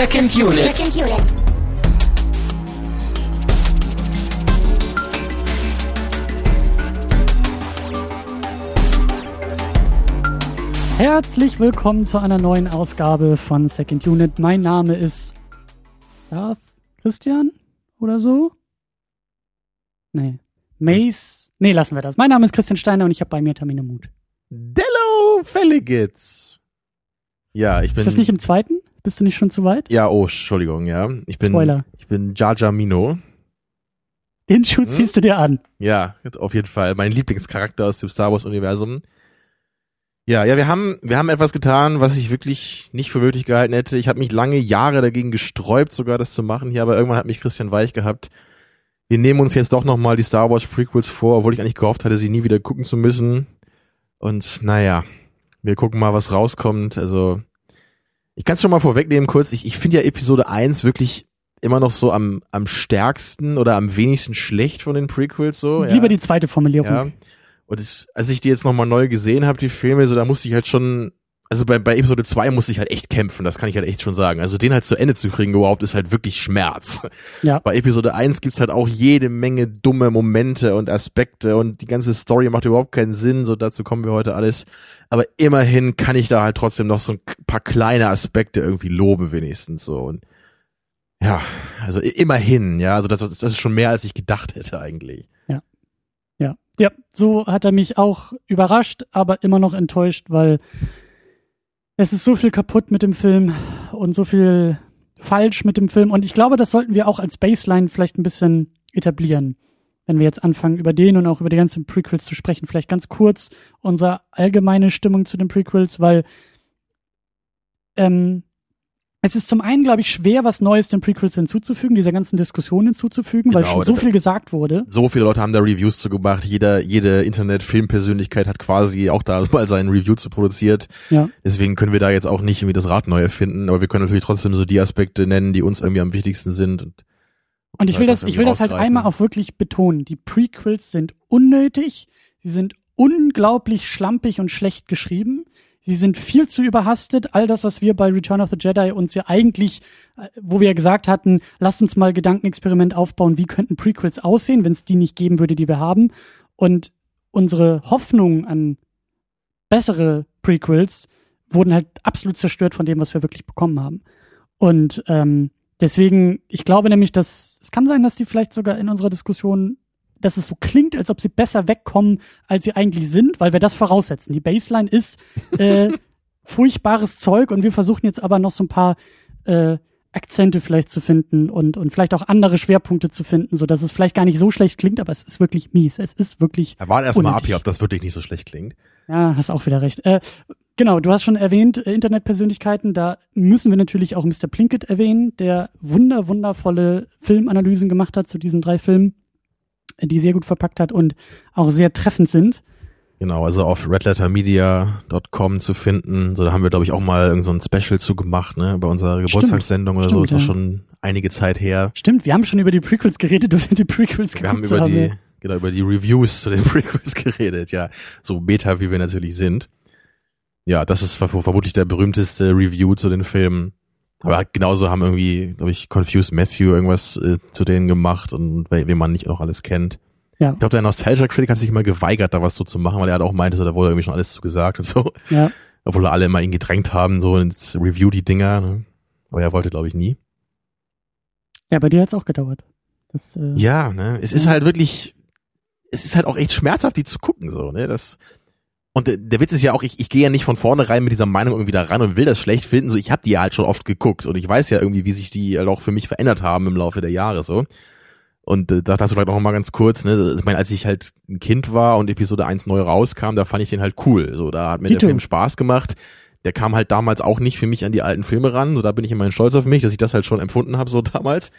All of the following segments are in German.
Second Unit. Second Unit. Herzlich willkommen zu einer neuen Ausgabe von Second Unit. Mein Name ist Darth Christian oder so? Nee. Mace. Nee, lassen wir das. Mein Name ist Christian Steiner und ich habe bei mir Tamine Mut. Dello Felligitz. Ja, ich bin. Ist das nicht im zweiten? Bist du nicht schon zu weit? Ja, oh, Entschuldigung, ja. Ich bin. Spoiler. Ich bin Jar Mino. Den Schuh Hm? ziehst du dir an. Ja, auf jeden Fall. Mein Lieblingscharakter aus dem Star Wars Universum. Ja, ja, wir haben, wir haben etwas getan, was ich wirklich nicht für möglich gehalten hätte. Ich habe mich lange Jahre dagegen gesträubt, sogar das zu machen hier, aber irgendwann hat mich Christian Weich gehabt. Wir nehmen uns jetzt doch nochmal die Star Wars Prequels vor, obwohl ich eigentlich gehofft hatte, sie nie wieder gucken zu müssen. Und naja, wir gucken mal, was rauskommt. Also, ich kann es schon mal vorwegnehmen kurz. Ich, ich finde ja Episode 1 wirklich immer noch so am, am stärksten oder am wenigsten schlecht von den Prequels so. ja. Lieber die zweite Formulierung. Ja. Und ich, als ich die jetzt nochmal neu gesehen habe, die Filme, so da musste ich halt schon, also bei, bei Episode 2 musste ich halt echt kämpfen, das kann ich halt echt schon sagen. Also den halt zu Ende zu kriegen überhaupt ist halt wirklich Schmerz. Ja. Bei Episode 1 gibt's halt auch jede Menge dumme Momente und Aspekte und die ganze Story macht überhaupt keinen Sinn, so dazu kommen wir heute alles. Aber immerhin kann ich da halt trotzdem noch so ein paar kleine Aspekte irgendwie loben wenigstens so und ja, also immerhin, ja, also das, das ist schon mehr als ich gedacht hätte eigentlich. Ja. Ja, so hat er mich auch überrascht, aber immer noch enttäuscht, weil es ist so viel kaputt mit dem Film und so viel falsch mit dem Film. Und ich glaube, das sollten wir auch als Baseline vielleicht ein bisschen etablieren. Wenn wir jetzt anfangen, über den und auch über die ganzen Prequels zu sprechen, vielleicht ganz kurz unsere allgemeine Stimmung zu den Prequels, weil ähm, es ist zum einen, glaube ich, schwer, was Neues den Prequels hinzuzufügen, dieser ganzen Diskussion hinzuzufügen, weil Genau, schon so das- viel gesagt wurde. so viele Leute haben da Reviews zu gemacht. Jeder, jede Internet-Filmpersönlichkeit hat quasi auch da mal sein Review zu produziert. Ja. Deswegen können wir da jetzt auch nicht irgendwie das Rad neu erfinden, aber wir können natürlich trotzdem so die Aspekte nennen, die uns irgendwie am wichtigsten sind. Und Und ich will das, ich will das halt einmal auch wirklich betonen. Die Prequels sind unnötig. Sie sind unglaublich schlampig und schlecht geschrieben. Sie sind viel zu überhastet. All das, was wir bei Return of the Jedi uns ja eigentlich, äh, wo wir ja gesagt hatten, lasst uns mal Gedankenexperiment aufbauen, wie könnten Prequels aussehen, wenn es die nicht geben würde, die wir haben. Und unsere Hoffnung an bessere Prequels wurden halt absolut zerstört von dem, was wir wirklich bekommen haben. Und ähm, deswegen, ich glaube nämlich, dass es kann sein, dass die vielleicht sogar in unserer Diskussion, dass es so klingt, als ob sie besser wegkommen, als sie eigentlich sind, weil wir das voraussetzen. Die Baseline ist äh, furchtbares Zeug und wir versuchen jetzt aber noch so ein paar äh, Akzente vielleicht zu finden und, und vielleicht auch andere Schwerpunkte zu finden, so dass es vielleicht gar nicht so schlecht klingt, aber es ist wirklich mies. Es ist wirklich ja, warte erst mal ab hier, ob das wirklich nicht so schlecht klingt. ja, hast auch wieder recht. Äh, genau, du hast schon erwähnt, äh, Internetpersönlichkeiten, da müssen wir natürlich auch Mr. Plinkett erwähnen, der wunder, wundervolle Filmanalysen gemacht hat zu diesen drei Filmen, die sehr gut verpackt hat und auch sehr treffend sind. Genau, also auf redlettermedia.com zu finden. So, da haben wir, glaube ich, auch mal irgend so ein Special zu gemacht, ne, bei unserer Geburtstagssendung oder so. Stimmt, Ist auch ja. schon einige Zeit her. Stimmt, wir haben schon über die Prequels geredet, ohne die Prequels Wir haben über haben. die, genau, über die Reviews zu den Prequels geredet, ja. So beta, wie wir natürlich sind. Ja, das ist ver vermutlich der berühmteste Review zu den Filmen. Aber genauso haben irgendwie, glaube ich, Confused Matthew irgendwas äh, zu denen gemacht und wen man nicht noch alles kennt. Ja. Ich glaube, der Nostalgia Critic hat sich immer geweigert, da was so zu machen, weil er hat auch meinte, so, da wurde irgendwie schon alles zu gesagt und so. Ja, Obwohl alle immer ihn gedrängt haben, so ins Review die Dinger. Ne? Aber er wollte, glaube ich, nie. ja, bei dir hat's auch gedauert. Das, äh, Ja, ne, es ist Ja. halt wirklich, es ist halt auch echt schmerzhaft, die zu gucken, so, ne, das, und der, Witz ist ja auch, ich, ich gehe ja nicht von vornherein mit dieser Meinung irgendwie da ran und will das schlecht finden, so, ich habe die ja halt schon oft geguckt und ich weiß ja irgendwie, wie sich die halt auch für mich verändert haben im Laufe der Jahre, so. Und äh, da hast du vielleicht auch noch mal ganz kurz, ne, ich meine, als ich halt ein Kind war und Episode 1 neu rauskam, da fand ich den halt cool, so, da hat mir der Dito. Film Spaß gemacht. Der kam halt damals auch nicht für mich an die alten Filme ran, so da bin ich immerhin stolz auf mich, dass ich das halt schon empfunden habe, so damals.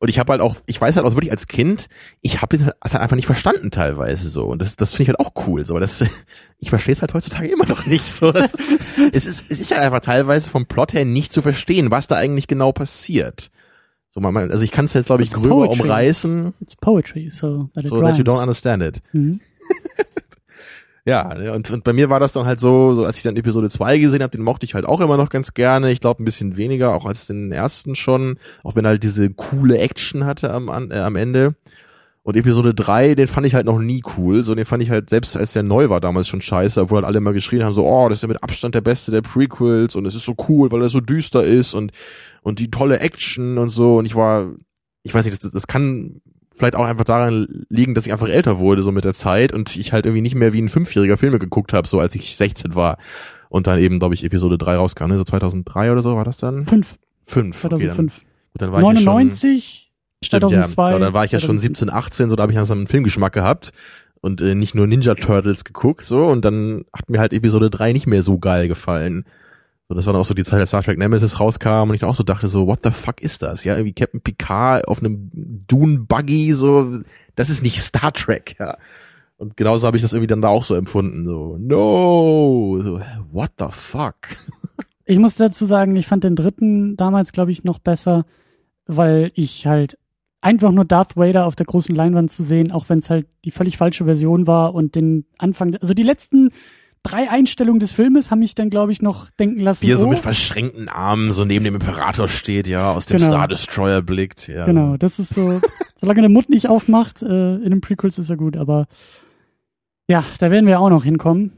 Und ich habe halt auch, ich weiß halt auch wirklich als Kind, ich habe es halt einfach nicht verstanden teilweise so. Und das, das finde ich halt auch cool. So, das, ich verstehe es halt heutzutage immer noch nicht. So, das, es ist, es ist halt einfach teilweise vom Plot her nicht zu verstehen, was da eigentlich genau passiert. So, man, also ich kann es jetzt glaube ich gröber umreißen, It's poetry, so that it so that you don't understand it. Mhm. Ja, ne, und, und bei mir war das dann halt so, so als ich dann Episode 2 gesehen habe, den mochte ich halt auch immer noch ganz gerne. Ich glaube ein bisschen weniger, auch als den ersten schon, auch wenn er halt diese coole Action hatte am, äh, am Ende. Und Episode 3, den fand ich halt noch nie cool. So, den fand ich halt selbst, als der neu war, damals schon scheiße, obwohl halt alle immer geschrien haben, so, oh, das ist ja mit Abstand der beste der Prequels und es ist so cool, weil er so düster ist und, und die tolle Action und so. Und ich war, ich weiß nicht, das, das kann vielleicht auch einfach daran liegen, dass ich einfach älter wurde, so mit der Zeit und ich halt irgendwie nicht mehr wie ein Fünfjähriger Filme geguckt habe, so als ich 16 war. Und dann eben, glaube ich, Episode 3 rauskam, ne? so 2003 oder so war das dann? Fünf. Fünf. 2005. Okay, dann, gut, dann war 99, ich schon, stimmt, 2002. Ja, dann war ich ja schon 17, 18, so da habe ich dann einen Filmgeschmack gehabt und äh, nicht nur Ninja Turtles geguckt, so und dann hat mir halt Episode 3 nicht mehr so geil gefallen. So, das war dann auch so die Zeit, als Star Trek Nemesis rauskam und ich dann auch so dachte so, what the fuck ist das? Ja, irgendwie Captain Picard auf einem Dune Buggy, so, das ist nicht Star Trek, ja. Und genauso habe ich das irgendwie dann da auch so empfunden, so, no, so, what the fuck? Ich muss dazu sagen, ich fand den dritten damals, glaube ich, noch besser, weil ich halt einfach nur Darth Vader auf der großen Leinwand zu sehen, auch wenn es halt die völlig falsche Version war und den Anfang, also die letzten drei Einstellungen des Filmes haben mich dann, glaube ich, noch denken lassen. Wie er so oh, mit verschränkten Armen so neben dem Imperator steht, ja, aus dem Genau. Star Destroyer blickt, ja. Genau, das ist so, solange der Mund nicht aufmacht, äh, in den Prequels ist er gut, aber ja, da werden wir auch noch hinkommen.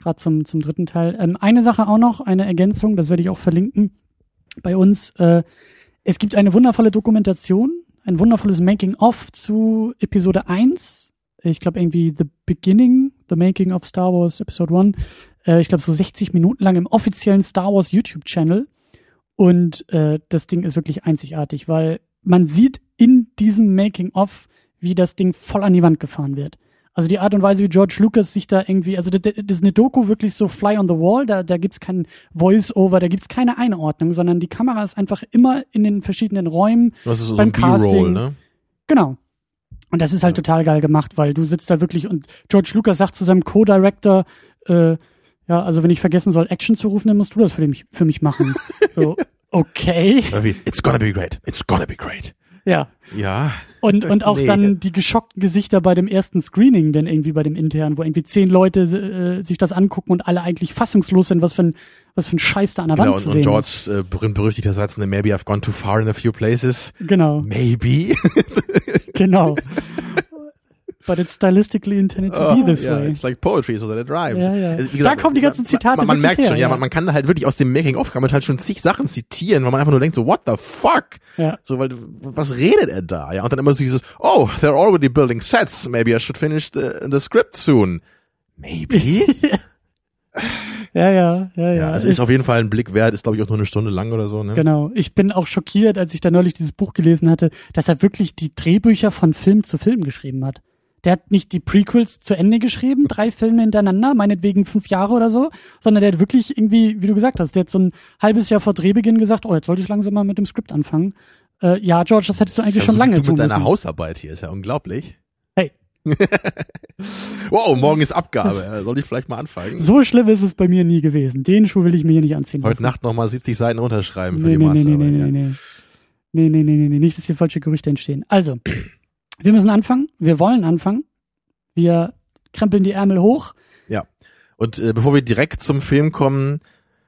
Gerade zum, zum dritten Teil. Ähm, eine Sache auch noch, eine Ergänzung, das werde ich auch verlinken bei uns. Äh, es gibt eine wundervolle Dokumentation, ein wundervolles Making-of zu Episode 1. Ich glaube irgendwie The Beginning, The Making of Star Wars Episode 1. Äh, ich glaube so 60 Minuten lang im offiziellen Star Wars YouTube-Channel. Und äh, das Ding ist wirklich einzigartig, weil man sieht in diesem Making-of, wie das Ding voll an die Wand gefahren wird. Also die Art und Weise, wie George Lucas sich da irgendwie, also das, das ist eine Doku wirklich so fly on the wall, da, da gibt's kein Voice-Over, da gibt's keine Einordnung, sondern die Kamera ist einfach immer in den verschiedenen Räumen. Das ist so beim ein B-Roll, Casting. ne? Genau. Und das ist halt Ja. total geil gemacht, weil du sitzt da wirklich und George Lucas sagt zu seinem Co-Director, äh, ja, also wenn ich vergessen soll, Action zu rufen, dann musst du das für mich, für mich machen. so, okay. It's gonna be great, it's gonna be great. Ja. Ja, Und, und auch Nee. dann die geschockten Gesichter bei dem ersten Screening, dann irgendwie bei dem internen, wo irgendwie zehn Leute äh, sich das angucken und alle eigentlich fassungslos sind, was für ein, was für ein Scheiß da an der genau, Wand und, zu und sehen George's äh, berühmt berüchtigter Satz, ne, maybe I've gone too far in a few places. ist. Genau, Maybe. genau. But it's stylistically intended to be this Oh, ja, way. it's like poetry, so that it rhymes. Ja, ja. Also, wie Da kommen die ganzen Zitate Man, man, merkt schon, her, ja, ja. Man, man kann halt wirklich aus dem Making-of kann man halt schon zig Sachen zitieren, weil man einfach nur denkt so, what the fuck? Ja. So, weil, was redet er da? Ja, und dann immer so dieses, oh, they're already building sets, maybe I should finish the, the script soon. Maybe? Ja, ja, ja, ja. ja, also ist auf jeden Fall ein Blick wert, ist glaube ich auch nur eine Stunde lang oder so, ne? Genau. Ich bin auch schockiert, als ich da neulich dieses Buch gelesen hatte, dass er wirklich die Drehbücher von Film zu Film geschrieben hat. Der hat nicht die Prequels zu Ende geschrieben, drei Filme hintereinander, meinetwegen fünf Jahre oder so, sondern der hat wirklich irgendwie, wie du gesagt hast, der hat so ein halbes Jahr vor Drehbeginn gesagt, oh, jetzt sollte ich langsam mal mit dem Skript anfangen. Äh, ja, George, das hättest du eigentlich schon so, lange tun mit deiner müssen. Hausarbeit hier, ist ja unglaublich. Hey. Wow, morgen ist Abgabe. Soll ich vielleicht mal anfangen? So schlimm ist es bei mir nie gewesen. Den Schuh will ich mir hier nicht anziehen. Heute lassen. Nacht nochmal 70 Seiten unterschreiben für Nee, die nee, nee, nee, Masterarbeit. nee, ja. nee, nee. Nee, nee, nee, nee, nee, nicht, dass hier falsche Gerüchte entstehen. Also, wir müssen anfangen. Wir wollen anfangen. Wir krempeln die Ärmel hoch. Und äh, bevor wir direkt zum Film kommen,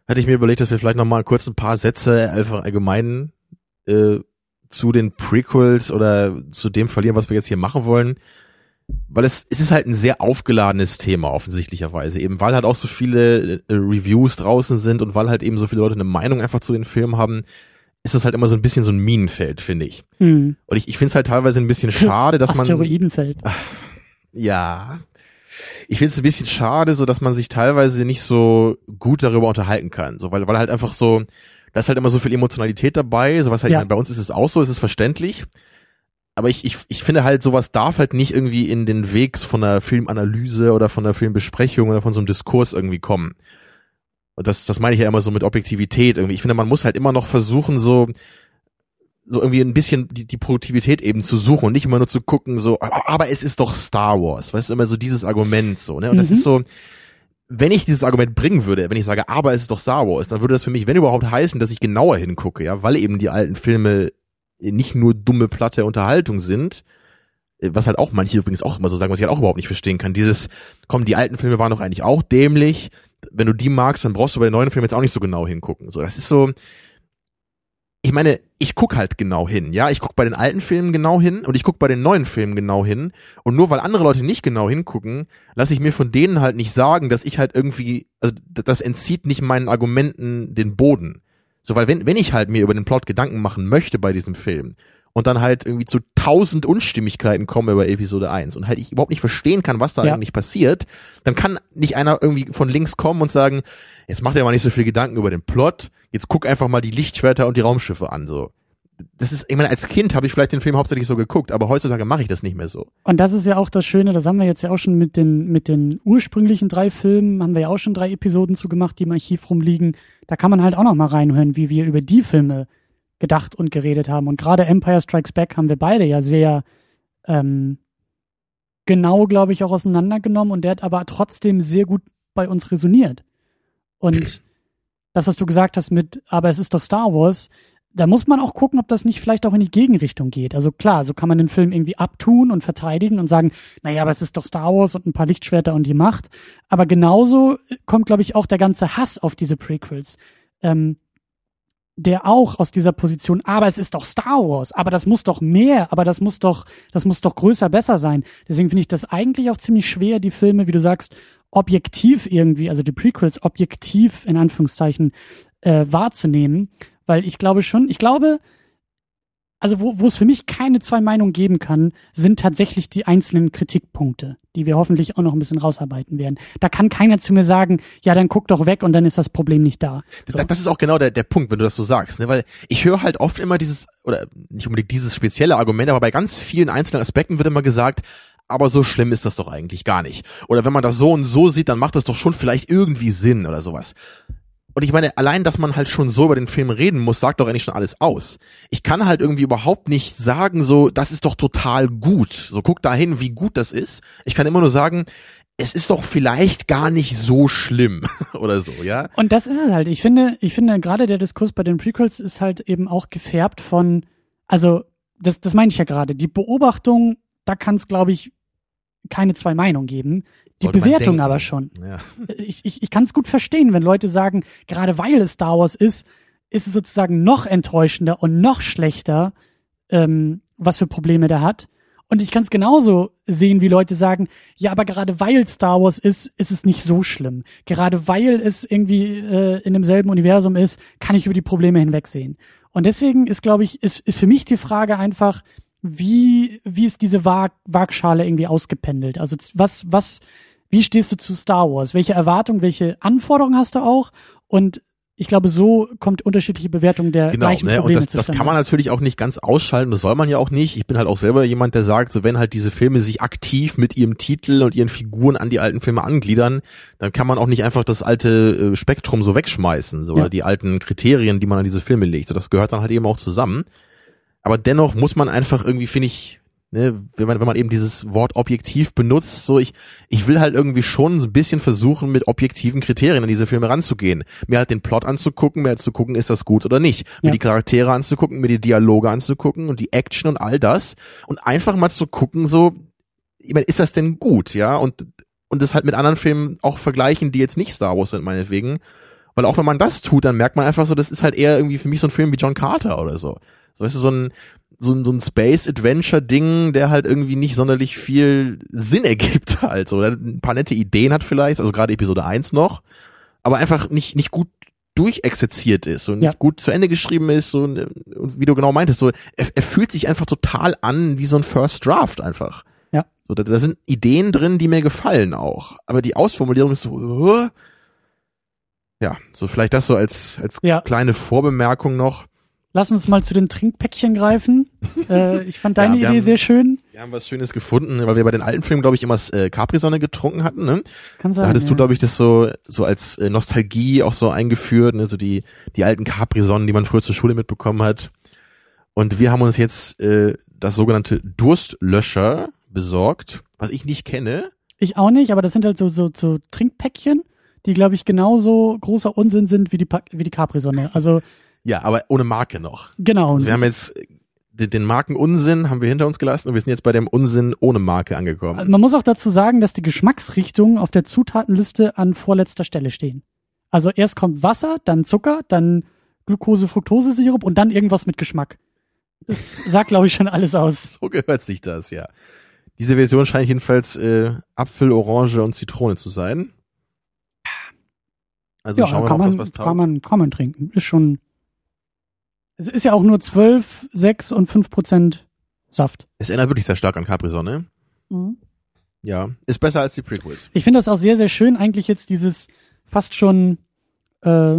hatte ich mir überlegt, dass wir vielleicht nochmal kurz ein paar Sätze einfach allgemein äh, zu den Prequels oder zu dem verlieren, was wir jetzt hier machen wollen. Weil es, es ist halt ein sehr aufgeladenes Thema offensichtlicherweise. Eben weil halt auch so viele äh, Reviews draußen sind und weil halt eben so viele Leute eine Meinung einfach zu den Filmen haben, ist das halt immer so ein bisschen so ein Minenfeld, finde ich. Hm. Und ich, ich finde es halt teilweise ein bisschen schade, dass man Asteroidenfeld. ja. Ich finde es ein bisschen schade, so dass man sich teilweise nicht so gut darüber unterhalten kann. So, weil, weil halt einfach so, da ist halt immer so viel Emotionalität dabei. So was halt, Ja. ich meine, bei uns ist es auch so, es ist verständlich. Aber ich, ich, ich finde halt, sowas darf halt nicht irgendwie in den Weg von einer Filmanalyse oder von einer Filmbesprechung oder von so einem Diskurs irgendwie kommen. Und das, das meine ich ja immer so mit Objektivität irgendwie. Ich finde, man muss halt immer noch versuchen, so, so irgendwie ein bisschen die, die Produktivität eben zu suchen und nicht immer nur zu gucken, so, aber, aber es ist doch Star Wars, weißt du, immer so dieses Argument so, ne? Und das Mhm. ist so, wenn ich dieses Argument bringen würde, wenn ich sage, aber es ist doch Star Wars, dann würde das für mich, wenn überhaupt, heißen, dass ich genauer hingucke, ja, weil eben die alten Filme nicht nur dumme, platte Unterhaltung sind, was halt auch manche übrigens auch immer so sagen, was ich halt auch überhaupt nicht verstehen kann. Dieses, komm, die alten Filme waren doch eigentlich auch dämlich. Wenn du die magst, dann brauchst du bei den neuen Filmen jetzt auch nicht so genau hingucken. So, das ist so, ich meine, ich guck halt genau hin, ja, ich guck bei den alten Filmen genau hin und ich guck bei den neuen Filmen genau hin und nur weil andere Leute nicht genau hingucken, lasse ich mir von denen halt nicht sagen, dass ich halt irgendwie, also das entzieht nicht meinen Argumenten den Boden. So, weil wenn, wenn ich halt mir über den Plot Gedanken machen möchte bei diesem Film und dann halt irgendwie zu tausend Unstimmigkeiten komme über Episode 1 und halt ich überhaupt nicht verstehen kann, was da ja. eigentlich passiert, dann kann nicht einer irgendwie von links kommen und sagen, jetzt macht er mal nicht so viel Gedanken über den Plot, jetzt guck einfach mal die Lichtschwerter und die Raumschiffe an, so. Das ist, ich meine, als Kind habe ich vielleicht den Film hauptsächlich so geguckt, aber heutzutage mache ich das nicht mehr so. Und das ist ja auch das Schöne, das haben wir jetzt ja auch schon mit den, mit den ursprünglichen drei Filmen, haben wir ja auch schon drei Episoden zu gemacht, die im Archiv rumliegen. Da kann man halt auch noch mal reinhören, wie wir über die Filme gedacht und geredet haben. Und gerade Empire Strikes Back haben wir beide ja sehr ähm, genau, glaube ich, auch auseinandergenommen und der hat aber trotzdem sehr gut bei uns resoniert. Und das, was du gesagt hast mit, aber es ist doch Star Wars, da muss man auch gucken, ob das nicht vielleicht auch in die Gegenrichtung geht. Also klar, so kann man den Film irgendwie abtun und verteidigen und sagen, naja, aber es ist doch Star Wars und ein paar Lichtschwerter und die Macht. Aber genauso kommt, glaube ich, auch der ganze Hass auf diese Prequels. Ähm, der auch aus dieser Position, aber es ist doch Star Wars, aber das muss doch mehr, aber das muss doch, das muss doch größer, besser sein. Deswegen finde ich das eigentlich auch ziemlich schwer, die Filme, wie du sagst, objektiv irgendwie, also die Prequels objektiv in Anführungszeichen äh, wahrzunehmen, weil ich glaube schon, ich glaube, also wo, wo es für mich keine zwei Meinungen geben kann, sind tatsächlich die einzelnen Kritikpunkte, die wir hoffentlich auch noch ein bisschen rausarbeiten werden. Da kann keiner zu mir sagen, ja, dann guck doch weg und dann ist das Problem nicht da. So. Das ist auch genau der, der Punkt, wenn du das so sagst, ne? weil ich höre halt oft immer dieses, oder nicht unbedingt dieses spezielle Argument, aber bei ganz vielen einzelnen Aspekten wird immer gesagt, aber so schlimm ist das doch eigentlich gar nicht. Oder wenn man das so und so sieht, dann macht das doch schon vielleicht irgendwie Sinn oder sowas. Und ich meine, allein, dass man halt schon so über den Film reden muss, sagt doch eigentlich schon alles aus. Ich kann halt irgendwie überhaupt nicht sagen, so, das ist doch total gut. So, guck dahin, wie gut das ist. Ich kann immer nur sagen, es ist doch vielleicht gar nicht so schlimm oder so, ja. Und das ist es halt. Ich finde, ich finde gerade der Diskurs bei den Prequels ist halt eben auch gefärbt von, also, das, das meine ich ja gerade. Die Beobachtung, da kann es, glaube ich, keine zwei Meinungen geben. Die Sollte Bewertung aber schon. Ja. Ich, ich, ich kann es gut verstehen, wenn Leute sagen, gerade weil es Star Wars ist, ist es sozusagen noch enttäuschender und noch schlechter, ähm, was für Probleme der hat. Und ich kann es genauso sehen, wie Leute sagen, ja, aber gerade weil Star Wars ist, ist es nicht so schlimm. Gerade weil es irgendwie äh, in demselben Universum ist, kann ich über die Probleme hinwegsehen. Und deswegen ist, glaube ich, ist, ist für mich die Frage einfach, wie, wie ist diese Waag Waagschale irgendwie ausgependelt? Also was, was, wie stehst du zu Star Wars? Welche Erwartungen, welche Anforderungen hast du auch? Und ich glaube, so kommt unterschiedliche Bewertung der genau, gleichen ne? Probleme Und das, das kann man natürlich auch nicht ganz ausschalten, das soll man ja auch nicht. Ich bin halt auch selber jemand, der sagt, so wenn halt diese Filme sich aktiv mit ihrem Titel und ihren Figuren an die alten Filme angliedern, dann kann man auch nicht einfach das alte äh, Spektrum so wegschmeißen, so, ja. oder die alten Kriterien, die man an diese Filme legt. So, das gehört dann halt eben auch zusammen. Aber dennoch muss man einfach irgendwie, finde ich, ne, wenn man, wenn man eben dieses Wort objektiv benutzt, so ich, ich will halt irgendwie schon so ein bisschen versuchen, mit objektiven Kriterien an diese Filme ranzugehen. Mir halt den Plot anzugucken, mir halt zu gucken, ist das gut oder nicht. Ja. Mir die Charaktere anzugucken, mir die Dialoge anzugucken und die Action und all das. Und einfach mal zu gucken, so, ich meine, ist das denn gut, ja? Und, und das halt mit anderen Filmen auch vergleichen, die jetzt nicht Star Wars sind, meinetwegen. Weil auch wenn man das tut, dann merkt man einfach so, das ist halt eher irgendwie für mich so ein Film wie John Carter oder so. So, weißt du, so ein, so ein, so ein Space-Adventure-Ding, der halt irgendwie nicht sonderlich viel Sinn ergibt halt so. Ein paar nette Ideen hat vielleicht, also gerade Episode 1 noch, aber einfach nicht, nicht gut durchexerziert ist und ja. nicht gut zu Ende geschrieben ist so, und wie du genau meintest, so, er, er fühlt sich einfach total an wie so ein First Draft einfach. Ja. So, da, da sind Ideen drin, die mir gefallen auch. Aber die Ausformulierung ist so, uh, ja, so vielleicht das so als, als ja. kleine Vorbemerkung noch. Lass uns mal zu den Trinkpäckchen greifen. äh, ich fand deine ja, Idee haben, sehr schön. Wir haben was Schönes gefunden, weil wir bei den alten Filmen, glaube ich, immer äh, Capri-Sonne getrunken hatten. Ne? Kann sein, da hattest ja. du, glaube ich, das so so als äh, Nostalgie auch so eingeführt, ne? so die die alten Capri-Sonnen, die man früher zur Schule mitbekommen hat. Und wir haben uns jetzt äh, das sogenannte Durstlöscher besorgt, was ich nicht kenne. Ich auch nicht, aber das sind halt so so, so Trinkpäckchen, die, glaube ich, genauso großer Unsinn sind wie die wie die Capri-Sonne. Also ja, aber ohne Marke noch. Genau. Also wir haben jetzt den den Markenunsinn haben wir hinter uns gelassen und wir sind jetzt bei dem Unsinn ohne Marke angekommen. Man muss auch dazu sagen, dass die Geschmacksrichtungen auf der Zutatenliste an vorletzter Stelle stehen. Also erst kommt Wasser, dann Zucker, dann Glucose, Fructose-Sirup und dann irgendwas mit Geschmack. Das sagt, glaube ich, schon alles aus. So gehört sich das, ja. Diese Version scheint jedenfalls äh, Apfel, Orange und Zitrone zu sein. Also ja, schauen wir kann, mal, ob man, das was kann, man, kann man trinken. Ist schon. Es ist ja auch nur 12, 6 und 5 Prozent Saft. Es erinnert wirklich sehr stark an Capri-Sonne. Ja, ist besser als die Prequels. Ich finde das auch sehr, sehr schön, eigentlich jetzt dieses fast schon äh,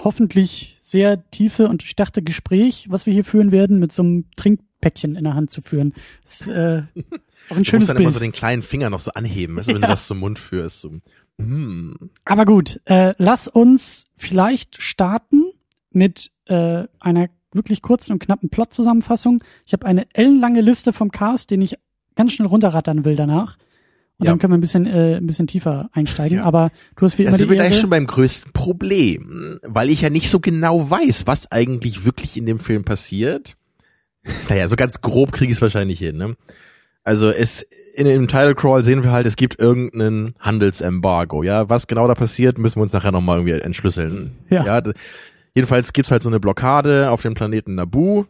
hoffentlich sehr tiefe und durchdachte Gespräch, was wir hier führen werden, mit so einem Trinkpäckchen in der Hand zu führen. Das ist äh, auch ein Du musst schönes dann immer Bild. so den kleinen Finger noch so anheben, weißt du, wenn Ja. du das zum Mund führst. So. Mm. Aber gut, äh, lass uns vielleicht starten mit äh, einer wirklich kurzen und knappen Plot-Zusammenfassung. Ich habe eine ellenlange Liste vom Cast, den ich ganz schnell runterrattern will danach. Und Ja. dann können wir ein bisschen, äh, ein bisschen tiefer einsteigen. Ja. Aber du hast wie Da immer sind die wir gleich schon beim größten Problem, weil ich ja nicht so genau weiß, was eigentlich wirklich in dem Film passiert. Naja, so ganz grob kriege ich es wahrscheinlich hin. Ne? Also es in dem Title Crawl sehen wir halt, es gibt irgendeinen Handelsembargo. Ja, was genau da passiert, müssen wir uns nachher nochmal irgendwie entschlüsseln. Ja. d- jedenfalls gibt's halt so eine Blockade auf dem Planeten Naboo.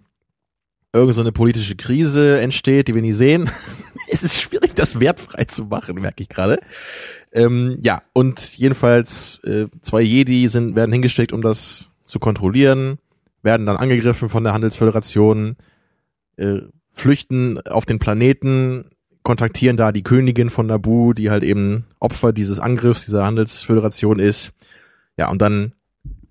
Irgend so eine politische Krise entsteht, die wir nie sehen. es ist schwierig, das wertfrei zu machen, merke ich gerade. Ähm, ja, und jedenfalls äh, zwei Jedi sind werden hingesteckt, um das zu kontrollieren, werden dann angegriffen von der Handelsföderation, äh, flüchten auf den Planeten, kontaktieren da die Königin von Naboo, die halt eben Opfer dieses Angriffs dieser Handelsföderation ist. Ja, und dann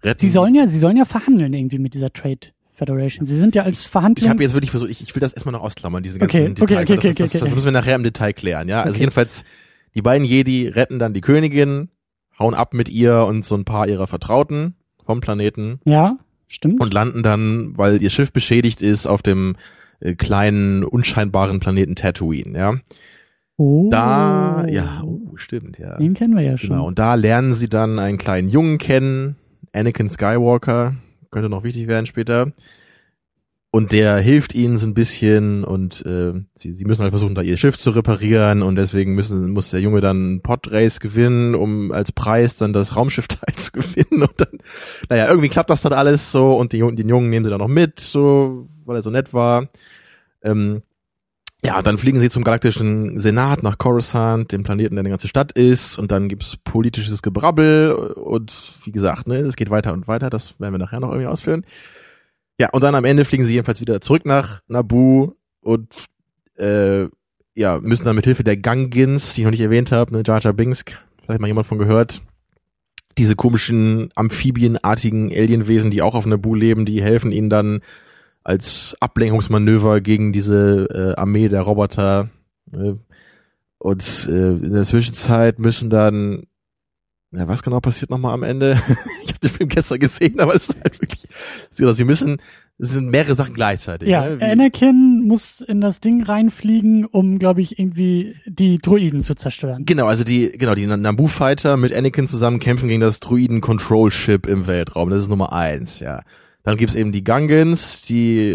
retten Sie sollen ja, sie sollen ja verhandeln irgendwie mit dieser Trade Federation. Sie sind ja als ich Verhandlungs... habe jetzt wirklich versucht, ich, ich will das erstmal noch ausklammern, diese ganzen Okay, okay, Details. okay, weil das, okay, ist- das, okay, das okay. müssen wir nachher im Detail klären, ja. Also Okay. jedenfalls, die beiden Jedi retten dann die Königin, hauen ab mit ihr und so ein paar ihrer Vertrauten vom Planeten Ja, stimmt. und landen dann, weil ihr Schiff beschädigt ist, auf dem äh, kleinen, unscheinbaren Planeten Tatooine, ja. oh. Da, ja, oh, stimmt, ja. Den kennen wir ja schon. Genau, und da lernen sie dann einen kleinen Jungen kennen, Anakin Skywalker, könnte noch wichtig werden später. Und der hilft ihnen so ein bisschen und äh, sie, sie müssen halt versuchen, da ihr Schiff zu reparieren und deswegen müssen, muss der Junge dann einen Podrace gewinnen, um als Preis dann das Raumschiffteil zu gewinnen und dann, naja, irgendwie klappt das dann alles so und die, den Jungen nehmen sie dann noch mit, so, weil er so nett war. Ähm, ja, dann fliegen sie zum galaktischen Senat nach Coruscant, dem Planeten, der eine ganze Stadt ist, und dann gibt's politisches Gebrabbel und wie gesagt, ne, es geht weiter und weiter, das werden wir nachher noch irgendwie ausführen. Ja, und dann am Ende fliegen sie jedenfalls wieder zurück nach Naboo und äh, ja, müssen dann mit Hilfe der Gangins, die ich noch nicht erwähnt habe, ne, Jar Jar Binks, vielleicht mal jemand von gehört, diese komischen amphibienartigen Alienwesen, die auch auf Naboo leben, die helfen ihnen dann als Ablenkungsmanöver gegen diese äh, Armee der Roboter. Äh, und äh, in der Zwischenzeit müssen dann, na, was genau passiert nochmal am Ende? ich habe den Film gestern gesehen, aber es ist halt wirklich, sie müssen, es sind mehrere Sachen gleichzeitig. Ja, ne? Anakin muss in das Ding reinfliegen, um, glaube ich, irgendwie die Droiden zu zerstören. Genau, also die, genau, die Naboo Fighter mit Anakin zusammen kämpfen gegen das Druiden Control Ship im Weltraum. Das ist Nummer eins, ja. Dann gibt's eben die Gungans, die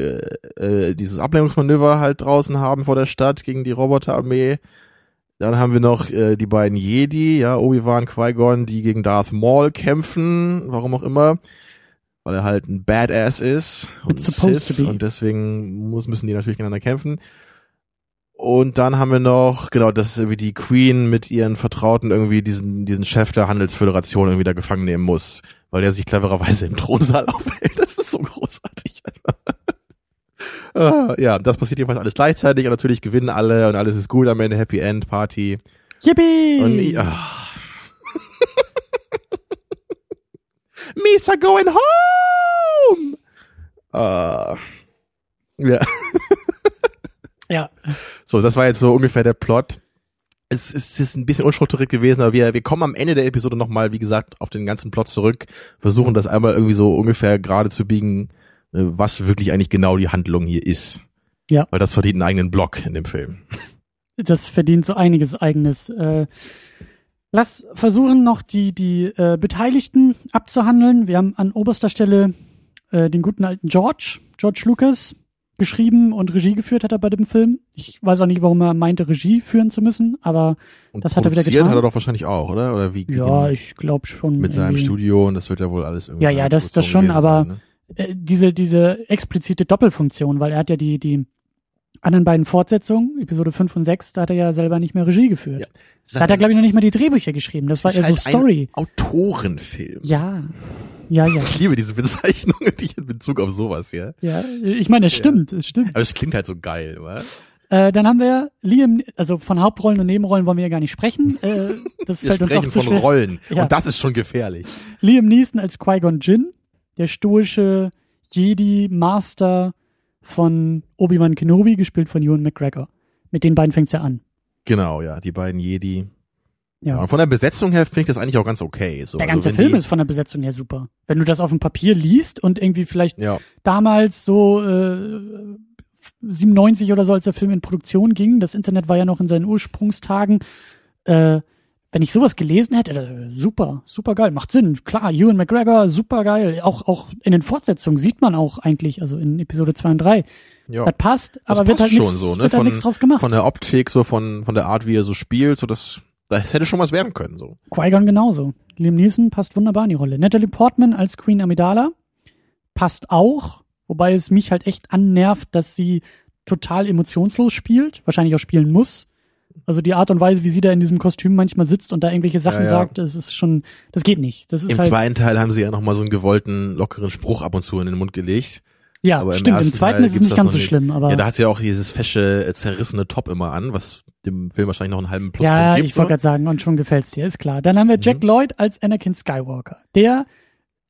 äh, dieses Ablenkungsmanöver halt draußen haben vor der Stadt gegen die Roboterarmee. Dann haben wir noch äh, die beiden Jedi, ja, Obi-Wan, Qui-Gon, die gegen Darth Maul kämpfen, warum auch immer, weil er halt ein Badass ist und It's supposed Sith und deswegen muss, müssen die natürlich gegeneinander kämpfen. Und dann haben wir noch, genau, das ist irgendwie die Queen mit ihren Vertrauten irgendwie diesen, diesen Chef der Handelsföderation irgendwie da gefangen nehmen muss, weil der sich clevererweise im Thronsaal aufhält. Das ist so großartig. Ah, ja, das passiert jedenfalls alles gleichzeitig und natürlich gewinnen alle und alles ist gut am Ende, Happy End, Party. Yippie! Und ah. Misa going home! Ah. Ja. Ja, So, das war jetzt so ungefähr der Plot. Es ist, es ist ein bisschen unstrukturiert gewesen, aber wir, wir kommen am Ende der Episode nochmal, wie gesagt, auf den ganzen Plot zurück, versuchen das einmal irgendwie so ungefähr gerade zu biegen, äh, was wirklich eigentlich genau die Handlung hier ist. Ja. Weil das verdient einen eigenen Block in dem Film. das verdient so einiges eigenes. Äh, lass versuchen noch die, die äh, Beteiligten abzuhandeln. Wir haben an oberster Stelle äh, den guten alten George, George Lucas, geschrieben und Regie geführt hat er bei dem Film. Ich weiß auch nicht, warum er meinte, Regie führen zu müssen, aber Und Das hat er wieder getan. hat er doch wahrscheinlich auch, oder? Oder wie? ja, wie- ich glaube schon. mit seinem. Studio und das wird ja wohl alles irgendwie. Ja, ja, das- das schon, aber- sein, ne? äh, diese, diese explizite Doppelfunktion, weil er hat ja die, die anderen beiden Fortsetzungen, Episode 5 und 6, da hat er ja selber nicht mehr Regie geführt. Ja. Da hat er, glaube ich, noch nicht mal die Drehbücher geschrieben. Das war ist eher so halt Story. Ein Autorenfilm. Ja. Ja, ja. Ich liebe diese Bezeichnungen, die in Bezug auf sowas, ja. Ja, ich meine, es stimmt, es stimmt. Aber es klingt halt so geil, oder? Äh, dann haben wir Liam, also von Hauptrollen und Nebenrollen wollen wir ja gar nicht sprechen. Äh, das Wir fällt uns auch sprechen von. Rollen. Ja. Und das ist schon gefährlich. Liam Neeson als Qui-Gon Jinn, der stoische Jedi-Master von Obi-Wan Kenobi, gespielt von Ewan McGregor. Mit den beiden fängt's ja an. Genau, ja, die beiden Jedi. Ja. Und von der Besetzung her finde ich das eigentlich auch ganz okay. So, Der also ganze wenn Film ist von der Besetzung her super. Wenn du das auf dem Papier liest und irgendwie vielleicht Ja, damals so äh, 97 oder so, als der Film in Produktion ging, das Internet war ja noch in seinen Ursprungstagen, äh, wenn ich sowas gelesen hätte, äh, super, super geil, macht Sinn. Klar, Ewan McGregor, super geil. Auch, auch in den Fortsetzungen sieht man auch eigentlich, also in Episode 2 und 3. ja. Das passt, Das aber wird passt halt schon nichts so, ne? wird halt Von- draus gemacht. Von der Optik, so von, von der Art, wie er so spielt, so das, das hätte schon was werden können, so. Qui-Gon genauso. Liam Neeson passt wunderbar in die Rolle. Natalie Portman als Queen Amidala passt auch, wobei es mich halt echt annervt, dass sie total emotionslos spielt, wahrscheinlich auch spielen muss. Also die Art und Weise, wie sie da in diesem Kostüm manchmal sitzt und da irgendwelche Sachen Ja, ja. sagt, das ist schon, das geht nicht. Das ist Im halt, zweiten Teil haben sie ja nochmal so einen gewollten, lockeren Spruch ab und zu in den Mund gelegt. Ja, aber im stimmt. Im zweiten Teil ist es nicht ganz so schlimm, aber Ja, da hat sie ja auch dieses fesche, äh, zerrissene Top immer an, was dem Film wahrscheinlich noch einen halben Pluspunkt ja, gibt. ich wollte so. gerade sagen, und schon gefällt's dir, ist klar. Dann haben wir Jack Mhm. Lloyd als Anakin Skywalker, der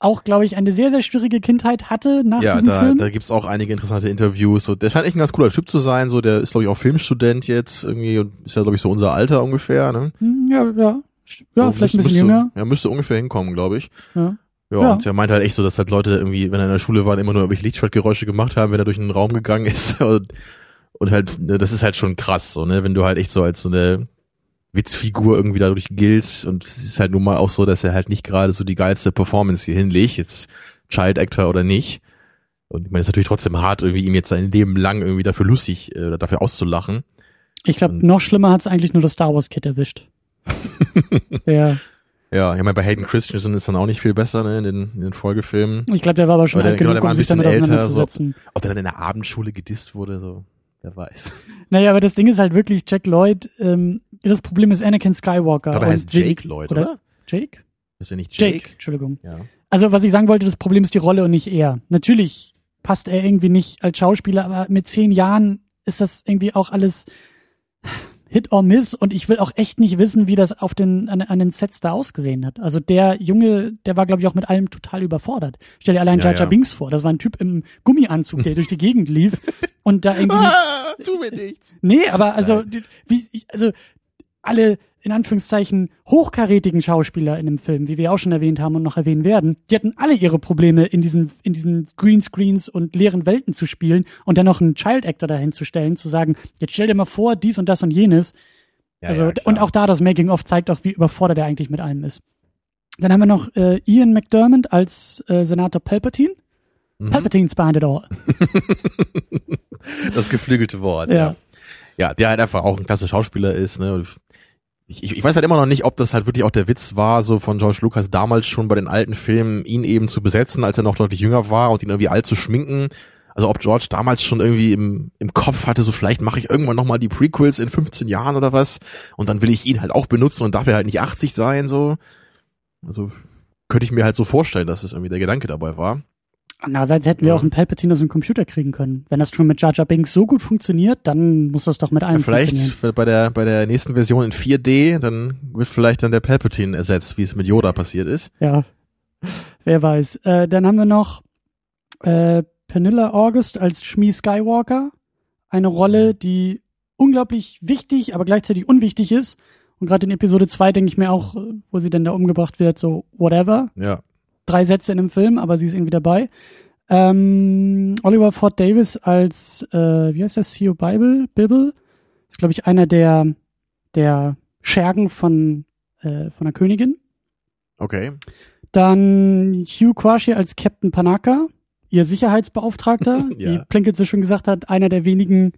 auch, glaube ich, eine sehr, sehr schwierige Kindheit hatte nach Ja, diesem da, Film. da gibt's auch einige interessante Interviews. So, der scheint echt ein ganz cooler Typ zu sein. So, der ist, glaube ich, auch Filmstudent jetzt irgendwie und ist ja, glaube ich, so unser Alter ungefähr. Ne? Hm, Ja, ja. Ja, So, vielleicht ein müsste- bisschen müsste, jünger. Ja, müsste ungefähr hinkommen, glaube ich. Ja. Ja, Ja. und er meint halt echt so, dass halt Leute irgendwie, wenn er in der Schule war, immer nur irgendwelche Lichtschwertgeräusche gemacht haben, wenn er durch einen Raum gegangen ist. Und, und halt, ne, das ist halt schon krass, so, ne, wenn du halt echt so als so eine Witzfigur irgendwie dadurch giltst. Und es ist halt nun mal auch so, dass er halt nicht gerade so die geilste Performance hier hinlegt, jetzt Child Actor oder nicht. Und ich meine, es ist natürlich trotzdem hart, irgendwie ihm jetzt sein Leben lang irgendwie dafür lustig äh, oder dafür auszulachen. Ich glaube, noch schlimmer hat's eigentlich nur das Star Wars Kid erwischt. der, Ja, ich meine, bei Hayden Christensen ist dann auch nicht viel besser, ne, in den, in den Folgefilmen. ich glaube, der war aber schon alt genau, genug, war um sich damit auseinanderzusetzen. Ob der dann in der Abendschule gedisst wurde, so, wer weiß. Naja, aber das Ding ist halt wirklich, Jack Lloyd, ähm, das Problem ist Anakin Skywalker. Aber und heißt Jake Lloyd, oder? Jake? Ist er nicht Jake, Jake? Entschuldigung. Ja. Also, was ich sagen wollte, das Problem ist die Rolle und nicht er. Natürlich passt er irgendwie nicht als Schauspieler, aber mit zehn Jahren ist das irgendwie auch alles Hit or Miss und ich will auch echt nicht wissen, wie das auf den, an, an den Sets da ausgesehen hat. Also der Junge, der war, glaube ich, auch mit allem total überfordert. Stell dir allein Ja, Jar ja. Binks vor. Das war ein Typ im Gummianzug, der durch die Gegend lief und da irgendwie Ah, tu mir nichts. Nee, aber also, die- wie, also alle in Anführungszeichen hochkarätigen Schauspieler in dem Film, wie wir auch schon erwähnt haben und noch erwähnen werden, die hatten alle ihre Probleme in diesen, in diesen Greenscreens und leeren Welten zu spielen und dann noch einen Child Actor dahin zu stellen, zu sagen, jetzt stell dir mal vor, dies und das und jenes. Ja, also, ja, und auch da das Making-of zeigt auch, wie überfordert er eigentlich mit allem ist. Dann haben wir noch äh, Ian McDermott als äh, Senator Palpatine. Mhm. Palpatine's behind it all. Das geflügelte Wort, Ja. ja. Ja, der halt einfach auch ein klasse Schauspieler ist, ne. Ich, ich, weiß halt immer noch nicht, ob das halt wirklich auch der Witz war, so von George Lucas damals schon bei den alten Filmen, ihn eben zu besetzen, als er noch deutlich jünger war und ihn irgendwie alt zu schminken. Also ob George damals schon irgendwie im, im Kopf hatte, so vielleicht mache ich irgendwann nochmal die Prequels in 15 Jahren oder was und dann will ich ihn halt auch benutzen und darf er halt nicht 80 sein, so. Also könnte ich mir halt so vorstellen, dass es irgendwie der Gedanke dabei war. Andererseits hätten wir Ja. auch einen Palpatine aus dem Computer kriegen können. Wenn das schon mit Jar Jar Binks so gut funktioniert, dann muss das doch mit allem Ja, vielleicht bei der, bei der nächsten Version in 4D, dann wird vielleicht dann der Palpatine ersetzt, wie es mit Yoda passiert ist. Ja, wer weiß. Äh, dann haben wir noch äh, Penilla August als Shmi Skywalker. Eine Rolle, die unglaublich wichtig, aber gleichzeitig unwichtig ist. Und gerade in Episode 2 denke ich mir auch, wo sie denn da umgebracht wird, so whatever. Ja. Drei Sätze in dem Film, aber sie ist irgendwie dabei. Ähm, Oliver Ford Davis als, äh, wie heißt das, Theo Bible? Bible? Ist, glaube ich, einer der, der Schergen von, äh, von der Königin. Okay. Dann Hugh Quashie als Captain Panaka. ihr Sicherheitsbeauftragter, Ja. wie Plinkett so schon gesagt hat, einer der wenigen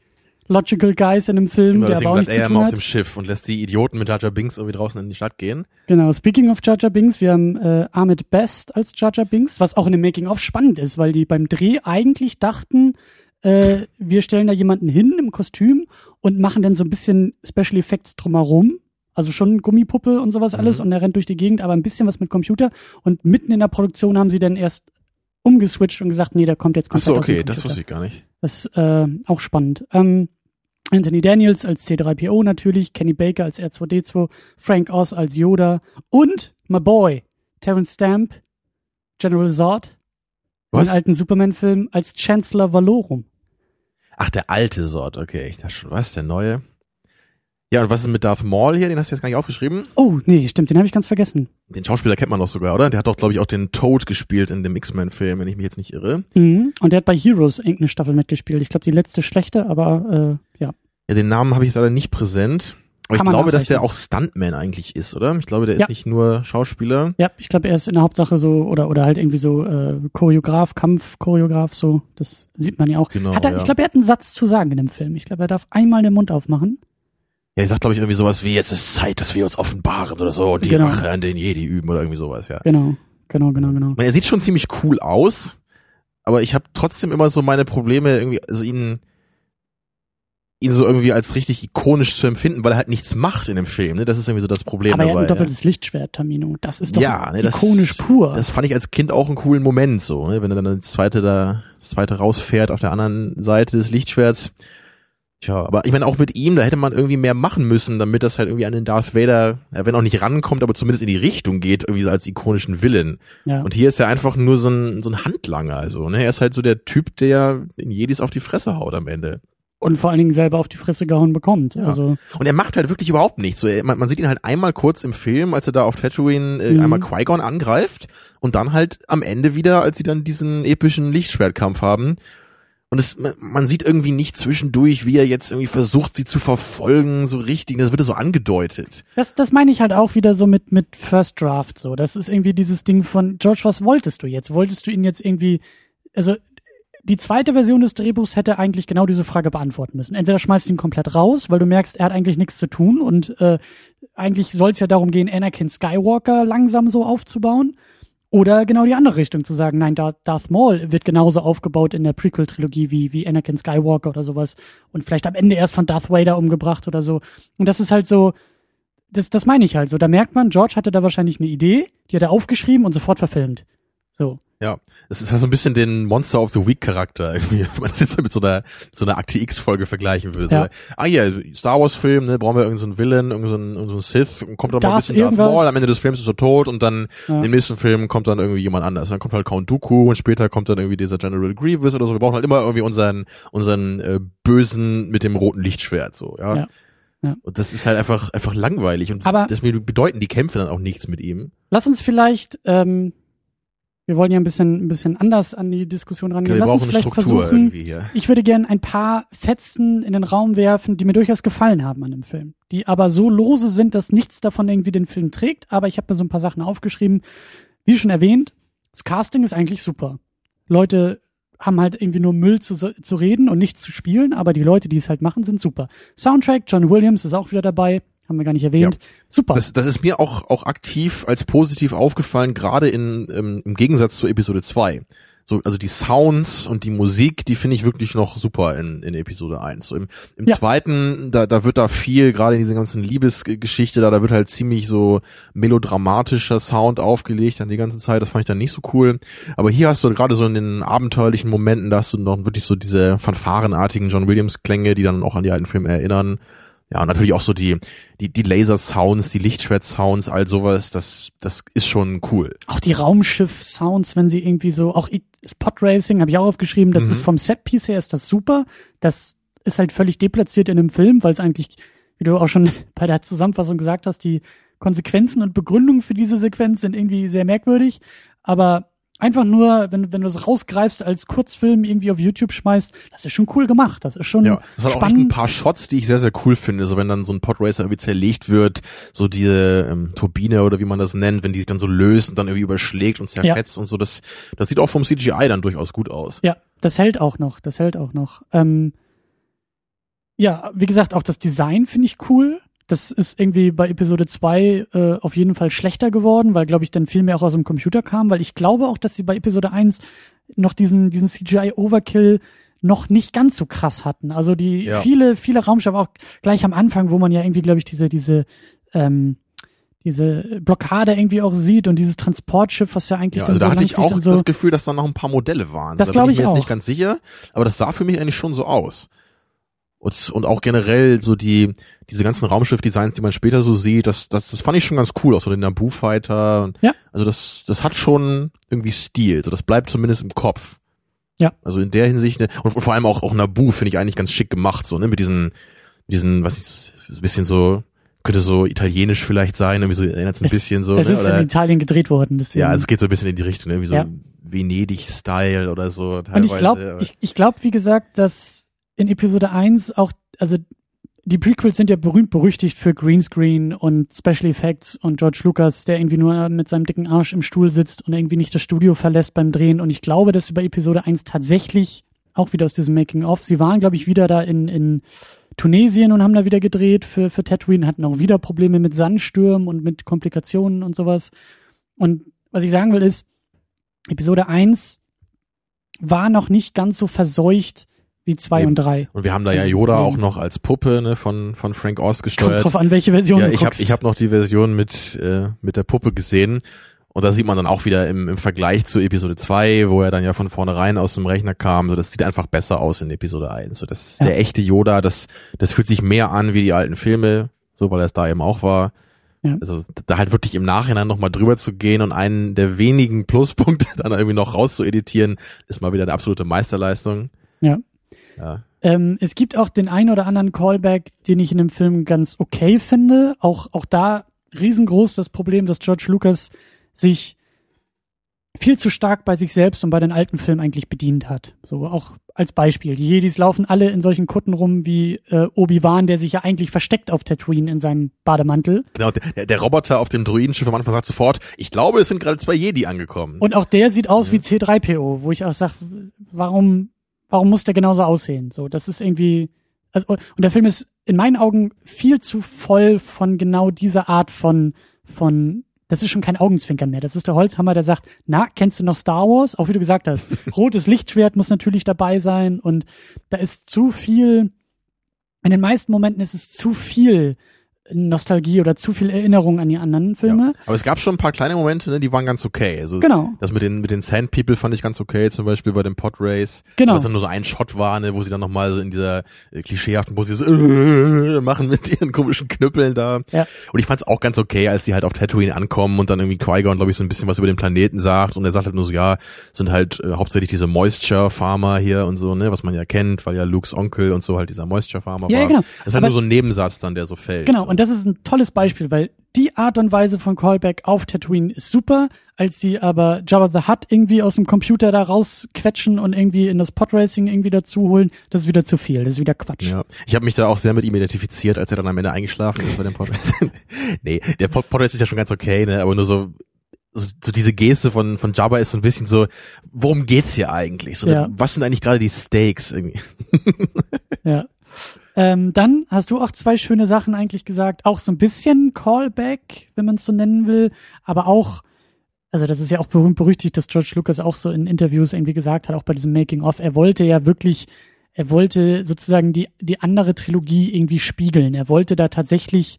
Logical Guys in einem Film, Genau, der aber auch nichts er zu tun auf hat. dem Schiff und lässt die Idioten mit Jar Jar Binks irgendwie draußen in die Stadt gehen. Genau, speaking of Jar Jar Binks, wir haben äh, Ahmed Best als Jar Jar Binks, was auch in dem Making-of spannend ist, weil die beim Dreh eigentlich dachten, äh, wir stellen da jemanden hin im Kostüm und machen dann so ein bisschen Special Effects drumherum. Also schon Gummipuppe und sowas alles Mhm. und er rennt durch die Gegend, aber ein bisschen was mit Computer. Und mitten in der Produktion haben sie dann erst umgeswitcht und gesagt, nee, der kommt jetzt Ach so, komplett dem okay, das wusste ich gar nicht. Das ist äh, auch spannend. Ähm, Anthony Daniels als C3PO natürlich, Kenny Baker als R2D2, Frank Oz als Yoda und my boy, Terrence Stamp, General Zod, Was? den alten Superman-Film, als Chancellor Valorum. Ach, der alte Sort, okay. Ich dachte schon, was, der neue? Ja, und was ist mit Darth Maul hier? Den hast du jetzt gar nicht aufgeschrieben. Oh, nee, stimmt, den habe ich ganz vergessen. Den Schauspieler kennt man doch sogar, oder? Der hat doch, glaube ich, auch den Toad gespielt in dem X-Men-Film, wenn ich mich jetzt nicht irre. Mhm. Und der hat bei Heroes irgendeine Staffel mitgespielt. Ich glaube, die letzte schlechte, aber äh, ja. Ja, den Namen habe ich jetzt leider nicht präsent. Aber Kann ich glaube, dass der auch Stuntman eigentlich ist, oder? Ich glaube, der Ja. ist nicht nur Schauspieler. Ja, ich glaube, er ist in der Hauptsache so, oder, oder halt irgendwie so äh, Choreograf, Kampfchoreograf, so. Das sieht man ja auch. Genau, hat er, ja. Ich glaube, er hat einen Satz zu sagen in dem Film. Ich glaube, er darf einmal den Mund aufmachen. Ja, ich sag, glaube ich, irgendwie sowas wie, es ist Zeit, dass wir uns offenbaren oder so und die Genau. Rache an den Jedi üben oder irgendwie sowas, ja. Genau, genau, genau, genau. Meine, er sieht schon ziemlich cool aus, aber ich habe trotzdem immer so meine Probleme, irgendwie, also ihn, ihn so irgendwie als richtig ikonisch zu empfinden, weil er halt nichts macht in dem Film. Ne? Das ist irgendwie so das Problem Aber er dabei. ein doppeltes Lichtschwert, Tamino. Das ist doch Ja, ne, das- ikonisch pur. Das fand ich als Kind auch einen coolen Moment, so, ne? wenn er dann das zweite da, das zweite rausfährt auf der anderen Seite des Lichtschwerts. Tja, aber ich meine, auch mit ihm, da hätte man irgendwie mehr machen müssen, damit das halt irgendwie an den Darth Vader, wenn auch nicht rankommt, aber zumindest in die Richtung geht, irgendwie so als ikonischen Villain. ja. Und hier ist er einfach nur so ein, so ein Handlanger, also, ne? Er ist halt so der Typ, der den Jedis auf die Fresse haut am Ende. Und vor allen Dingen selber auf die Fresse gehauen bekommt. Ja. Also, Und er macht halt wirklich überhaupt nichts. So, er, man, man sieht ihn halt einmal kurz im Film, als er da auf Tatooine äh, Mhm. einmal Qui-Gon angreift und dann halt am Ende wieder, als sie dann diesen epischen Lichtschwertkampf haben. Und es, man- sieht irgendwie nicht zwischendurch, wie er jetzt irgendwie versucht, sie zu verfolgen, so richtig. Das wird so angedeutet. das, das meine ich halt auch wieder so mit, mit First Draft so. Das ist irgendwie dieses Ding von, George, was wolltest du jetzt? Wolltest du ihn jetzt irgendwie, also, die zweite Version des Drehbuchs hätte eigentlich genau diese Frage beantworten müssen. Entweder schmeißt du ihn komplett raus, weil du merkst, er hat eigentlich nichts zu tun und äh, eigentlich soll es ja darum gehen, Anakin Skywalker langsam so aufzubauen. Oder genau die andere Richtung zu sagen, nein, Darth, Maul wird genauso aufgebaut in der Prequel-Trilogie wie, wie Anakin Skywalker oder sowas. Und vielleicht am Ende erst von Darth Vader umgebracht oder so. Und das ist halt so, das, das meine ich halt so. Da merkt man, George hatte da wahrscheinlich eine Idee, die hat er aufgeschrieben und sofort verfilmt. So. Ja, es ist halt so ein bisschen den Monster of the Week Charakter irgendwie, wenn man das jetzt mit so einer, so einer Akte X Folge vergleichen würde. Ja. So, ah ja, Star Wars Film, ne, brauchen wir irgendeinen so Villain, irgendeinen so einen, so einen Sith, und kommt dann mal ein Darth bisschen Darth irgendwas. Maul, am Ende des Films ist er tot und dann Ja. im nächsten Film kommt dann irgendwie jemand anders. Dann kommt halt Count Dooku und später kommt dann irgendwie dieser General Grievous oder so. Wir brauchen halt immer irgendwie unseren, unseren äh, Bösen mit dem roten Lichtschwert, so, ja. Ja. Ja. Und das ist halt einfach, einfach langweilig und Aber- deswegen bedeuten die Kämpfe dann auch nichts mit ihm. Lass uns vielleicht, ähm, wir wollen ja ein bisschen, ein bisschen anders an die Diskussion rangehen. Wir Lass uns brauchen eine vielleicht Struktur versuchen, irgendwie hier. ich würde gerne ein paar Fetzen in den Raum werfen, die mir durchaus gefallen haben an dem Film. Die aber so lose sind, dass nichts davon irgendwie den Film trägt. Aber ich habe mir so ein paar Sachen aufgeschrieben. Wie schon erwähnt, das Casting ist eigentlich super. Leute haben halt irgendwie nur Müll zu, zu reden und nichts zu spielen, aber die Leute, die es halt machen, sind super. Soundtrack, John Williams ist auch wieder dabei, haben wir gar nicht erwähnt. Super. Das, das ist mir auch, auch aktiv als positiv aufgefallen, gerade in, ähm, im Gegensatz zu Episode 2. So, also die Sounds und die Musik, die finde ich wirklich noch super in, in Episode 1. So im, im Ja. zweiten, da, da wird da viel, gerade in dieser ganzen Liebesgeschichte, da, da wird halt ziemlich so melodramatischer Sound aufgelegt dann die ganze Zeit. Das fand ich dann nicht so cool. Aber hier hast du gerade so in den abenteuerlichen Momenten, da hast du noch wirklich so diese fanfarenartigen John Williams Klänge, die dann auch an die alten Filme erinnern. Ja, und natürlich auch so die, die, die Laser-Sounds, die Lichtschwert-Sounds, all sowas, das, das ist schon cool. Auch die Raumschiff-Sounds, wenn sie irgendwie so, auch das Podracing habe ich auch aufgeschrieben, das Mhm. ist vom Setpiece her ist das super. Das ist halt völlig deplatziert in einem Film, weil es eigentlich, wie du auch schon bei der Zusammenfassung gesagt hast, die Konsequenzen und Begründungen für diese Sequenz sind irgendwie sehr merkwürdig. Aber einfach nur, wenn, wenn du es rausgreifst als Kurzfilm irgendwie auf YouTube schmeißt, das ist schon cool gemacht. Das ist schon Ja, das hat auch echt ein paar Shots, die ich sehr, sehr cool finde. So wenn dann so ein Podracer irgendwie zerlegt wird, so diese ähm, Turbine oder wie man das nennt, wenn die sich dann so löst und dann irgendwie überschlägt und zerfetzt und so, das, das sieht auch vom CGI dann durchaus gut aus. Ja, das hält auch noch, das hält auch noch. Ähm, ja, wie gesagt, auch das Design finde ich cool. Das ist irgendwie bei Episode 2 äh, auf jeden Fall schlechter geworden, weil, glaube ich, dann viel mehr auch aus dem Computer kam, weil ich glaube auch, dass sie bei Episode 1 noch diesen, diesen CGI-Overkill noch nicht ganz so krass hatten. Also die Ja. viele, viele Raumschiffe, auch gleich am Anfang, wo man ja irgendwie, glaube ich, diese, diese, ähm, diese Blockade irgendwie auch sieht und dieses Transportschiff, was ja eigentlich Ja, also da so hatte ich auch so. das Gefühl, dass da noch ein paar Modelle waren. Das da glaub bin ich ich mir jetzt auch. nicht ganz sicher, aber das sah für mich eigentlich schon so aus. Und, und auch generell so die, diese ganzen Raumschiff-Designs, die man später so sieht, das, das, das fand ich schon ganz cool, auch so den Naboo Fighter. Und Ja. Also das, das hat schon irgendwie Stil, so das bleibt zumindest im Kopf. Ja. Also in der Hinsicht, ne, und, und vor allem auch, auch Naboo finde ich eigentlich ganz schick gemacht, so, ne, mit diesen, mit diesen, was ist, ein bisschen so, könnte so italienisch vielleicht sein, irgendwie so, erinnert es ein bisschen so, es ne, ist oder, in Italien gedreht worden, deswegen. ja, also es geht so ein bisschen in die Richtung, irgendwie so Ja. Venedig-Style oder so Und teilweise. ich glaube, ich, ich glaub, wie gesagt, dass in Episode 1 auch, also die Prequels sind ja berühmt berüchtigt für Greenscreen und Special Effects und George Lucas, der irgendwie nur mit seinem dicken Arsch im Stuhl sitzt und irgendwie nicht das Studio verlässt beim Drehen. Und ich glaube, dass sie bei Episode 1 tatsächlich, auch wieder aus diesem Making-of, sie waren, glaube ich, wieder da in, in Tunesien und haben da wieder gedreht für, für Tatooine, hatten auch wieder Probleme mit Sandstürmen und mit Komplikationen und sowas. Und was ich sagen will ist, Episode 1 war noch nicht ganz so verseucht wie 2 Eben. und 3. und wir haben da ja Also, Yoda auch noch als Puppe ne, von, von Frank Oz Kommt gesteuert. drauf an, welche Version Ja, ich habe ich hab noch die Version mit, äh, mit der Puppe gesehen. Und da sieht man dann auch wieder im, im Vergleich zu Episode 2, wo er dann ja von vornherein aus dem Rechner kam, so das sieht einfach besser aus in Episode 1. So das Ja. der echte Yoda, das das fühlt sich mehr an wie die alten Filme, so weil er es da eben auch war. Ja. Also da halt wirklich im Nachhinein nochmal drüber zu gehen und einen der wenigen Pluspunkte dann irgendwie noch rauszueditieren, ist mal wieder eine absolute Meisterleistung. Ja. Ja. Ähm, es gibt auch den einen oder anderen Callback, den ich in dem Film ganz okay finde. Auch, auch da riesengroß das Problem, dass George Lucas sich viel zu stark bei sich selbst und bei den alten Filmen eigentlich bedient hat. So auch als Beispiel. Die Jedis laufen alle in solchen Kutten rum wie äh, Obi-Wan, der sich ja eigentlich versteckt auf Tatooine in seinem Bademantel. Genau, der, der Roboter auf dem Druidenschiff am Anfang sagt sofort, ich glaube, es sind gerade zwei Jedi angekommen. Und auch der sieht aus wie C3PO, wo ich auch sage, warum, warum muss der genauso aussehen? So, das ist irgendwie, also, und der Film ist in meinen Augen viel zu voll von genau dieser Art von, von, das ist schon kein Augenzwinkern mehr. Das ist der Holzhammer, der sagt, na, kennst du noch Star Wars? Auch wie du gesagt hast. Rotes Lichtschwert muss natürlich dabei sein und da ist zu viel, in den meisten Momenten ist es zu viel Nostalgie oder zu viel Erinnerung an die anderen Filme. Ja. Aber es gab schon ein paar kleine Momente, ne, die waren ganz okay. Also Genau. das mit den mit den Sand People fand ich ganz okay, zum Beispiel bei dem Pod Race. Genau. Was dann nur so ein Shot war, ne, wo sie dann nochmal so in dieser äh, klischeehaften Pose so, äh, machen mit ihren komischen Knüppeln da. Ja. Und ich fand's auch ganz okay, als sie halt auf Tatooine ankommen und dann irgendwie Qui-Gon, glaube ich, so ein bisschen was über den Planeten sagt und er sagt halt nur so, ja, sind halt äh, hauptsächlich diese Moisture Farmer hier und so, ne, was man ja kennt, weil ja Lukes Onkel und so halt dieser Moisture Farmer Ja, war. ja, genau. Das ist halt Aber- nur so ein Nebensatz dann, der so fällt. Genau, und das ist ein tolles Beispiel, weil die Art und Weise von Callback auf Tatooine ist super, als sie aber Jabba the Hutt irgendwie aus dem Computer da rausquetschen und irgendwie in das Podracing irgendwie dazu holen, das ist wieder zu viel, das ist wieder Quatsch. Ja, ich habe mich da auch sehr mit ihm identifiziert, als er dann am Ende eingeschlafen ist bei dem Podcast. nee, der Pod- Podcast ist ja schon ganz okay, ne, aber nur so so, so diese Geste von von Jabba ist so ein bisschen so, worum geht's hier eigentlich? So, Ja. Was sind eigentlich gerade die Stakes irgendwie? Ja. Ähm, dann hast du auch zwei schöne Sachen eigentlich gesagt. Auch so ein bisschen Callback, wenn man es so nennen will, aber auch, also das ist ja auch berühmt berüchtigt, dass George Lucas auch so in Interviews irgendwie gesagt hat, auch bei diesem Making-of, er wollte ja wirklich, er wollte sozusagen die, die andere Trilogie irgendwie spiegeln. Er wollte da tatsächlich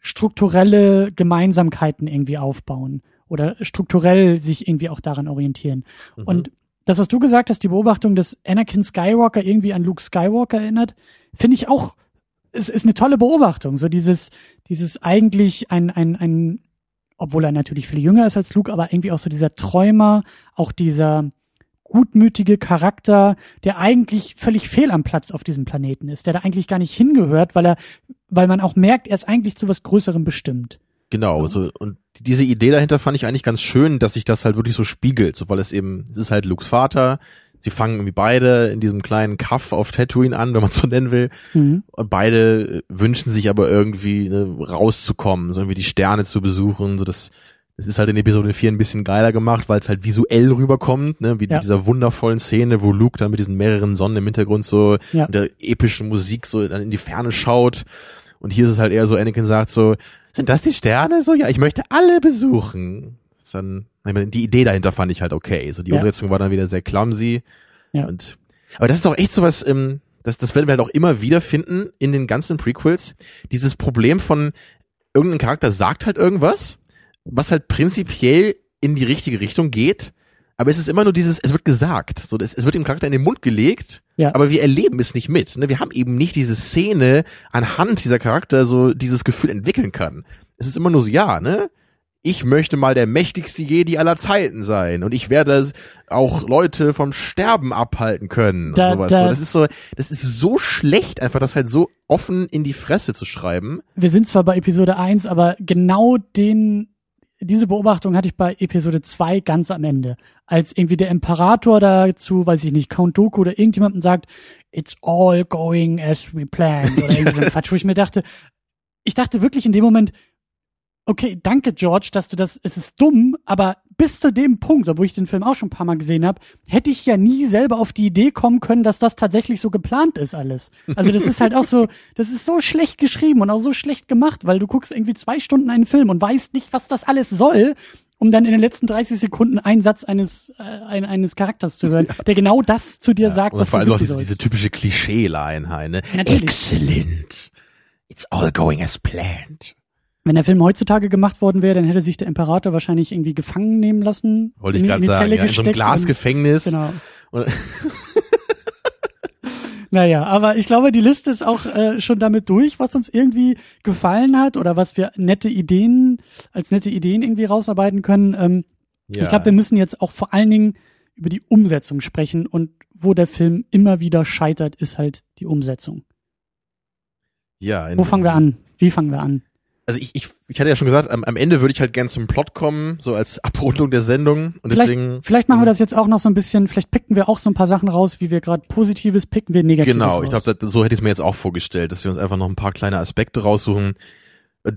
strukturelle Gemeinsamkeiten irgendwie aufbauen oder strukturell sich irgendwie auch daran orientieren. Und das, was du gesagt hast, die Beobachtung, dass Anakin Skywalker irgendwie an Luke Skywalker erinnert, finde ich auch, ist, ist eine tolle Beobachtung. So dieses, dieses eigentlich ein, ein, ein, obwohl er natürlich viel jünger ist als Luke, aber irgendwie auch so dieser Träumer, auch dieser gutmütige Charakter, der eigentlich völlig fehl am Platz auf diesem Planeten ist, der da eigentlich gar nicht hingehört, weil er, weil man auch merkt, er ist eigentlich zu was Größerem bestimmt. Genau, so und diese Idee dahinter fand ich eigentlich ganz schön, dass sich das halt wirklich so spiegelt, so weil es eben, es ist halt Lukes Vater, sie fangen irgendwie beide in diesem kleinen Kaff auf Tatooine an, wenn man so nennen will, Mhm. und beide wünschen sich aber irgendwie ne, rauszukommen, so irgendwie die Sterne zu besuchen, so das das ist halt in Episode 4 ein bisschen geiler gemacht, weil es halt visuell rüberkommt, ne, wie Ja. mit dieser wundervollen Szene, wo Luke dann mit diesen mehreren Sonnen im Hintergrund so Ja. mit der epischen Musik so dann in die Ferne schaut. Und hier ist es halt eher so, Anakin sagt so, sind das die Sterne? So, ja, ich möchte alle besuchen. Ist dann, ich meine, die Idee dahinter fand ich halt okay. So, die Ja. Umsetzung war dann wieder sehr clumsy. Ja. Und, aber das ist auch echt so was, ähm, das, das werden wir halt auch immer wieder finden in den ganzen Prequels. Dieses Problem von, irgendein Charakter sagt halt irgendwas, was halt prinzipiell in die richtige Richtung geht, aber es ist immer nur dieses, es wird gesagt, so, es, es wird dem Charakter in den Mund gelegt, Ja. aber wir erleben es nicht mit. Ne? Wir haben eben nicht diese Szene anhand dieser Charakter so dieses Gefühl entwickeln kann. Es ist immer nur so, ja, ne? Ich möchte mal der mächtigste Jedi aller Zeiten sein und ich werde auch Leute vom Sterben abhalten können Da- sowas. da- so, das ist so, das ist so schlecht, einfach das halt so offen in die Fresse zu schreiben. Wir sind zwar bei Episode 1, aber genau den, diese Beobachtung hatte ich bei Episode 2 ganz am Ende. Als irgendwie der Imperator dazu, weiß ich nicht, Count Dooku oder irgendjemandem sagt, it's all going as we planned oder irgendwie so ein Quatsch, wo ich mir dachte, ich dachte wirklich in dem Moment, okay, danke George, dass du das, es ist dumm, aber bis zu dem Punkt, obwohl ich den Film auch schon ein paar Mal gesehen habe, hätte ich ja nie selber auf die Idee kommen können, dass das tatsächlich so geplant ist alles. Also das ist halt auch so, das ist so schlecht geschrieben und auch so schlecht gemacht, weil du guckst irgendwie zwei Stunden einen Film und weißt nicht, was das alles soll, um dann in den letzten 30 Sekunden einen Satz eines, äh, ein, eines Charakters zu hören, der genau das zu dir sagt, Und was vor du allem auch wissen diese, diese typische Klischee-Line ne? Natürlich. Excellent. It's all going as planned. Wenn der Film heutzutage gemacht worden wäre, dann hätte sich der Imperator wahrscheinlich irgendwie gefangen nehmen lassen. Wollte ich gerade sagen, ja, in so einem Glasgefängnis. Genau. Naja, aber ich glaube, die Liste ist auch äh, schon damit durch, was uns irgendwie gefallen hat oder was wir nette Ideen, als nette Ideen irgendwie rausarbeiten können. Ähm, Ja. Ich glaube, wir müssen jetzt auch vor allen Dingen über die Umsetzung sprechen und wo der Film immer wieder scheitert, ist halt die Umsetzung. ja, Wo fangen wir an? Wie fangen wir an? Also ich, ich, ich hatte ja schon gesagt, am, am Ende würde ich halt gern zum Plot kommen, so als Abrundung der Sendung. Und Vielleicht, deswegen. vielleicht machen wir das jetzt auch noch so ein bisschen, vielleicht picken wir auch so ein paar Sachen raus, wie wir gerade Positives picken, wir Negatives Genau, ich glaube, so hätte ich es mir jetzt auch vorgestellt, dass wir uns einfach noch ein paar kleine Aspekte raussuchen.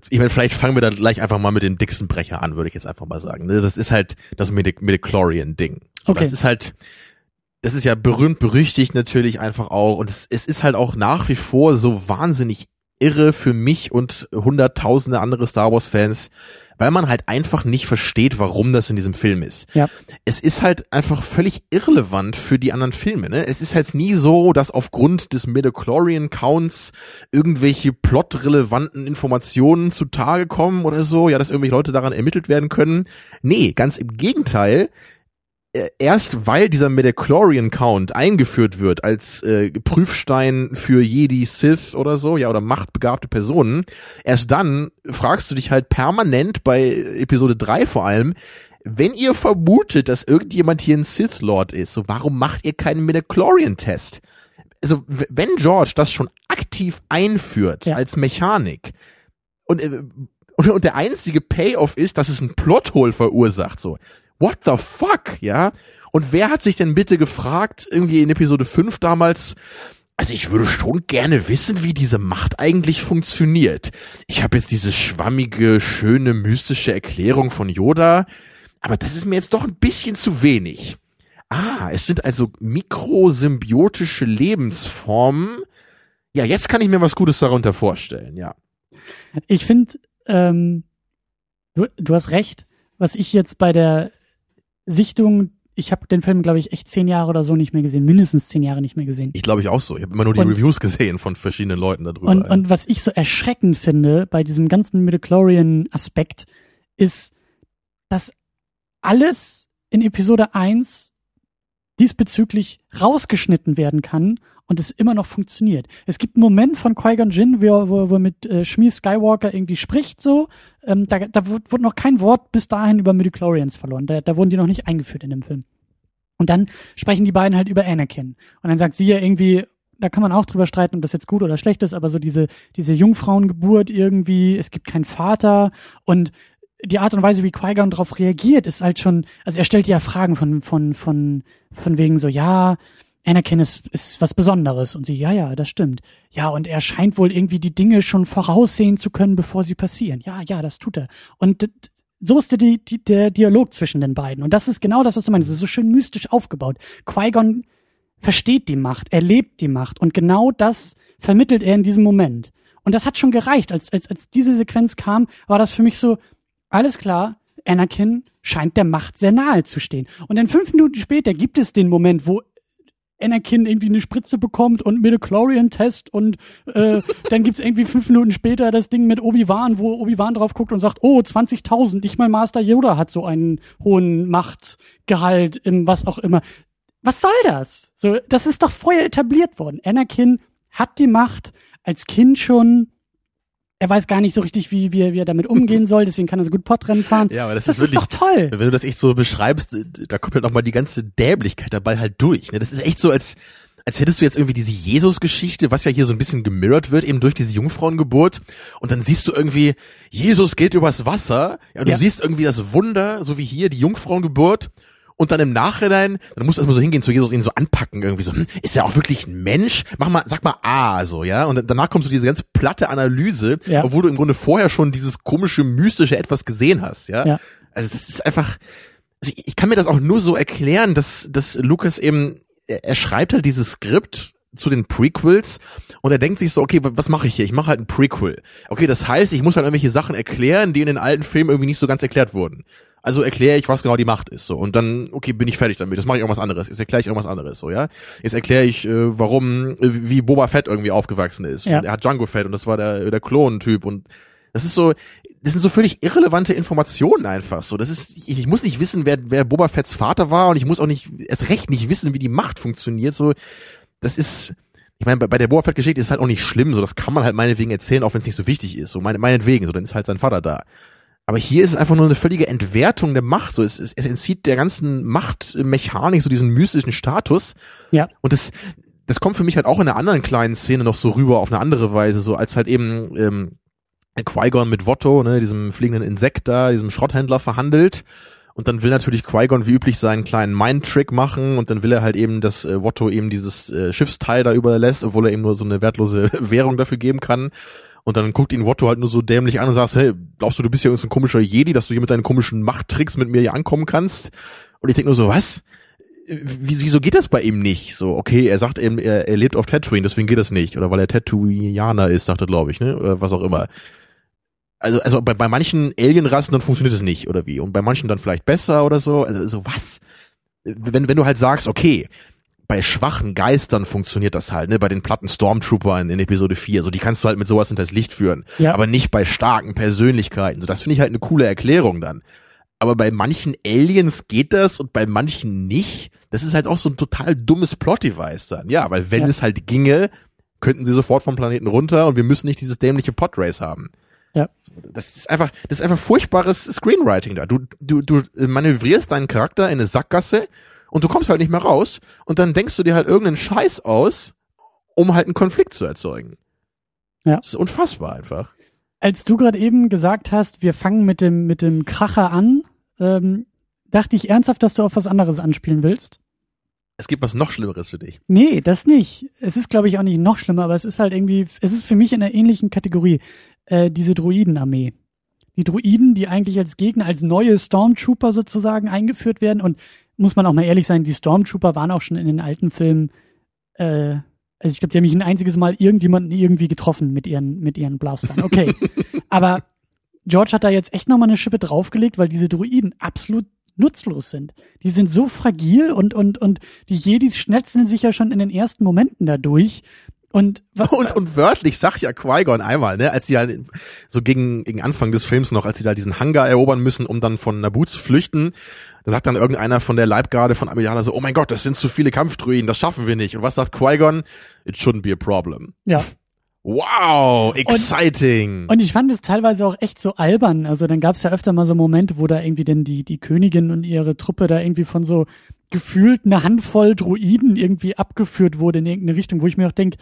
Ich meine, vielleicht fangen wir da gleich einfach mal mit dem dicksten Brecher an, würde ich jetzt einfach mal sagen. ne? Das ist halt das Midi- Midichlorian-Ding. So, Okay. Das ist halt, das ist ja berühmt berüchtigt natürlich einfach auch. Und es, es ist halt auch nach wie vor so wahnsinnig irre für mich und hunderttausende andere Star Wars-Fans, weil man halt einfach nicht versteht, warum das in diesem Film ist Ja. es ist halt einfach völlig irrelevant für die anderen Filme. Ne? Es ist halt nie so, dass aufgrund des Midichlorian-Counts irgendwelche plotrelevanten Informationen zutage kommen oder so, ja, dass irgendwelche Leute daran ermittelt werden können. Nee, ganz im Gegenteil. Äh, Erst weil dieser Midichlorian-Count eingeführt wird als äh, Prüfstein für Jedi, Sith oder so, ja, oder machtbegabte Personen, erst dann fragst du dich halt permanent bei Episode 3 vor allem, wenn ihr vermutet, dass irgendjemand hier ein Sith Lord ist, so warum macht ihr keinen Midichlorian-Test? Also w- wenn George das schon aktiv einführt Ja. als Mechanik und, äh, und, und der einzige Payoff ist, dass es einen Plothole verursacht, so what the fuck, ja? Und wer hat sich denn bitte gefragt, irgendwie in Episode 5 damals, also ich würde schon gerne wissen, wie diese Macht eigentlich funktioniert. Ich habe jetzt diese schwammige, schöne, mystische Erklärung von Yoda, aber das ist mir jetzt doch ein bisschen zu wenig. Ah, es sind also mikrosymbiotische Lebensformen. Ja, jetzt kann ich mir was Gutes darunter vorstellen, ja. Ich finde, ähm, du, du hast recht, was ich jetzt bei der Sichtung, ich habe den Film, glaube ich, echt zehn Jahre oder so nicht mehr gesehen, mindestens zehn Jahre nicht mehr gesehen. Ich glaube ich auch so. Ich habe immer nur die Und- Reviews gesehen von verschiedenen Leuten darüber. Und, ja. und was ich so erschreckend finde bei diesem ganzen Midichlorian-Aspekt, ist, dass alles in Episode 1 diesbezüglich rausgeschnitten werden kann und es immer noch funktioniert. Es gibt einen Moment von Qui-Gon Jinn, wo, wo, wo mit äh, Shmi Skywalker irgendwie spricht so. Ähm, da da wurde noch kein Wort bis dahin über Midichlorians verloren. Da, da wurden die noch nicht eingeführt in dem Film. Und dann sprechen die beiden halt über Anakin. Und dann sagt sie ja irgendwie, da kann man auch drüber streiten, ob das jetzt gut oder schlecht ist, aber so diese, diese Jungfrauengeburt irgendwie, es gibt keinen Vater und die Art und Weise, wie Qui-Gon darauf reagiert, ist halt schon, also er stellt ja Fragen von, von, von, von wegen so, ja, Anakin ist, ist was Besonderes. Und sie, ja, ja, das stimmt. Ja, und er scheint wohl irgendwie die Dinge schon voraussehen zu können, bevor sie passieren. Ja, ja, das tut er. Und so ist der, die, der Dialog zwischen den beiden. Und das ist genau das, was du meinst. Es ist so schön mystisch aufgebaut. Qui-Gon versteht die Macht, er lebt die Macht. Und genau das vermittelt er in diesem Moment. Und das hat schon gereicht. Als, als, als diese Sequenz kam, war das für mich so, alles klar, Anakin scheint der Macht sehr nahe zu stehen. Und dann fünf Minuten später gibt es den Moment, wo Anakin irgendwie eine Spritze bekommt und Midichlorian-Test und äh, dann gibt's irgendwie fünf Minuten später das Ding mit Obi-Wan, wo Obi-Wan drauf guckt und sagt, oh, 20.000, nicht mal Master Yoda hat so einen hohen Machtgehalt im was auch immer. Was soll das? So, das ist doch vorher etabliert worden. Anakin hat die Macht als Kind schon er weiß gar nicht so richtig, wie, wie, wie er damit umgehen soll, deswegen kann er so gut Podrennen fahren. Ja, aber das, das ist, wirklich, ist doch toll. Wenn du das echt so beschreibst, da kommt halt nochmal die ganze Dämlichkeit dabei halt durch. Ne? Das ist echt so, als, als hättest du jetzt irgendwie diese Jesus-Geschichte, was ja hier so ein bisschen gemirrored wird, eben durch diese Jungfrauengeburt. Und dann siehst du irgendwie, Jesus geht übers Wasser. Ja, du ja. siehst irgendwie das Wunder, so wie hier die Jungfrauengeburt und dann im Nachhinein, dann musst du erstmal so hingehen zu Jesus ihn so anpacken, irgendwie so, hm, ist er auch wirklich ein Mensch? Mach mal, sag mal ah, so, ja. Und danach kommst du diese ganz platte Analyse, ja. obwohl du im Grunde vorher schon dieses komische, mystische etwas gesehen hast, ja. ja. Also das ist einfach, also ich kann mir das auch nur so erklären, dass, dass Lukas eben, er, er schreibt halt dieses Skript, zu den Prequels und er denkt sich so, okay, was mache ich hier? Ich mache halt ein Prequel. Okay, das heißt, ich muss halt irgendwelche Sachen erklären, die in den alten Filmen irgendwie nicht so ganz erklärt wurden. Also erkläre ich, was genau die Macht ist, so. Und dann, okay, bin ich fertig damit. Das mache ich irgendwas anderes. Jetzt erkläre ich irgendwas anderes, so, ja. Jetzt erkläre ich, äh, warum, äh, wie Boba Fett irgendwie aufgewachsen ist. Ja. Und er hat Django Fett und das war der, der Klonentyp und das ist so, das sind so völlig irrelevante Informationen einfach, so. Das ist, ich, ich muss nicht wissen, wer, wer Boba Fetts Vater war und ich muss auch nicht, erst recht nicht wissen, wie die Macht funktioniert, so. Das ist, ich meine, bei, bei der Boba Fett-Geschichte ist es halt auch nicht schlimm, so das kann man halt meinetwegen erzählen, auch wenn es nicht so wichtig ist. So meine, meinetwegen, so dann ist halt sein Vater da. Aber hier ist es einfach nur eine völlige Entwertung der Macht. So, es, es, es entzieht der ganzen Machtmechanik so diesen mystischen Status. Ja. Und das, das kommt für mich halt auch in einer anderen kleinen Szene noch so rüber auf eine andere Weise, so als halt eben ähm, Qui-Gon mit Votto, ne, diesem fliegenden Insekt da, diesem Schrotthändler verhandelt. Und dann will natürlich Qui-Gon wie üblich seinen kleinen Mind-Trick machen und dann will er halt eben, dass äh, Votto eben dieses äh, Schiffsteil da überlässt, obwohl er eben nur so eine wertlose Währung dafür geben kann. Und dann guckt ihn Watto halt nur so dämlich an und sagt, hey, glaubst du, du bist ja ein komischer Jedi, dass du hier mit deinen komischen Machttricks mit mir hier ankommen kannst? Und ich denke nur so, was? Wieso geht das bei ihm nicht? So, okay, er sagt eben, er, er lebt auf Tatooine, deswegen geht das nicht. Oder weil er Tatooianer ist, sagt er, glaube ich, ne? Oder was auch immer. Also, also bei, bei manchen Alienrassen dann funktioniert es nicht, oder wie? Und bei manchen dann vielleicht besser oder so. Also, so was? Wenn, wenn du halt sagst, okay, bei schwachen Geistern funktioniert das halt, ne, bei den platten Stormtroopern in Episode 4. So, die kannst du halt mit sowas hinters Licht führen. Ja. Aber nicht bei starken Persönlichkeiten. So, das finde ich halt eine coole Erklärung dann. Aber bei manchen Aliens geht das und bei manchen nicht. Das ist halt auch so ein total dummes Plot-Device dann. Ja, weil wenn ja. es halt ginge, könnten sie sofort vom Planeten runter und wir müssen nicht dieses dämliche Podrace haben. Ja. Das ist einfach, das ist einfach furchtbares Screenwriting da. Du, du, du manövrierst deinen Charakter in eine Sackgasse und du kommst halt nicht mehr raus und dann denkst du dir halt irgendeinen Scheiß aus, um halt einen Konflikt zu erzeugen. Ja. Das ist unfassbar einfach. Als du gerade eben gesagt hast, wir fangen mit dem, mit dem Kracher an, ähm, dachte ich ernsthaft, dass du auf was anderes anspielen willst. Es gibt was noch Schlimmeres für dich. Nee, das nicht. Es ist, glaube ich, auch nicht noch schlimmer, aber es ist halt irgendwie, es ist für mich in einer ähnlichen Kategorie. Äh, diese Druidenarmee. Die Druiden, die eigentlich als Gegner, als neue Stormtrooper sozusagen eingeführt werden und muss man auch mal ehrlich sein, die Stormtrooper waren auch schon in den alten Filmen, äh, also ich glaube, die haben nicht ein einziges Mal irgendjemanden irgendwie getroffen mit ihren, mit ihren Blastern. Okay. Aber George hat da jetzt echt nochmal eine Schippe draufgelegt, weil diese Druiden absolut nutzlos sind. Die sind so fragil und, und, und die Jedis schnetzeln sich ja schon in den ersten Momenten dadurch. Und, und, und wörtlich sagt ja Qui-Gon einmal, ne, als sie halt so gegen, gegen Anfang des Films noch, als sie da diesen Hangar erobern müssen, um dann von Naboo zu flüchten, da sagt dann irgendeiner von der Leibgarde von Amidala so, oh mein Gott, das sind zu viele Kampfdruiden, das schaffen wir nicht. Und was sagt Qui-Gon? It shouldn't be a problem. Ja. Wow, exciting. Und, und ich fand es teilweise auch echt so albern. Also dann gab es ja öfter mal so Momente, wo da irgendwie denn die, die Königin und ihre Truppe da irgendwie von so gefühlt eine Handvoll Druiden irgendwie abgeführt wurde in irgendeine Richtung, wo ich mir auch denke,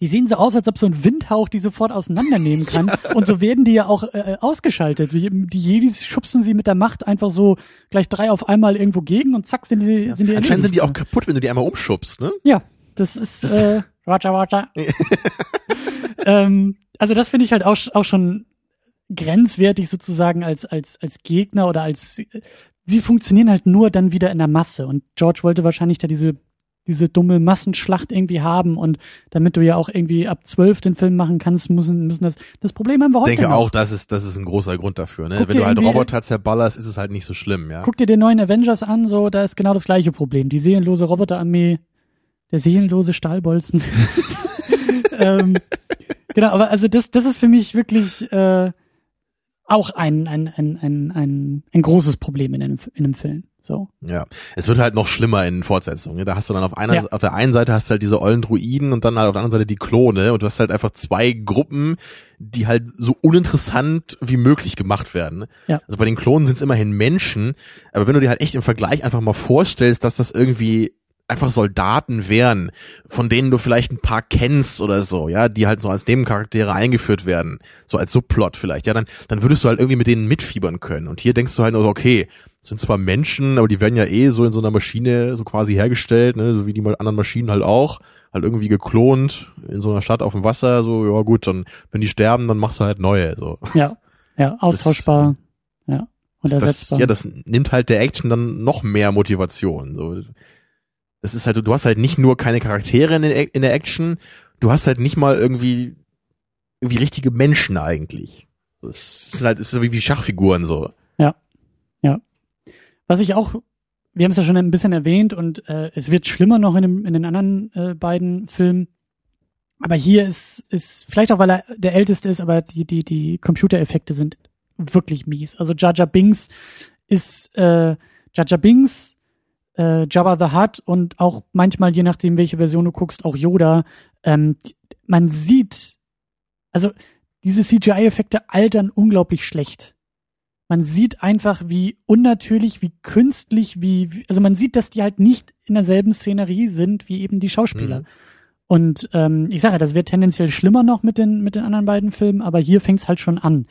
die sehen so aus, als ob so ein Windhauch die sofort auseinandernehmen kann. ja. Und so werden die ja auch äh, ausgeschaltet. Die, Jedis schubsen sie mit der Macht einfach so gleich drei auf einmal irgendwo gegen und zack sind die, ja. sind die Anscheinend sind die auch kaputt, wenn du die einmal umschubst, ne? Ja, das ist äh, Roger, Roger. ähm, also das finde ich halt auch, auch schon grenzwertig sozusagen als, als, als Gegner oder als, sie funktionieren halt nur dann wieder in der Masse und George wollte wahrscheinlich da diese diese dumme Massenschlacht irgendwie haben und damit du ja auch irgendwie ab zwölf den Film machen kannst, müssen, müssen das, das Problem haben wir heute Ich denke noch. auch, das ist, das ist ein großer Grund dafür, ne? Wenn du halt Roboter zerballerst, ist es halt nicht so schlimm, ja. Guck dir den neuen Avengers an, so, da ist genau das gleiche Problem. Die seelenlose Roboterarmee, der seelenlose Stahlbolzen. ähm, genau, aber also das, das ist für mich wirklich, äh, auch ein, ein, ein, ein, ein, ein großes Problem in einem, in einem Film. So. Ja, es wird halt noch schlimmer in Fortsetzungen. Da hast du dann auf einer, ja. auf der einen Seite hast du halt diese ollen Druiden und dann halt auf der anderen Seite die Klone und du hast halt einfach zwei Gruppen, die halt so uninteressant wie möglich gemacht werden. Ja. Also bei den Klonen sind es immerhin Menschen, aber wenn du dir halt echt im Vergleich einfach mal vorstellst, dass das irgendwie einfach Soldaten wären, von denen du vielleicht ein paar kennst oder so, ja, die halt so als Nebencharaktere eingeführt werden, so als Subplot vielleicht, ja, dann, dann würdest du halt irgendwie mit denen mitfiebern können. Und hier denkst du halt nur, okay, sind zwar Menschen, aber die werden ja eh so in so einer Maschine so quasi hergestellt, ne, so wie die anderen Maschinen halt auch, halt irgendwie geklont in so einer Stadt auf dem Wasser, so, ja gut, dann, wenn die sterben, dann machst du halt neue, so. Ja, ja, austauschbar, das, ja. Und das, ersetzbar. ja, das nimmt halt der Action dann noch mehr Motivation, so das ist halt, du hast halt nicht nur keine Charaktere in, in der Action, du hast halt nicht mal irgendwie, irgendwie richtige Menschen eigentlich. Es ist halt, es ist wie, wie Schachfiguren so. Ja. Ja. Was ich auch, wir haben es ja schon ein bisschen erwähnt und äh, es wird schlimmer noch in, dem, in den anderen äh, beiden Filmen. Aber hier ist, ist, vielleicht auch weil er der älteste ist, aber die, die, die Computereffekte sind wirklich mies. Also Jaja Bings ist, äh, Jaja Bings äh, Jabba the Hutt und auch manchmal, je nachdem, welche Version du guckst, auch Yoda, ähm, man sieht, also diese CGI-Effekte altern unglaublich schlecht. Man sieht einfach, wie unnatürlich, wie künstlich, wie, wie, also man sieht, dass die halt nicht in derselben Szenerie sind wie eben die Schauspieler. Mhm. Und ähm, ich sage ja, das wird tendenziell schlimmer noch mit den, mit den anderen beiden Filmen, aber hier fängt's halt schon an.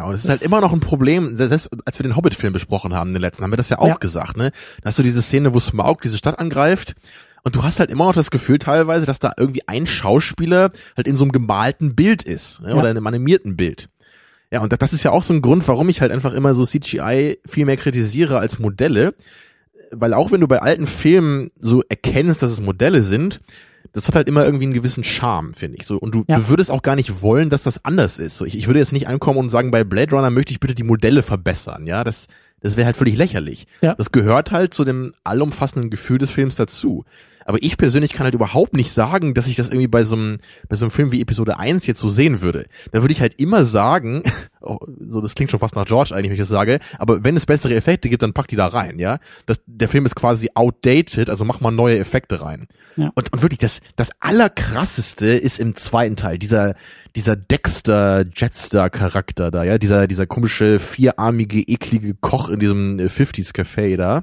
Ja, und es ist halt immer noch ein Problem, selbst als wir den Hobbit-Film besprochen haben, den letzten, haben wir das ja auch ja. gesagt, ne? Da hast du diese Szene, wo Smaug diese Stadt angreift und du hast halt immer noch das Gefühl teilweise, dass da irgendwie ein Schauspieler halt in so einem gemalten Bild ist, ne? oder in einem animierten Bild. Ja, und das ist ja auch so ein Grund, warum ich halt einfach immer so CGI viel mehr kritisiere als Modelle. Weil auch wenn du bei alten Filmen so erkennst, dass es Modelle sind, das hat halt immer irgendwie einen gewissen Charme, finde ich. So, und du, ja. du würdest auch gar nicht wollen, dass das anders ist. So, ich, ich würde jetzt nicht ankommen und sagen, bei Blade Runner möchte ich bitte die Modelle verbessern. Ja, das, das wäre halt völlig lächerlich. Ja. Das gehört halt zu dem allumfassenden Gefühl des Films dazu. Aber ich persönlich kann halt überhaupt nicht sagen, dass ich das irgendwie bei so einem, bei so einem Film wie Episode 1 jetzt so sehen würde. Da würde ich halt immer sagen, oh, so das klingt schon fast nach George eigentlich, wenn ich das sage, aber wenn es bessere Effekte gibt, dann pack die da rein, ja. Das, der Film ist quasi outdated, also mach mal neue Effekte rein. Ja. Und, und wirklich, das, das allerkrasseste ist im zweiten Teil, dieser, dieser Dexter Jetstar Charakter da, ja, dieser, dieser komische, vierarmige, eklige Koch in diesem 50s Café da.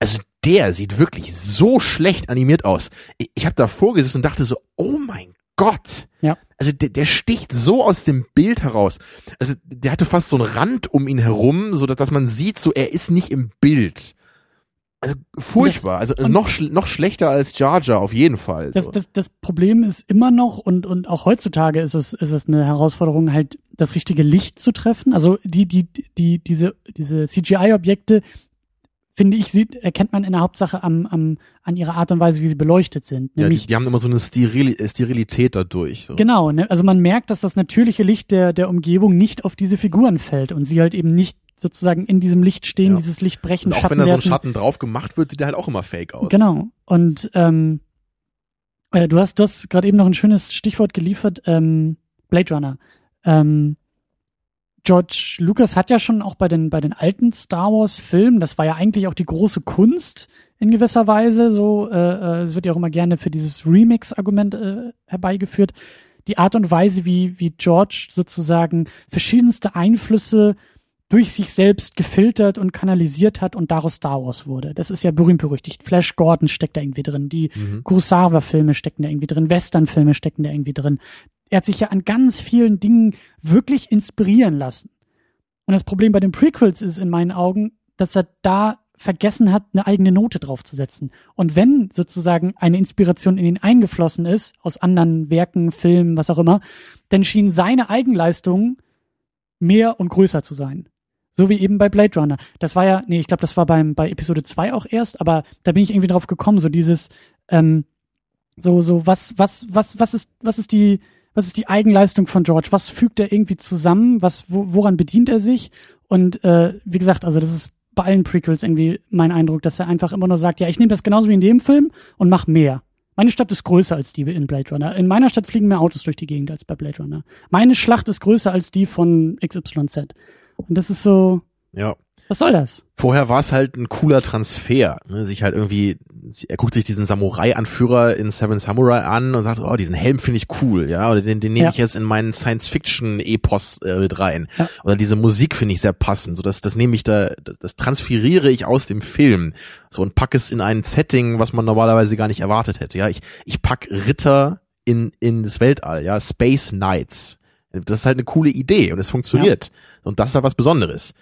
Also der sieht wirklich so schlecht animiert aus. Ich, ich habe da vorgesessen und dachte so, oh mein Gott. Ja. Also der, der sticht so aus dem Bild heraus. Also der hatte fast so einen Rand um ihn herum, so dass, dass man sieht, so er ist nicht im Bild. Also furchtbar, also noch noch schlechter als Jar Jar auf jeden Fall. So. Das, das, das Problem ist immer noch und und auch heutzutage ist es ist es eine Herausforderung halt das richtige Licht zu treffen. Also die die die diese diese CGI Objekte finde ich, sieht, erkennt man in der Hauptsache am, am, an ihrer Art und Weise, wie sie beleuchtet sind. Nämlich, ja, die, die haben immer so eine Steril Sterilität dadurch. So. Genau, ne? also man merkt, dass das natürliche Licht der, der Umgebung nicht auf diese Figuren fällt und sie halt eben nicht sozusagen in diesem Licht stehen, ja. dieses Licht brechen. Und auch Schatten wenn da so ein Schatten drauf gemacht wird, sieht der halt auch immer fake aus. Genau. Und ähm, äh, du hast, du hast gerade eben noch ein schönes Stichwort geliefert, ähm, Blade Runner. Ähm, George Lucas hat ja schon auch bei den, bei den alten Star Wars Filmen, das war ja eigentlich auch die große Kunst in gewisser Weise, so, äh, äh, es wird ja auch immer gerne für dieses Remix-Argument äh, herbeigeführt. die Art und Weise, wie, wie George sozusagen verschiedenste Einflüsse durch sich selbst gefiltert und kanalisiert hat und daraus Star Wars wurde. Das ist ja berühmt berüchtigt. Flash Gordon steckt da irgendwie drin, die mhm. Kurosawa-Filme stecken da irgendwie drin, Western-Filme stecken da irgendwie drin. Er hat sich ja an ganz vielen Dingen wirklich inspirieren lassen. Und das Problem bei den Prequels ist in meinen Augen, dass er da vergessen hat, eine eigene Note draufzusetzen. Und wenn sozusagen eine Inspiration in ihn eingeflossen ist, aus anderen Werken, Filmen, was auch immer, dann schien seine Eigenleistung mehr und größer zu sein. So wie eben bei Blade Runner. Das war ja, nee, ich glaube, das war beim, bei Episode 2 auch erst, aber da bin ich irgendwie drauf gekommen, so dieses, ähm, so, so, was, was, was, was ist, was ist die, was ist die Eigenleistung von George? Was fügt er irgendwie zusammen? Was, wo, woran bedient er sich? Und äh, wie gesagt, also das ist bei allen Prequels irgendwie mein Eindruck, dass er einfach immer nur sagt, ja, ich nehme das genauso wie in dem Film und mach mehr. Meine Stadt ist größer als die in Blade Runner. In meiner Stadt fliegen mehr Autos durch die Gegend als bei Blade Runner. Meine Schlacht ist größer als die von XYZ. Und das ist so. Ja. Was soll das? Vorher war es halt ein cooler Transfer, ne? sich halt irgendwie, er guckt sich diesen Samurai-Anführer in Seven Samurai an und sagt, oh, diesen Helm finde ich cool, ja, oder den, den nehme ja. ich jetzt in meinen Science-Fiction-Epos äh, mit rein. Ja. Oder diese Musik finde ich sehr passend, so dass das nehme ich da, das transferiere ich aus dem Film, so und packe es in ein Setting, was man normalerweise gar nicht erwartet hätte, ja. Ich, ich pack Ritter in, in das Weltall, ja, Space Knights. Das ist halt eine coole Idee und es funktioniert. Ja. Und das ist halt was Besonderes.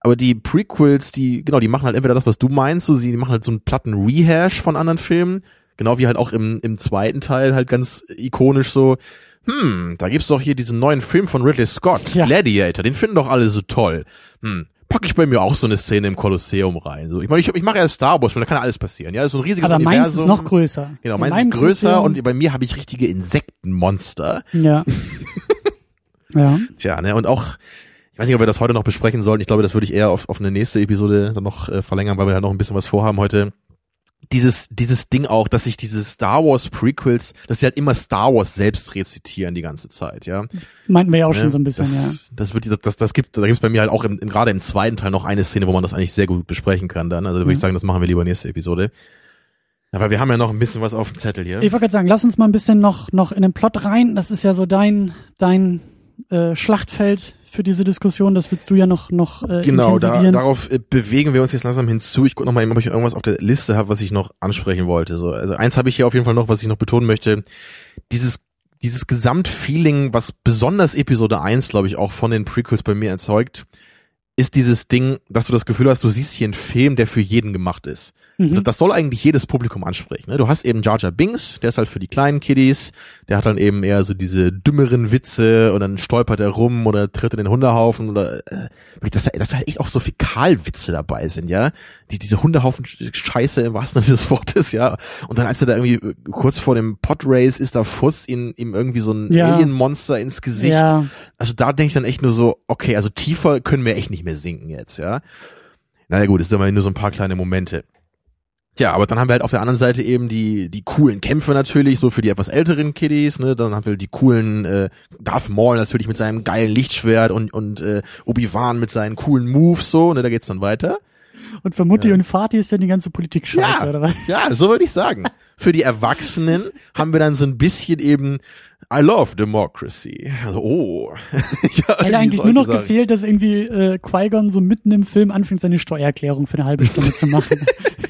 Aber die Prequels, die, genau, die machen halt entweder das, was du meinst, so sie machen halt so einen platten Rehash von anderen Filmen, genau wie halt auch im, im zweiten Teil halt ganz ikonisch so, hm, da gibt's doch hier diesen neuen Film von Ridley Scott, ja. Gladiator, den finden doch alle so toll. Hm, pack ich bei mir auch so eine Szene im Kolosseum rein. So, ich meine, ich, ich mache ja Star Wars, da kann ja alles passieren. Ja, das ist so ein riesiges Aber Universum. meins ist noch größer. Genau, meins ist größer und bei mir habe ich richtige Insektenmonster. Ja. ja. Tja, ne, und auch ich weiß nicht, ob wir das heute noch besprechen sollen. Ich glaube, das würde ich eher auf, auf eine nächste Episode dann noch äh, verlängern, weil wir ja noch ein bisschen was vorhaben heute. Dieses, dieses Ding auch, dass sich diese Star Wars Prequels, dass sie halt immer Star Wars selbst rezitieren die ganze Zeit, ja. Meinten wir ja auch ne? schon so ein bisschen, das, ja. Das wird, das, das, das gibt, da gibt es bei mir halt auch im, im, gerade im zweiten Teil noch eine Szene, wo man das eigentlich sehr gut besprechen kann dann. Also da würde ich sagen, das machen wir lieber nächste Episode. Aber wir haben ja noch ein bisschen was auf dem Zettel hier. Ich wollte gerade sagen, lass uns mal ein bisschen noch, noch in den Plot rein. Das ist ja so dein, dein äh, Schlachtfeld für diese Diskussion. Das willst du ja noch noch äh, Genau, da, darauf äh, bewegen wir uns jetzt langsam hinzu. Ich gucke noch mal, ob ich irgendwas auf der Liste habe, was ich noch ansprechen wollte. So, also eins habe ich hier auf jeden Fall noch, was ich noch betonen möchte. Dieses dieses Gesamtfeeling, was besonders Episode 1, glaube ich, auch von den Prequels bei mir erzeugt, ist dieses Ding, dass du das Gefühl hast, du siehst hier einen Film, der für jeden gemacht ist. Mhm. Das soll eigentlich jedes Publikum ansprechen. Ne? Du hast eben Jar Jar Binks, der ist halt für die kleinen Kiddies, der hat dann eben eher so diese dümmeren Witze und dann stolpert er rum oder tritt in den Hundehaufen oder äh, dass, da, dass da halt echt auch so Fäkalwitze dabei sind, ja. Die, diese Hundehaufen Scheiße im wahrsten Sinne des Wortes, ja. Und dann als er da irgendwie äh, kurz vor dem Podrace ist, da furzt ihm, ihm irgendwie so ein ja. Alien-Monster ins Gesicht. Ja. Also da denke ich dann echt nur so, okay, also tiefer können wir echt nicht mehr sinken jetzt, ja. Naja gut, es sind aber nur so ein paar kleine Momente. Tja, aber dann haben wir halt auf der anderen Seite eben die die coolen Kämpfe natürlich, so für die etwas älteren Kiddies, ne? Dann haben wir die coolen äh, Darth Maul natürlich mit seinem geilen Lichtschwert und und äh, Obi-Wan mit seinen coolen Moves so, ne, da geht's dann weiter. Und für Mutti ja. und Vati ist dann die ganze Politik scheiße, ja, oder was? Ja, so würde ich sagen. Für die Erwachsenen haben wir dann so ein bisschen eben I love democracy. Also, oh. ja, Hätte eigentlich nur noch sagen. gefehlt, dass irgendwie äh, Qui-Gon so mitten im Film anfängt, seine Steuererklärung für eine halbe Stunde zu machen.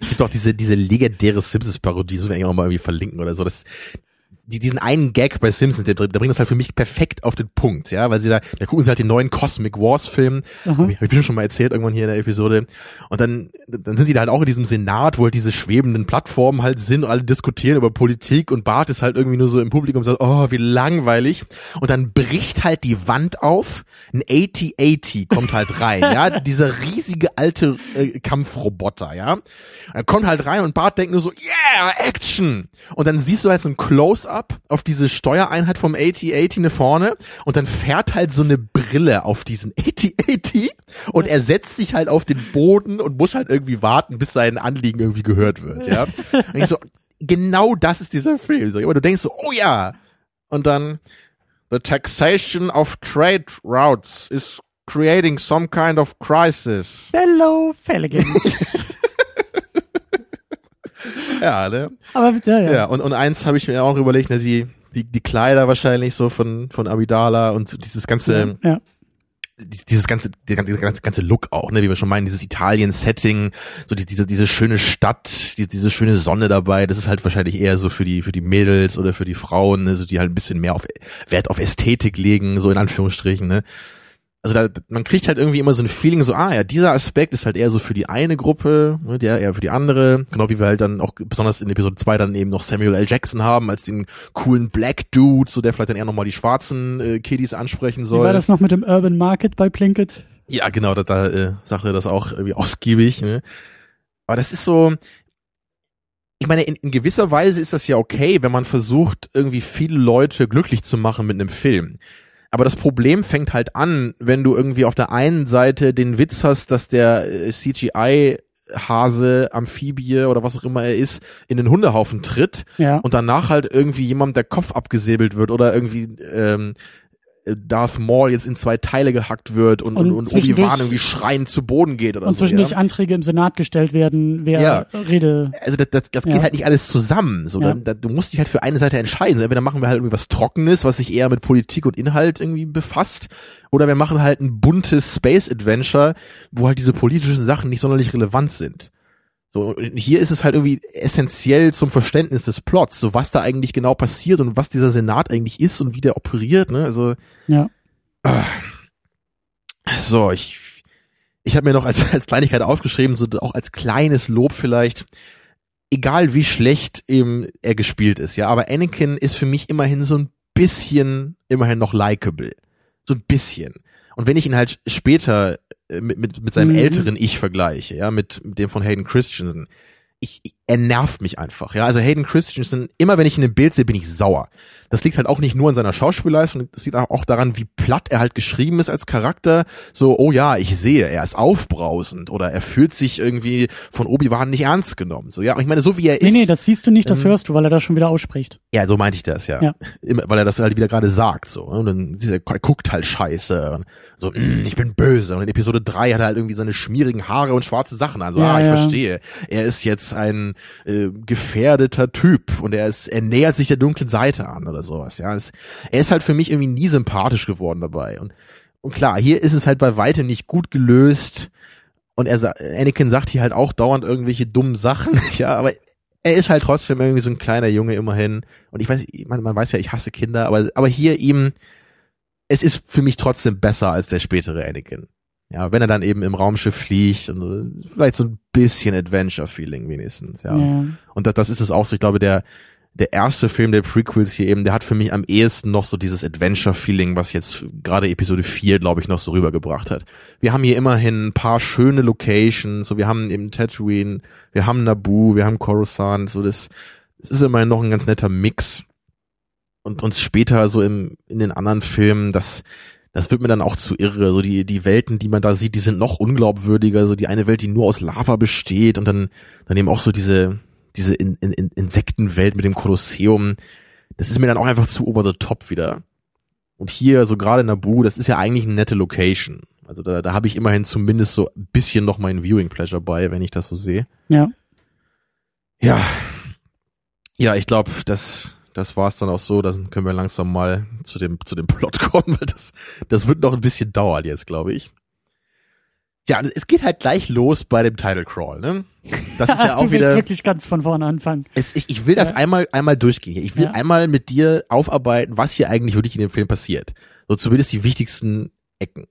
Es gibt auch diese, diese legendäre Simpsons-Parodie, das wir eigentlich auch mal irgendwie verlinken oder so. Das, die, diesen einen Gag bei Simpsons, der, der bringt das halt für mich perfekt auf den Punkt, ja, weil sie da, da gucken sie halt den neuen Cosmic Wars Film, habe ich bestimmt schon mal erzählt irgendwann hier in der Episode, und dann, dann sind die da halt auch in diesem Senat, wo halt diese schwebenden Plattformen halt sind und alle diskutieren über Politik und Bart ist halt irgendwie nur so im Publikum und sagt, oh, wie langweilig, und dann bricht halt die Wand auf, ein AT-AT kommt halt rein, ja, dieser riesige alte äh, Kampfroboter, ja, er kommt halt rein und Bart denkt nur so, yeah, Action, und dann siehst du halt so ein Close ab auf diese Steuereinheit vom AT-AT ne vorne und dann fährt halt so eine Brille auf diesen AT-AT und er setzt sich halt auf den Boden und muss halt irgendwie warten, bis sein Anliegen irgendwie gehört wird, ja. Und ich so, genau das ist dieser Film. So, aber du denkst so, oh ja. Und dann, the taxation of trade routes is creating some kind of crisis. Hello, Felligan. ja, ne? Aber ja, ja. ja und, und eins habe ich mir auch überlegt, ne, sie, die, die Kleider wahrscheinlich so von, von Amidala und so dieses ganze, ja. dieses ganze, der ganze, ganze, ganze Look auch, ne, wie wir schon meinen, dieses Italien-Setting, so die, diese, diese schöne Stadt, die, diese schöne Sonne dabei, das ist halt wahrscheinlich eher so für die, für die Mädels oder für die Frauen, ne, so die halt ein bisschen mehr auf Wert auf Ästhetik legen, so in Anführungsstrichen, ne also da, man kriegt halt irgendwie immer so ein Feeling, so, ah ja, dieser Aspekt ist halt eher so für die eine Gruppe, ne, der eher für die andere, genau wie wir halt dann auch besonders in Episode 2 dann eben noch Samuel L. Jackson haben, als den coolen Black Dude, so der vielleicht dann eher nochmal die schwarzen äh, Kiddies ansprechen soll. Wie war das noch mit dem Urban Market bei Plinkett? Ja, genau, da, da äh, sagte er das auch irgendwie ausgiebig, ne? Aber das ist so, ich meine, in, in gewisser Weise ist das ja okay, wenn man versucht, irgendwie viele Leute glücklich zu machen mit einem Film. Aber das Problem fängt halt an, wenn du irgendwie auf der einen Seite den Witz hast, dass der äh, CGI Hase, Amphibie oder was auch immer er ist, in den Hundehaufen tritt ja. und danach halt irgendwie jemand der Kopf abgesäbelt wird oder irgendwie ähm, Darth Maul jetzt in zwei Teile gehackt wird und, und, und Obi-Wan irgendwie schreiend zu Boden geht oder und so. Und zwischendurch ja? Anträge im Senat gestellt werden, wer ja. Rede. Also das, das, das geht Ja. halt nicht alles zusammen. So, dann, da, du musst dich halt für eine Seite entscheiden. So, entweder machen wir halt irgendwie was Trockenes, was sich eher mit Politik und Inhalt irgendwie befasst, oder wir machen halt ein buntes Space Adventure, wo halt diese politischen Sachen nicht sonderlich relevant sind. So, hier ist es halt irgendwie essentiell zum Verständnis des Plots, so was da eigentlich genau passiert und was dieser Senat eigentlich ist und wie der operiert, ne? Also Ja. so, ich, ich habe mir noch als, als Kleinigkeit aufgeschrieben, so auch als kleines Lob vielleicht, egal wie schlecht eben er gespielt ist, ja, aber Anakin ist für mich immerhin so ein bisschen, immerhin noch likable. So ein bisschen. Und wenn ich ihn halt später äh, mit, mit, mit seinem Mhm. älteren Ich vergleiche, ja, mit, mit dem von Hayden Christensen, ich, ich, er nervt mich einfach, ja. Also Hayden Christensen, immer wenn ich ihn im Bild sehe, bin ich sauer. Das liegt halt auch nicht nur an seiner Schauspielleistung, das liegt auch daran, wie platt er halt geschrieben ist als Charakter. So, oh ja, ich sehe, er ist aufbrausend oder er fühlt sich irgendwie von Obi-Wan nicht ernst genommen. So, ja, ich meine, so wie er Nee, ist. nee, das siehst du nicht, das Ähm, hörst du, weil er das schon wieder ausspricht. Ja, so meinte ich das, ja. Ja. Immer, weil er das halt wieder gerade sagt, so. Und dann er guckt halt scheiße. Und so, mm, ich bin böse. Und in Episode 3 hat er halt irgendwie seine schmierigen Haare und schwarze Sachen an. So, Ja, ah, ich ja. verstehe. Er ist jetzt ein äh, gefährdeter Typ und er ist, er nähert sich der dunklen Seite an oder sowas, ja. Es, er ist halt für mich irgendwie nie sympathisch geworden dabei. Und, und klar, hier ist es halt bei weitem nicht gut gelöst. Und er Anakin sagt hier halt auch dauernd irgendwelche dummen Sachen, ja, aber er ist halt trotzdem irgendwie so ein kleiner Junge immerhin. Und ich weiß, man, man weiß ja, ich hasse Kinder, aber, aber hier ihm, es ist für mich trotzdem besser als der spätere Anakin. Ja, wenn er dann eben im Raumschiff fliegt und vielleicht so ein bisschen Adventure-Feeling wenigstens, ja. Ja. Und das, das ist es auch so. Ich glaube, der, der erste Film der Prequels hier eben, der hat für mich am ehesten noch so dieses Adventure-Feeling, was jetzt gerade Episode 4, glaube ich, noch so rübergebracht hat. Wir haben hier immerhin ein paar schöne Locations, so wir haben eben Tatooine, wir haben Naboo, wir haben Coruscant, so das, das ist immerhin noch ein ganz netter Mix. Und uns später so im, in den anderen Filmen, das, das wird mir dann auch zu irre. So die, die Welten, die man da sieht, die sind noch unglaubwürdiger. So die eine Welt, die nur aus Lava besteht und dann, dann eben auch so diese, diese in, in, in Insektenwelt mit dem Kolosseum. Das ist mir dann auch einfach zu over the top wieder. Und hier, so gerade Naboo, das ist ja eigentlich eine nette Location. Also da, da habe ich immerhin zumindest so ein bisschen noch mein Viewing Pleasure bei, wenn ich das so sehe. Ja. Ja. Ja, ich glaube, das, das war's dann auch so. Dann können wir langsam mal zu dem, zu dem Plot kommen, weil das, das wird noch ein bisschen dauern jetzt, glaube ich. Ja, es geht halt gleich los bei dem Title Crawl, ne? Das ist ja auch du willst wieder. wirklich ganz von vorne anfangen. Es, ich, ich will das Ja. einmal, einmal durchgehen. Ich will Ja. einmal mit dir aufarbeiten, was hier eigentlich wirklich in dem Film passiert. So zumindest die wichtigsten Ecken.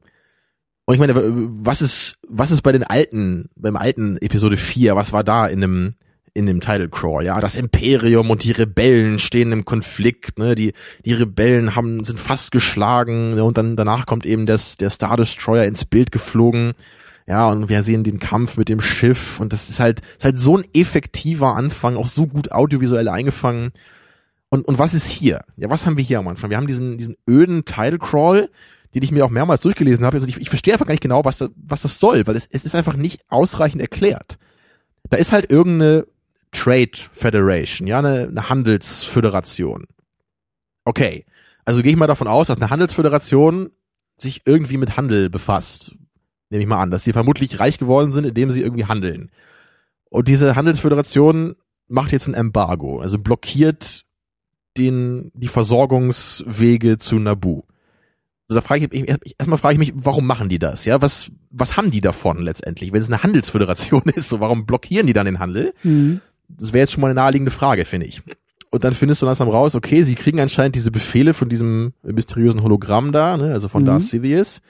Und ich meine, was ist, was ist bei den alten, beim alten Episode 4, was war da in dem, in dem Title Crawl? Ja, das Imperium und die Rebellen stehen im Konflikt, ne? Die, die Rebellen haben, sind fast geschlagen, ne? und dann, danach kommt eben das, der Star Destroyer ins Bild geflogen. Ja, und wir sehen den Kampf mit dem Schiff und das ist halt, ist halt so ein effektiver Anfang, auch so gut audiovisuell eingefangen. Und, und was ist hier? Ja, was haben wir hier am Anfang? Wir haben diesen, diesen öden Title Crawl, den ich mir auch mehrmals durchgelesen habe. Also ich, ich verstehe einfach gar nicht genau, was, da, was das soll, weil es, es ist einfach nicht ausreichend erklärt. Da ist halt irgendeine Trade Federation, ja, eine, eine Handelsföderation. Okay. Also gehe ich mal davon aus, dass eine Handelsföderation sich irgendwie mit Handel befasst. Nehme ich mal an, dass sie vermutlich reich geworden sind, indem sie irgendwie handeln. Und diese Handelsföderation macht jetzt ein Embargo, also blockiert den, die Versorgungswege zu Nabu. Also da frage ich, ich erstmal frage ich mich, warum machen die das? Ja, was, was haben die davon letztendlich, wenn es eine Handelsföderation ist? So, warum blockieren die dann den Handel? Mhm. Das wäre jetzt schon mal eine naheliegende Frage, finde ich. Und dann findest du langsam raus, okay, sie kriegen anscheinend diese Befehle von diesem mysteriösen Hologramm da, ne, also von mhm. Darth Sidious.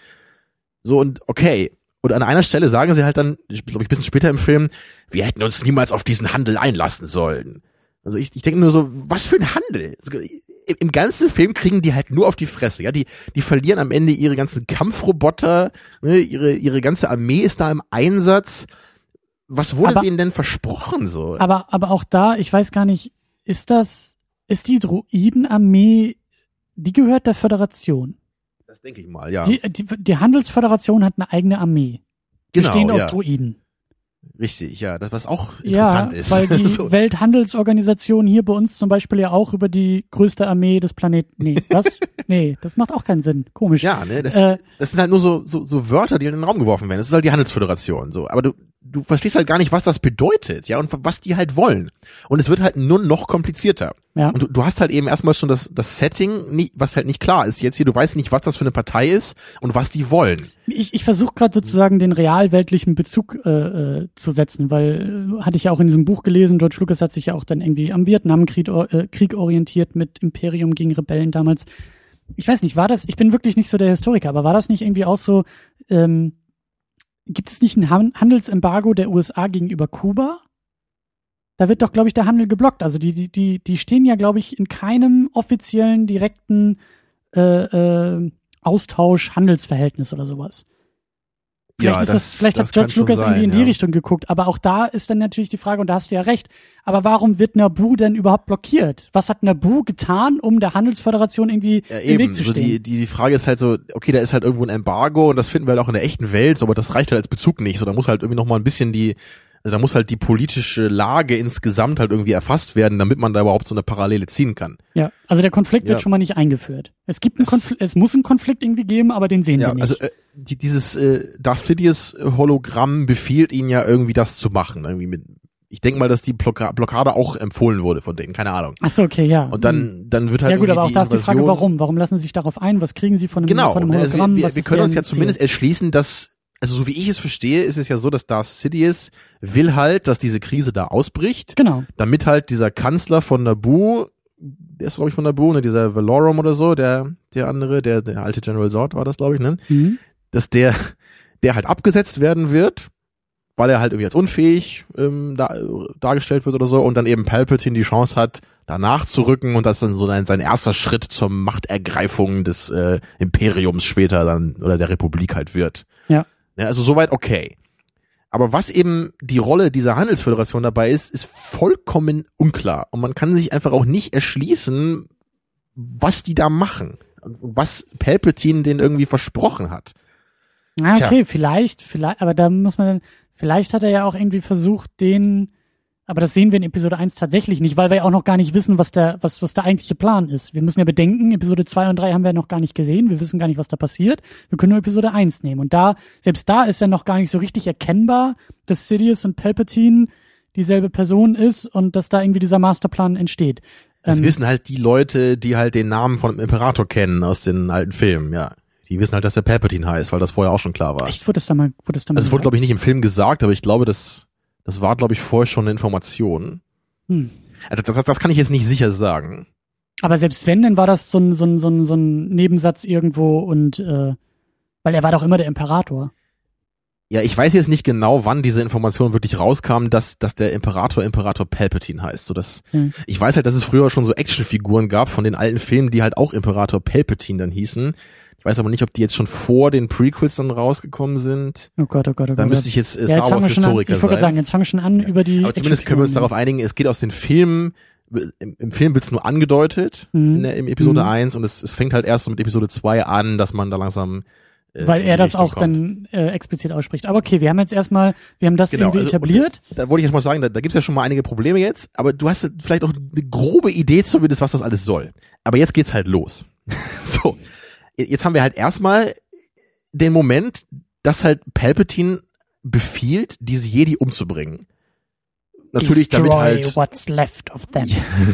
So und okay. Und an einer Stelle sagen sie halt dann, ich glaube, ein bisschen später im Film, wir hätten uns niemals auf diesen Handel einlassen sollen. Also ich, ich denke nur so, was für ein Handel? Im ganzen Film kriegen die halt nur auf die Fresse, ja. Die, die verlieren am Ende ihre ganzen Kampfroboter, ne, ihre, ihre ganze Armee ist da im Einsatz. Was wurde aber, denen denn versprochen so? Aber, aber auch da, ich weiß gar nicht, ist das, ist die Druidenarmee, die gehört der Föderation? Das denke ich mal, ja. Die, die, die Handelsföderation hat eine eigene Armee. Genau, bestehend aus ja. Druiden. Richtig, ja, das was auch interessant ja, ist. Weil die so. Welthandelsorganisation hier bei uns zum Beispiel ja auch über die größte Armee des Planeten. Nee, was? nee, das macht auch keinen Sinn. Komisch. Ja, ne, das, äh, das sind halt nur so, so, so Wörter, die in den Raum geworfen werden. Das ist halt die Handelsföderation, so. Aber du, du verstehst halt gar nicht, was das bedeutet, ja, und was die halt wollen. Und es wird halt nur noch komplizierter. Ja. Und du, du hast halt eben erstmal schon das, das Setting, nie, was halt nicht klar ist. Jetzt hier, du weißt nicht, was das für eine Partei ist und was die wollen. Ich, ich versuche gerade sozusagen den realweltlichen Bezug äh, äh, zu setzen, weil äh, hatte ich ja auch in diesem Buch gelesen, George Lucas hat sich ja auch dann irgendwie am Vietnamkrieg äh, Krieg orientiert mit Imperium gegen Rebellen damals. Ich weiß nicht, war das, ich bin wirklich nicht so der Historiker, aber war das nicht irgendwie auch so, ähm, gibt es nicht ein Handelsembargo der USA gegenüber Kuba? Da wird doch, glaube ich, der Handel geblockt. Also die, die, die, die stehen ja, glaube ich, in keinem offiziellen, direkten äh, äh, Austausch, Handelsverhältnis oder sowas. Vielleicht, ja, ist das, vielleicht das hat George Lucas sein, irgendwie in die Richtung geguckt. Aber auch da ist dann natürlich die Frage, und da hast du ja recht, aber warum wird Nabu denn überhaupt blockiert? Was hat Nabu getan, um der Handelsföderation irgendwie ja, im Weg zu stehen? So die, die, die Frage ist halt so, okay, da ist halt irgendwo ein Embargo und das finden wir halt auch in der echten Welt, so, aber das reicht halt als Bezug nicht. So, da muss halt irgendwie noch mal ein bisschen die, also da muss halt die politische Lage insgesamt halt irgendwie erfasst werden, damit man da überhaupt so eine Parallele ziehen kann. Ja, also der Konflikt wird schon mal nicht eingeführt. Es gibt einen Konflikt, es muss einen Konflikt irgendwie geben, aber den sehen ja, wir nicht. Also äh, die, dieses äh, Darth Sidious Hologramm befiehlt ihnen ja irgendwie das zu machen, irgendwie mit ich denke mal, dass die Blockade auch empfohlen wurde von denen, keine Ahnung. Ach so, okay, ja. Und dann, dann wird halt Ja gut, aber auch da ist die Frage, warum? Warum lassen sie sich darauf ein? Was kriegen sie von einem, genau, von einem Hologramm? Genau, also wir, wir, wir können uns ja zumindest erschließen, dass also so wie ich es verstehe, ist es ja so, dass Darth Sidious will halt, dass diese Krise da ausbricht. Genau. Damit halt dieser Kanzler von Naboo, der ist glaube ich von Naboo, ne, dieser Valorum oder so, der, der andere, der, der alte General Zord war das glaube ich, ne? Mhm. Dass der, der halt abgesetzt werden wird, weil er halt irgendwie als unfähig ähm, da, dargestellt wird oder so und dann eben Palpatine die Chance hat, danach zu rücken und das dann so sein, sein erster Schritt zur Machtergreifung des äh, Imperiums später dann oder der Republik halt wird. Ja. Ja, also soweit okay. Aber was eben die Rolle dieser Handelsföderation dabei ist, ist vollkommen unklar. Und man kann sich einfach auch nicht erschließen, was die da machen. Was Palpatine denen irgendwie versprochen hat. Ah, okay, Tja. vielleicht, vielleicht, aber da muss man dann, vielleicht hat er ja auch irgendwie versucht, den aber das sehen wir in Episode 1 tatsächlich nicht, weil wir ja auch noch gar nicht wissen, was der, was, was der eigentliche Plan ist. Wir müssen ja bedenken, Episode 2 und 3 haben wir noch gar nicht gesehen. Wir wissen gar nicht, was da passiert. Wir können nur Episode 1 nehmen. Und da, selbst da ist ja noch gar nicht so richtig erkennbar, dass Sidious und Palpatine dieselbe Person ist und dass da irgendwie dieser Masterplan entsteht. Das ähm, wissen halt die Leute, die halt den Namen von dem Imperator kennen aus den alten Filmen, ja. Die wissen halt, dass der Palpatine heißt, weil das vorher auch schon klar war. Echt? Wurde das da mal, wurde das da mal Also es wurde, glaube ich, nicht im Film gesagt, aber ich glaube, dass das war, glaube ich, vorher schon eine Information. Hm. Also das, das, das kann ich jetzt nicht sicher sagen. Aber selbst wenn, dann war das so ein, so ein, so ein, so ein Nebensatz irgendwo und äh, weil er war doch immer der Imperator. Ja, ich weiß jetzt nicht genau, wann diese Information wirklich rauskam, dass, dass der Imperator Imperator Palpatine heißt. So dass, hm. Ich weiß halt, dass es früher schon so Actionfiguren gab von den alten Filmen, die halt auch Imperator Palpatine dann hießen. Ich weiß aber nicht, ob die jetzt schon vor den Prequels dann rausgekommen sind. Oh Gott, oh Gott, oh Gott. Da müsste ich jetzt äh, ja, Star Wars Historiker an, ich sein. sagen, jetzt fangen wir schon an ja. über die. Aber zumindest können wir uns darauf einigen, es geht aus den Filmen, im, im Film wird's nur angedeutet mhm. in der, im Episode mhm. 1 und es, es fängt halt erst so mit Episode 2 an, dass man da langsam äh, weil er das auch kommt. dann äh, explizit ausspricht. Aber okay, wir haben jetzt erstmal, wir haben das genau, irgendwie also, etabliert. Da, da wollte ich jetzt mal sagen, da, da gibt es ja schon mal einige Probleme jetzt, aber du hast vielleicht auch eine grobe Idee zumindest, was das alles soll. Aber jetzt geht's halt los. so, jetzt haben wir halt erstmal den Moment, dass halt Palpatine befiehlt, diese Jedi umzubringen. natürlich Destroy damit halt what's left of them.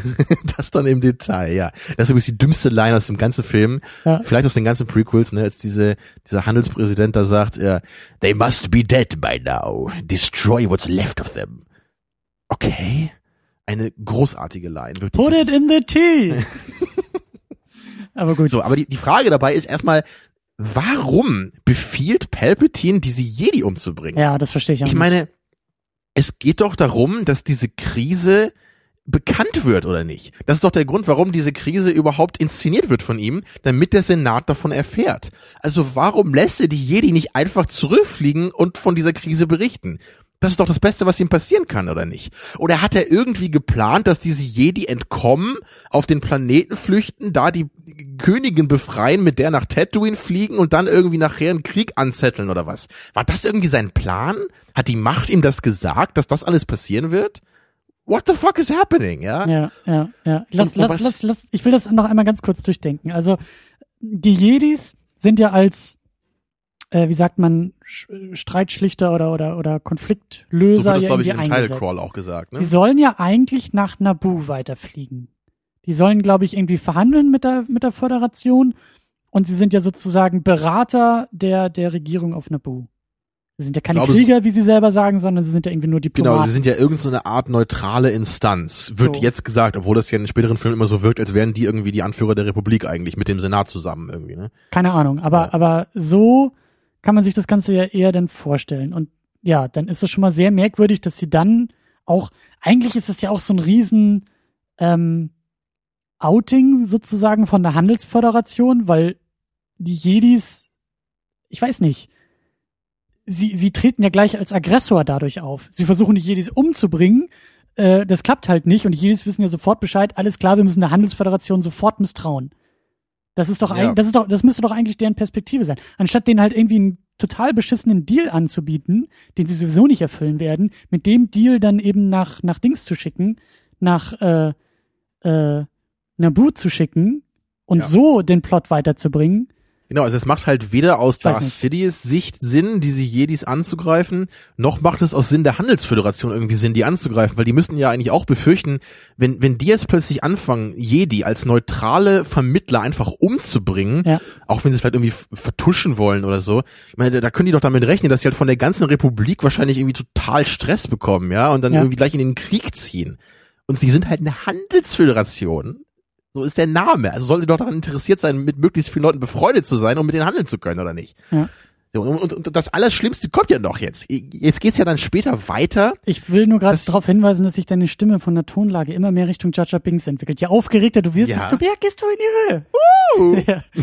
das dann im Detail, ja. Das ist übrigens die dümmste Line aus dem ganzen Film. Ja. Vielleicht aus den ganzen Prequels, ne, als diese, dieser Handelspräsident da sagt, ja, they must be dead by now. Destroy what's left of them. Okay. Eine großartige Line. Put it in the tea. Aber gut. So, aber die, die Frage dabei ist erstmal, warum befiehlt Palpatine, diese Jedi umzubringen? Ja, das verstehe ich auch Ich nicht. meine, es geht doch darum, dass diese Krise bekannt wird oder nicht. Das ist doch der Grund, warum diese Krise überhaupt inszeniert wird von ihm, damit der Senat davon erfährt. Also warum lässt er die Jedi nicht einfach zurückfliegen und von dieser Krise berichten? Das ist doch das Beste, was ihm passieren kann, oder nicht? Oder hat er irgendwie geplant, dass diese Jedi entkommen, auf den Planeten flüchten, da die Königin befreien, mit der nach Tatooine fliegen und dann irgendwie nachher einen Krieg anzetteln oder was? War das irgendwie sein Plan? Hat die Macht ihm das gesagt, dass das alles passieren wird? What the fuck is happening, ja? Ja, ja, ja. Lass, Und- lass, lass, lass, ich will das noch einmal ganz kurz durchdenken. Also, die Jedis sind ja als, äh, wie sagt man, Sch- Streitschlichter oder, oder, oder So Konfliktlöser wird das, ja glaube ich, im eingesetzt. Teilcrawl auch gesagt, Die ne? sollen ja eigentlich nach Naboo weiterfliegen. Die sollen, glaube ich, irgendwie verhandeln mit der, mit der Föderation. Und sie sind ja sozusagen Berater der, der Regierung auf Naboo. Sie sind ja keine glaube, Krieger, wie sie selber sagen, sondern sie sind ja irgendwie nur Diplomaten. Genau, sie sind ja irgendeine so eine Art neutrale Instanz, wird So. jetzt gesagt, obwohl das ja in den späteren Filmen immer so wirkt, als wären die irgendwie die Anführer der Republik eigentlich mit dem Senat zusammen irgendwie, ne? Keine Ahnung, aber, Ja. aber so kann man sich das Ganze ja eher dann vorstellen. Und ja, dann ist es schon mal sehr merkwürdig, dass sie dann auch, eigentlich ist es ja auch so ein riesen ähm, Outing sozusagen von der Handelsföderation, weil die Jedis, ich weiß nicht, sie, sie treten ja gleich als Aggressor dadurch auf. Sie versuchen die Jedis umzubringen, äh, das klappt halt nicht und die Jedis wissen ja sofort Bescheid, alles klar, wir müssen der Handelsföderation sofort misstrauen. Das ist doch, Ja. ein, das ist doch, das müsste doch eigentlich deren Perspektive sein. Anstatt denen halt irgendwie einen total beschissenen Deal anzubieten, den sie sowieso nicht erfüllen werden, mit dem Deal dann eben nach, nach Dings zu schicken, nach, äh, äh, Naboo zu schicken und Ja. so den Plot weiterzubringen. Genau, also es macht halt weder aus Darth nicht. Sidious Sicht Sinn, diese Jedis anzugreifen, noch macht es aus Sinn der Handelsföderation irgendwie Sinn, die anzugreifen, weil die müssten ja eigentlich auch befürchten, wenn, wenn die jetzt plötzlich anfangen, Jedi als neutrale Vermittler einfach umzubringen, Ja. auch wenn sie es vielleicht irgendwie vertuschen wollen oder so, ich meine, da- da können die doch damit rechnen, dass sie halt von der ganzen Republik wahrscheinlich irgendwie total Stress bekommen, ja, und dann Ja. irgendwie gleich in den Krieg ziehen. Und sie sind halt eine Handelsföderation. So ist der Name. Also sollen sie doch daran interessiert sein, mit möglichst vielen Leuten befreundet zu sein, um mit denen handeln zu können, oder nicht? Ja. Und, und, und das Allerschlimmste kommt ja noch jetzt. Jetzt geht's ja dann später weiter. Ich will nur gerade darauf hinweisen, dass sich deine Stimme von der Tonlage immer mehr Richtung Jaja Binks entwickelt. Je aufgeregter du wirst, Ja. desto mehr gehst du in die Höhe. Uh. Ja.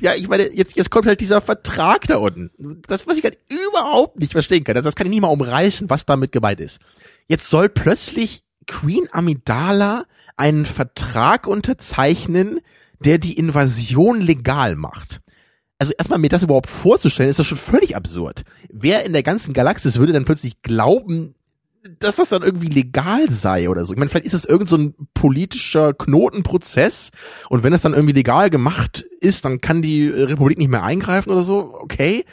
Ja, ich meine, jetzt, jetzt kommt halt dieser Vertrag da unten. Das, was ich halt überhaupt nicht verstehen kann. Das, das kann ich nicht mal umreißen, was damit gemeint ist. Jetzt soll plötzlich Queen Amidala einen Vertrag unterzeichnen, der die Invasion legal macht. Also erstmal mir das überhaupt vorzustellen, ist das schon völlig absurd. Wer in der ganzen Galaxis würde dann plötzlich glauben, dass das dann irgendwie legal sei oder so. Ich meine, vielleicht ist es irgend so ein politischer Knotenprozess und wenn es dann irgendwie legal gemacht ist, dann kann die Republik nicht mehr eingreifen oder so, okay.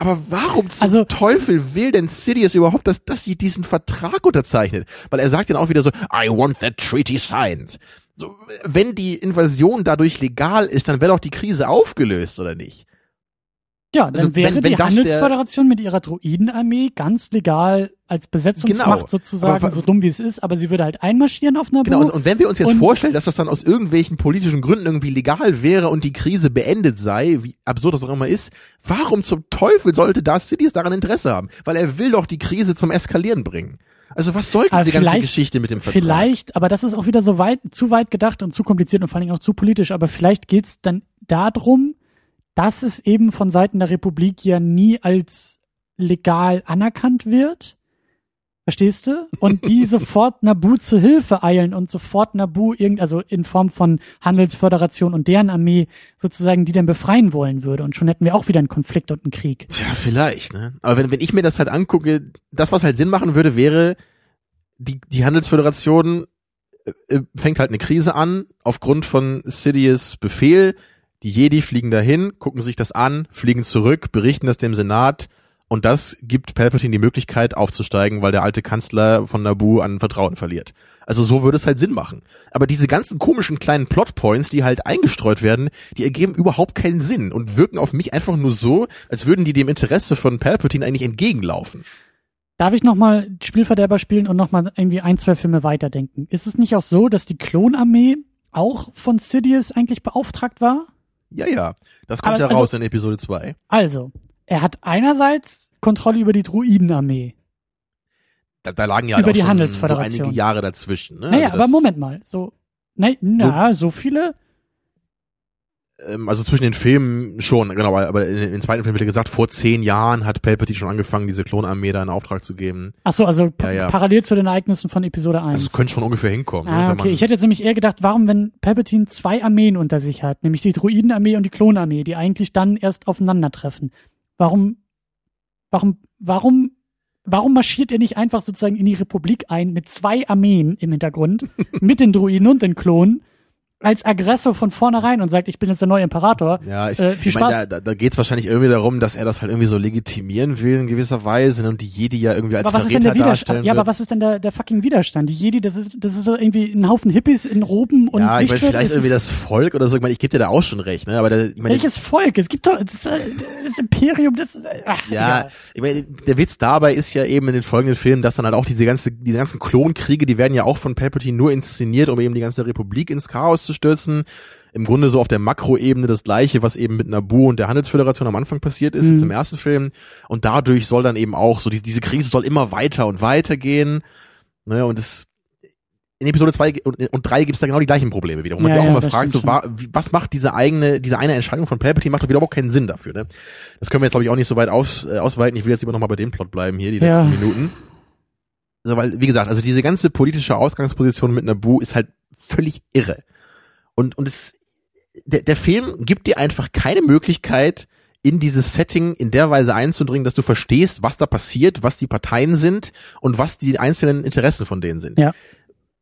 Aber warum zum Also- Teufel will denn Sidious überhaupt, dass, dass sie diesen Vertrag unterzeichnet? Weil er sagt dann auch wieder so, I want that treaty signed. So, wenn die Invasion dadurch legal ist, dann wäre doch die Krise aufgelöst, oder nicht? Ja, dann Also, wäre wenn- wenn die Handelsföderation mit ihrer Droidenarmee ganz legal als Besetzungsmacht Genau. sozusagen, Aber so dumm wie es ist, aber sie würde halt einmarschieren auf Naboo. Genau, und, und wenn wir uns jetzt vorstellen, dass das dann aus irgendwelchen politischen Gründen irgendwie legal wäre und die Krise beendet sei, wie absurd das auch immer ist, warum zum Teufel sollte Darth Sidious daran Interesse haben? Weil er will doch die Krise zum Eskalieren bringen. Also was soll Aber diese ganze Geschichte mit dem Vertrag? Vielleicht, aber das ist auch wieder so weit, zu weit gedacht und zu kompliziert und vor allen Dingen auch zu politisch, aber vielleicht geht's dann darum, dass es eben von Seiten der Republik ja nie als legal anerkannt wird. Verstehst du? Und die sofort Naboo zu Hilfe eilen und sofort Naboo irgend, also in Form von Handelsföderation und deren Armee sozusagen die dann befreien wollen würde. Und schon hätten wir auch wieder einen Konflikt und einen Krieg. Tja, vielleicht, ne? Aber wenn, wenn ich mir das halt angucke, das, was halt Sinn machen würde, wäre, die, die Handelsföderation äh, äh, fängt halt eine Krise an, aufgrund von Sidious Befehl. Die Jedi fliegen dahin, gucken sich das an, fliegen zurück, berichten das dem Senat. Und das gibt Palpatine die Möglichkeit aufzusteigen, weil der alte Kanzler von Naboo an Vertrauen verliert. Also so würde es halt Sinn machen. Aber diese ganzen komischen kleinen Plotpoints, die halt eingestreut werden, die ergeben überhaupt keinen Sinn und wirken auf mich einfach nur so, als würden die dem Interesse von Palpatine eigentlich entgegenlaufen. Darf ich nochmal Spielverderber spielen und nochmal irgendwie ein, zwei Filme weiterdenken? Ist es nicht auch so, dass die Klonarmee auch von Sidious eigentlich beauftragt war? Ja, ja. Das kommt Aber ja also- raus in Episode 2. Also, er hat einerseits Kontrolle über die Druidenarmee. Da, da lagen ja halt Über auch die schon so einige Jahre dazwischen. Ne? Naja, Also aber Moment mal. So, ne, na, so viele? Ähm, also zwischen den Filmen schon, genau, aber in, den zweiten Film wird ja gesagt, vor zehn Jahren hat Palpatine schon angefangen, diese Klonarmee da in Auftrag zu geben. Ach so, also Ja, ja. parallel zu den Ereignissen von Episode 1. Also es könnte schon ungefähr hinkommen. ne, Ah, okay. Ich hätte jetzt nämlich eher gedacht, warum, wenn Palpatine zwei Armeen unter sich hat, nämlich die Druidenarmee und die Klonarmee, die eigentlich dann erst aufeinandertreffen. Warum, warum, warum, warum marschiert er nicht einfach sozusagen in die Republik ein mit zwei Armeen im Hintergrund, mit den Druiden und den Klonen, als Aggressor von vornherein und sagt, ich bin jetzt der neue Imperator. Ja, ich, Äh, viel ich meine, Spaß. da, da, da geht es wahrscheinlich irgendwie darum, dass er das halt irgendwie so legitimieren will in gewisser Weise und die Jedi ja irgendwie als Aber was ist denn Verräter der darstellen? Ja, aber was ist denn der, der fucking Widerstand? Die Jedi, das ist, das ist so irgendwie ein Haufen Hippies in Roben und ja, ich meine, vielleicht irgendwie das Volk oder so. Ich meine, ich gebe dir da auch schon recht, ne? Aber der, ich meine, Welches Volk? Es gibt doch das, äh, das Imperium, das ist, äh, ach, Ja, egal. ich meine, der Witz dabei ist ja eben in den folgenden Filmen, dass dann halt auch diese ganze, diese ganzen Klonkriege, die werden ja auch von Palpatine nur inszeniert, um eben die ganze Republik ins Chaos zu stürzen. Im Grunde so auf der Makroebene das gleiche, was eben mit Naboo und der Handelsföderation am Anfang passiert ist, Mhm. jetzt im ersten Film. Und dadurch soll dann eben auch so, die, diese Krise soll immer weiter und weiter gehen. Ne, und es, in Episode 2 und, und 3 gibt es da genau die gleichen Probleme wieder, wo man Ja, sich auch ja, immer fragt, so, wa, was macht diese eigene, diese eine Entscheidung von Palpatine, macht doch wieder überhaupt keinen Sinn dafür, ne? Das können wir jetzt, glaube ich, auch nicht so weit aus, äh, ausweiten. Ich will jetzt lieber nochmal bei dem Plot bleiben hier, die Ja. letzten Minuten. Also, weil, wie gesagt, also diese ganze politische Ausgangsposition mit Naboo ist halt völlig irre. Und, und es, der, der Film gibt dir einfach keine Möglichkeit, in dieses Setting in der Weise einzudringen, dass du verstehst, was da passiert, was die Parteien sind und was die einzelnen Interessen von denen sind. Ja.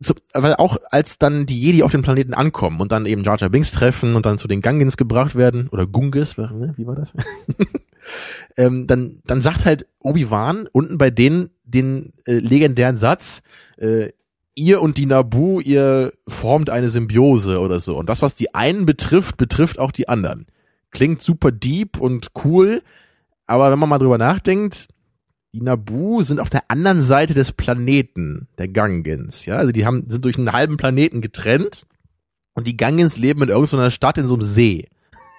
So, weil auch als dann die Jedi auf dem Planeten ankommen und dann eben Jar Jar Binks treffen und dann zu den Gungans gebracht werden oder Gunges, ne, wie war das? ähm, dann, dann sagt halt Obi-Wan unten bei denen den äh, legendären Satz, äh, ihr und die Naboo, ihr formt eine Symbiose oder so. Und das, was die einen betrifft, betrifft auch die anderen. Klingt super deep und cool, aber wenn man mal drüber nachdenkt, die Naboo sind auf der anderen Seite des Planeten, der Gungans, ja. Also die haben, sind durch einen halben Planeten getrennt und die Gungans leben in irgendeiner Stadt in so einem See.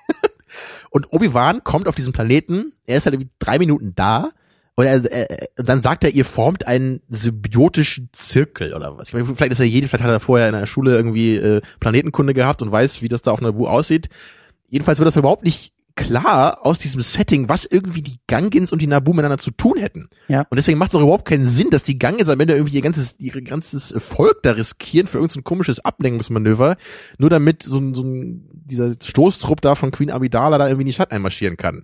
und Obi-Wan kommt auf diesen Planeten, er ist halt irgendwie drei Minuten da und, er, er, dann sagt er, ihr formt einen symbiotischen Zirkel oder was. Ich meine, vielleicht ist er jede, vielleicht hat er vorher in der Schule irgendwie äh, Planetenkunde gehabt und weiß, wie das da auf Naboo aussieht. Jedenfalls wird das überhaupt nicht klar aus diesem Setting, was irgendwie die Gungans und die Naboo miteinander zu tun hätten. Ja. Und deswegen macht es auch überhaupt keinen Sinn, dass die Gungans am Ende irgendwie ihr ganzes, ihr ganzes Volk da riskieren für irgendein so komisches Ablenkungsmanöver, nur damit so ein, so ein, dieser Stoßtrupp da von Queen Amidala da irgendwie in die Stadt einmarschieren kann.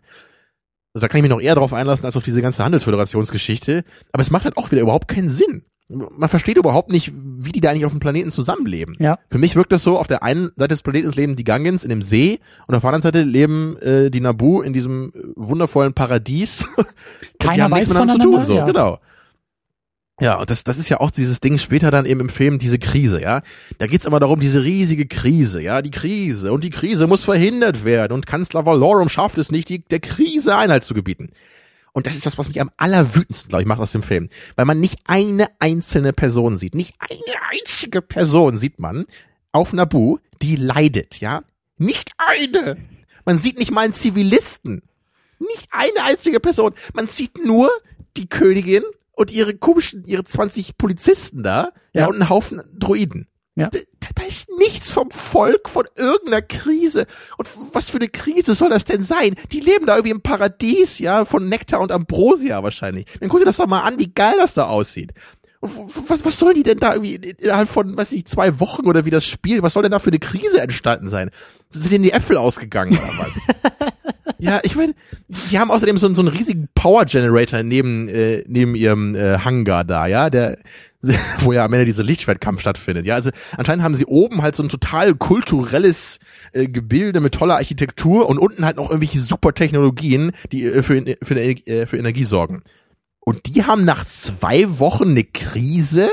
Also da kann ich mich noch eher drauf einlassen als auf diese ganze Handelsföderationsgeschichte. Aber es macht halt auch wieder überhaupt keinen Sinn. Man versteht überhaupt nicht, wie die da eigentlich auf dem Planeten zusammenleben. Ja. Für mich wirkt das so, auf der einen Seite des Planeten leben die Gungans in dem See und auf der anderen Seite leben äh, die Naboo in diesem äh, wundervollen Paradies. Und die Keiner haben nichts weiß miteinander zu tun, so, ja. genau. Ja, und das, das ist ja auch dieses Ding später dann eben im Film, diese Krise, ja. Da geht's immer darum, diese riesige Krise, ja, die Krise. Und die Krise muss verhindert werden. Und Kanzler Valorum schafft es nicht, die, der Krise Einhalt zu gebieten. Und das ist das, was mich am allerwütendsten, glaube ich, macht aus dem Film. Weil man nicht eine einzelne Person sieht. Nicht eine einzige Person sieht man auf Naboo, die leidet, ja. Nicht eine. Man sieht nicht mal einen Zivilisten. Nicht eine einzige Person. Man sieht nur die Königin und ihre komischen, ihre 20 Polizisten da, ja, Ja. und einen Haufen Droiden. Ja. Da, da ist nichts vom Volk, von irgendeiner Krise. Und was für eine Krise soll das denn sein? Die leben da irgendwie im Paradies, ja, von Nektar und Ambrosia wahrscheinlich. Dann guck dir das doch mal an, wie geil das da aussieht. Und was, was soll die denn da irgendwie in- innerhalb von, weiß ich, zwei Wochen oder wie das Spiel, was soll denn da für eine Krise entstanden sein? Sind denen die Äpfel ausgegangen oder was? Ja, ich meine, die haben außerdem so, einen- so einen riesigen Power Generator neben, äh, neben ihrem äh, Hangar da, ja. Der wo ja am Ende dieser Lichtschwertkampf stattfindet. Ja, also anscheinend haben sie oben halt so ein total kulturelles äh, Gebilde mit toller Architektur und unten halt noch irgendwelche super Technologien, die äh, für, für, äh, für Energie sorgen. Und die haben nach zwei Wochen eine Krise?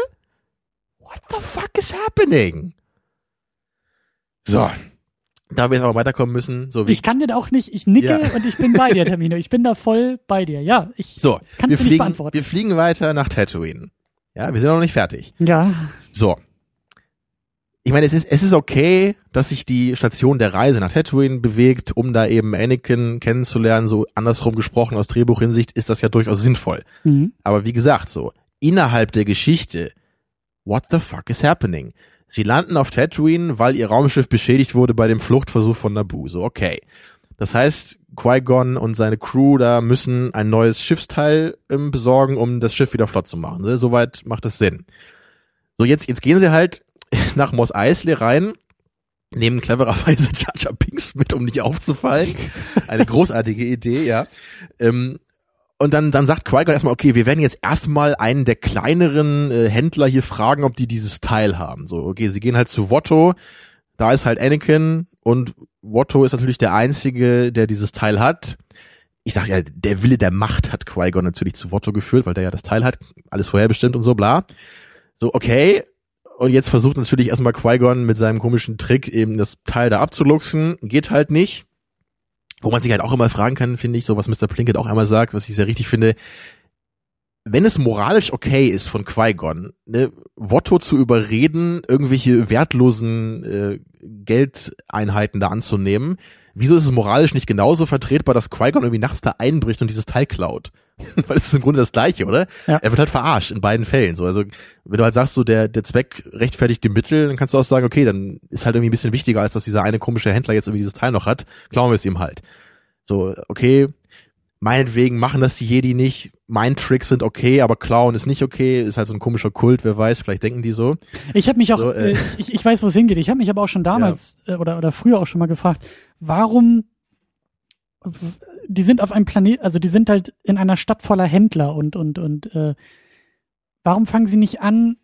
What the fuck is happening? So, da wir jetzt aber weiterkommen müssen, so wie ich kann dir auch nicht, ich nicke ja. und ich bin bei dir, Termino. Ich bin da voll bei dir. Ja, ich so, kann es nicht beantworten. Wir fliegen weiter nach Tatooine. Ja, wir sind noch nicht fertig. Ja. So. Ich meine, es ist, es ist okay, dass sich die Station der Reise nach Tatooine bewegt, um da eben Anakin kennenzulernen. So andersrum gesprochen, aus Drehbuchhinsicht ist das ja durchaus sinnvoll. Mhm. Aber wie gesagt, so, innerhalb der Geschichte, what the fuck is happening? Sie landen auf Tatooine, weil ihr Raumschiff beschädigt wurde bei dem Fluchtversuch von Naboo. So, okay. Das heißt, Qui-Gon und seine Crew da müssen ein neues Schiffsteil ähm, besorgen, um das Schiff wieder flott zu machen. Ne? Soweit macht das Sinn. So, jetzt, jetzt gehen sie halt nach Mos Eisley rein, nehmen clevererweise Jar Binks mit, um nicht aufzufallen. Eine großartige Idee, ja. Ähm, und dann, dann sagt Qui-Gon erstmal, okay, wir werden jetzt erstmal einen der kleineren äh, Händler hier fragen, ob die dieses Teil haben. So, okay, sie gehen halt zu Wotto, da ist halt Anakin und Wotto ist natürlich der Einzige, der dieses Teil hat. Ich sag ja, der Wille der Macht hat Qui-Gon natürlich zu Wotto geführt, weil der ja das Teil hat, alles vorherbestimmt und so, bla. So, okay. Und jetzt versucht natürlich erstmal Qui-Gon mit seinem komischen Trick eben das Teil da abzuluxen. Geht halt nicht wo man sich halt auch immer fragen kann, finde ich, so was Mr. Plinkett auch einmal sagt, was ich sehr richtig finde, wenn es moralisch okay ist von Qui-Gon, ne, Wotto zu überreden, irgendwelche wertlosen äh, Geldeinheiten da anzunehmen, wieso ist es moralisch nicht genauso vertretbar, dass Qui-Gon irgendwie nachts da einbricht und dieses Teil klaut? Weil es ist im Grunde das Gleiche, oder? Ja. Er wird halt verarscht in beiden Fällen. So, also wenn du halt sagst, so der der Zweck rechtfertigt die Mittel, dann kannst du auch sagen, okay, dann ist halt irgendwie ein bisschen wichtiger, als dass dieser eine komische Händler jetzt irgendwie dieses Teil noch hat. Klauen wir es ihm halt. So, okay, meinetwegen machen das die Jedi nicht. Mein Tricks sind okay, aber klauen ist nicht okay. Ist halt so ein komischer Kult, wer weiß, vielleicht denken die so. Ich habe mich auch, so, äh, ich, ich weiß, wo es hingeht. Ich habe mich aber auch schon damals ja. äh, oder, oder früher auch schon mal gefragt, warum die sind auf einem Planet, also die sind halt in einer Stadt voller Händler und und und äh, warum fangen sie nicht an?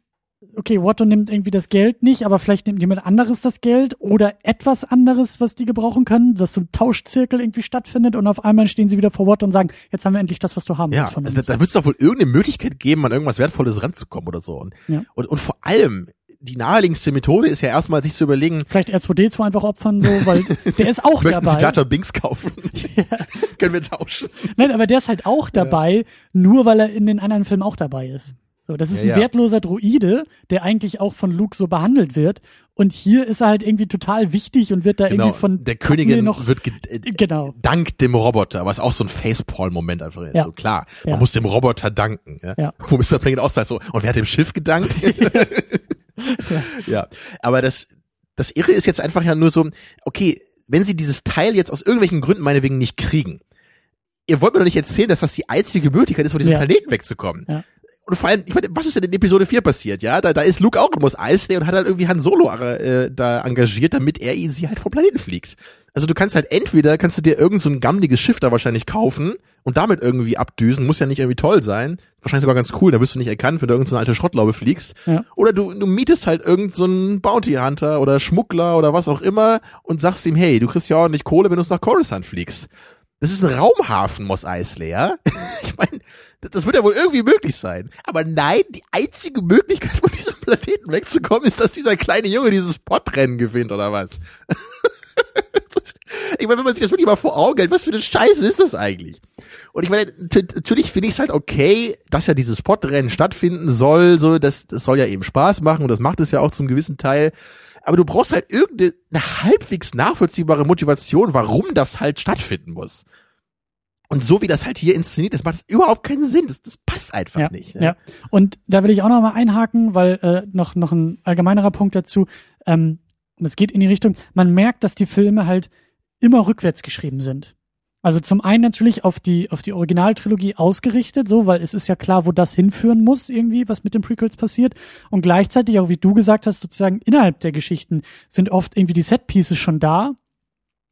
Okay, Watto nimmt irgendwie das Geld nicht, aber vielleicht nimmt jemand anderes das Geld oder etwas anderes, was die gebrauchen können, dass so ein Tauschzirkel irgendwie stattfindet und auf einmal stehen sie wieder vor Watto und sagen, jetzt haben wir endlich das, was du haben ja, willst von uns. Also da, da wird es doch wohl irgendeine Möglichkeit geben, an irgendwas Wertvolles ranzukommen oder so. Und, ja. und, und vor allem, die naheliegendste Methode ist ja erstmal sich zu überlegen. Vielleicht R2D2 einfach opfern, so, weil der ist auch Möchten dabei. Sie Data Binks kaufen? Ja. Können wir tauschen? Nein, aber der ist halt auch dabei, ja. nur weil er in den anderen Filmen auch dabei ist. So, das ist ja, ein wertloser Druide, der eigentlich auch von Luke so behandelt wird. Und hier ist er halt irgendwie total wichtig und wird da genau. irgendwie von der Königin noch wird äh, genau. dank dem Roboter, was auch so ein Facepalm-Moment einfach ist. Ja. So klar, man muss dem Roboter danken. Ja? Ja. Wo Mr. Plinkett auch sagt so, und wer hat dem Schiff gedankt? ja. aber das, das Irre ist jetzt einfach ja nur so, okay, wenn sie dieses Teil jetzt aus irgendwelchen Gründen meinetwegen nicht kriegen, ihr wollt mir doch nicht erzählen, dass das die einzige Möglichkeit ist, von diesem ja. Planeten wegzukommen. Ja. Und vor allem, ich meine, was ist denn in Episode 4 passiert, ja? Da, da ist Luke auch Mos Eisley und hat halt irgendwie Han Solo äh, da engagiert, damit er ihn sie halt vom Planeten fliegt. Also du kannst halt entweder, kannst du dir irgend so ein gammeliges Schiff da wahrscheinlich kaufen und damit irgendwie abdüsen, muss ja nicht irgendwie toll sein. Wahrscheinlich sogar ganz cool, da wirst du nicht erkannt, wenn du irgendeine so alte Schrottlaube fliegst. Ja. Oder du, du mietest halt irgend so einen Bounty Hunter oder Schmuggler oder was auch immer und sagst ihm, hey, du kriegst ja ordentlich Kohle, wenn du nach Coruscant fliegst. Das ist ein Raumhafen, Mos Eisley, ja? Ich meine, das wird ja wohl irgendwie möglich sein. Aber nein, die einzige Möglichkeit, von diesem Planeten wegzukommen, ist, dass dieser kleine Junge dieses Podrennen gewinnt, oder was? ich meine, wenn man sich das wirklich mal vor Augen hält, was für eine Scheiße ist das eigentlich? Und ich meine, natürlich finde ich es halt okay, dass ja dieses Podrennen stattfinden soll, so, das, das soll ja eben Spaß machen und das macht es ja auch zum gewissen Teil. Aber du brauchst halt irgendeine halbwegs nachvollziehbare Motivation, warum das halt stattfinden muss. Und so wie das halt hier inszeniert ist, macht es überhaupt keinen Sinn. Das, das passt einfach ja, nicht. Ja. ja, und da will ich auch noch mal einhaken, weil äh, noch noch ein allgemeinerer Punkt dazu. Ähm, und es geht in die Richtung. Man merkt, dass die Filme halt immer rückwärts geschrieben sind. Also zum einen natürlich auf die auf die Originaltrilogie ausgerichtet, so, weil es ist ja klar, wo das hinführen muss irgendwie, was mit den Prequels passiert. Und gleichzeitig auch, wie du gesagt hast, sozusagen innerhalb der Geschichten sind oft irgendwie die Setpieces schon da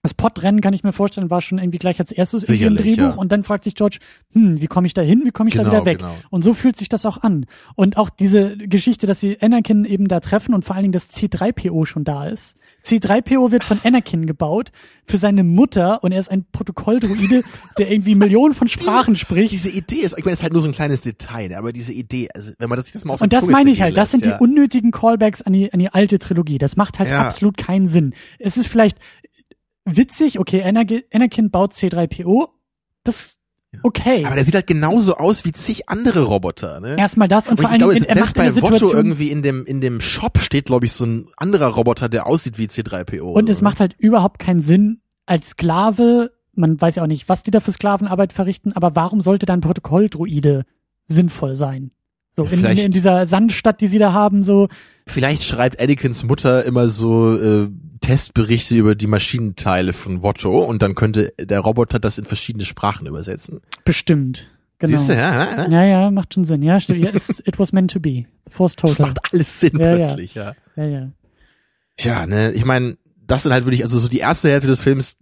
Das Podrennen kann ich mir vorstellen, war schon irgendwie gleich als erstes irgendwie im Sicherlich, Drehbuch ja. und dann fragt sich George, hm, wie komme ich da hin, wie komme ich da Genau, wieder weg? genau. Und so fühlt sich das auch an. Und auch diese Geschichte, dass sie Anakin eben da treffen und vor allen Dingen das C3PO schon da ist. C3PO wird von Anakin gebaut für seine Mutter und er ist ein Protokolldruide, der irgendwie Millionen von Sprachen spricht. Diese Idee ist, ich meine, es ist halt nur so ein kleines Detail, aber diese Idee, also wenn man das sich das mal auf Und das Zunge meine ich halt, das lässt, sind ja. die unnötigen Callbacks an die, an die alte Trilogie. Das macht halt Ja. absolut keinen Sinn. Es ist vielleicht witzig, okay, Anakin, baut C3PO, das ist okay. Aber der sieht halt genauso aus wie zig andere Roboter, ne? Erstmal das und, Und vor ich allen glaube, er selbst in der bei Votto irgendwie in dem, in dem Shop steht, glaube ich, so ein anderer Roboter, der aussieht wie C3PO. und es macht halt überhaupt keinen Sinn als Sklave, man weiß ja auch nicht, was die da für Sklavenarbeit verrichten, aber warum sollte dann Protokolldruide sinnvoll sein? So in, in, in dieser Sandstadt, die sie da haben, so Vielleicht schreibt Anakins Mutter immer so äh, Testberichte über die Maschinenteile von Votto und dann könnte der Roboter das in verschiedene Sprachen übersetzen. bestimmt. Genau. Siehst du, ja, ja, ja. Ja, macht schon Sinn. Ja, stimmt. Ja, es, it was meant to be. Force Das total. macht alles Sinn Ja, ja. plötzlich, ja. Ja, ja. Tja, ne, ich meine, das sind halt wirklich, also so die erste Hälfte des Films,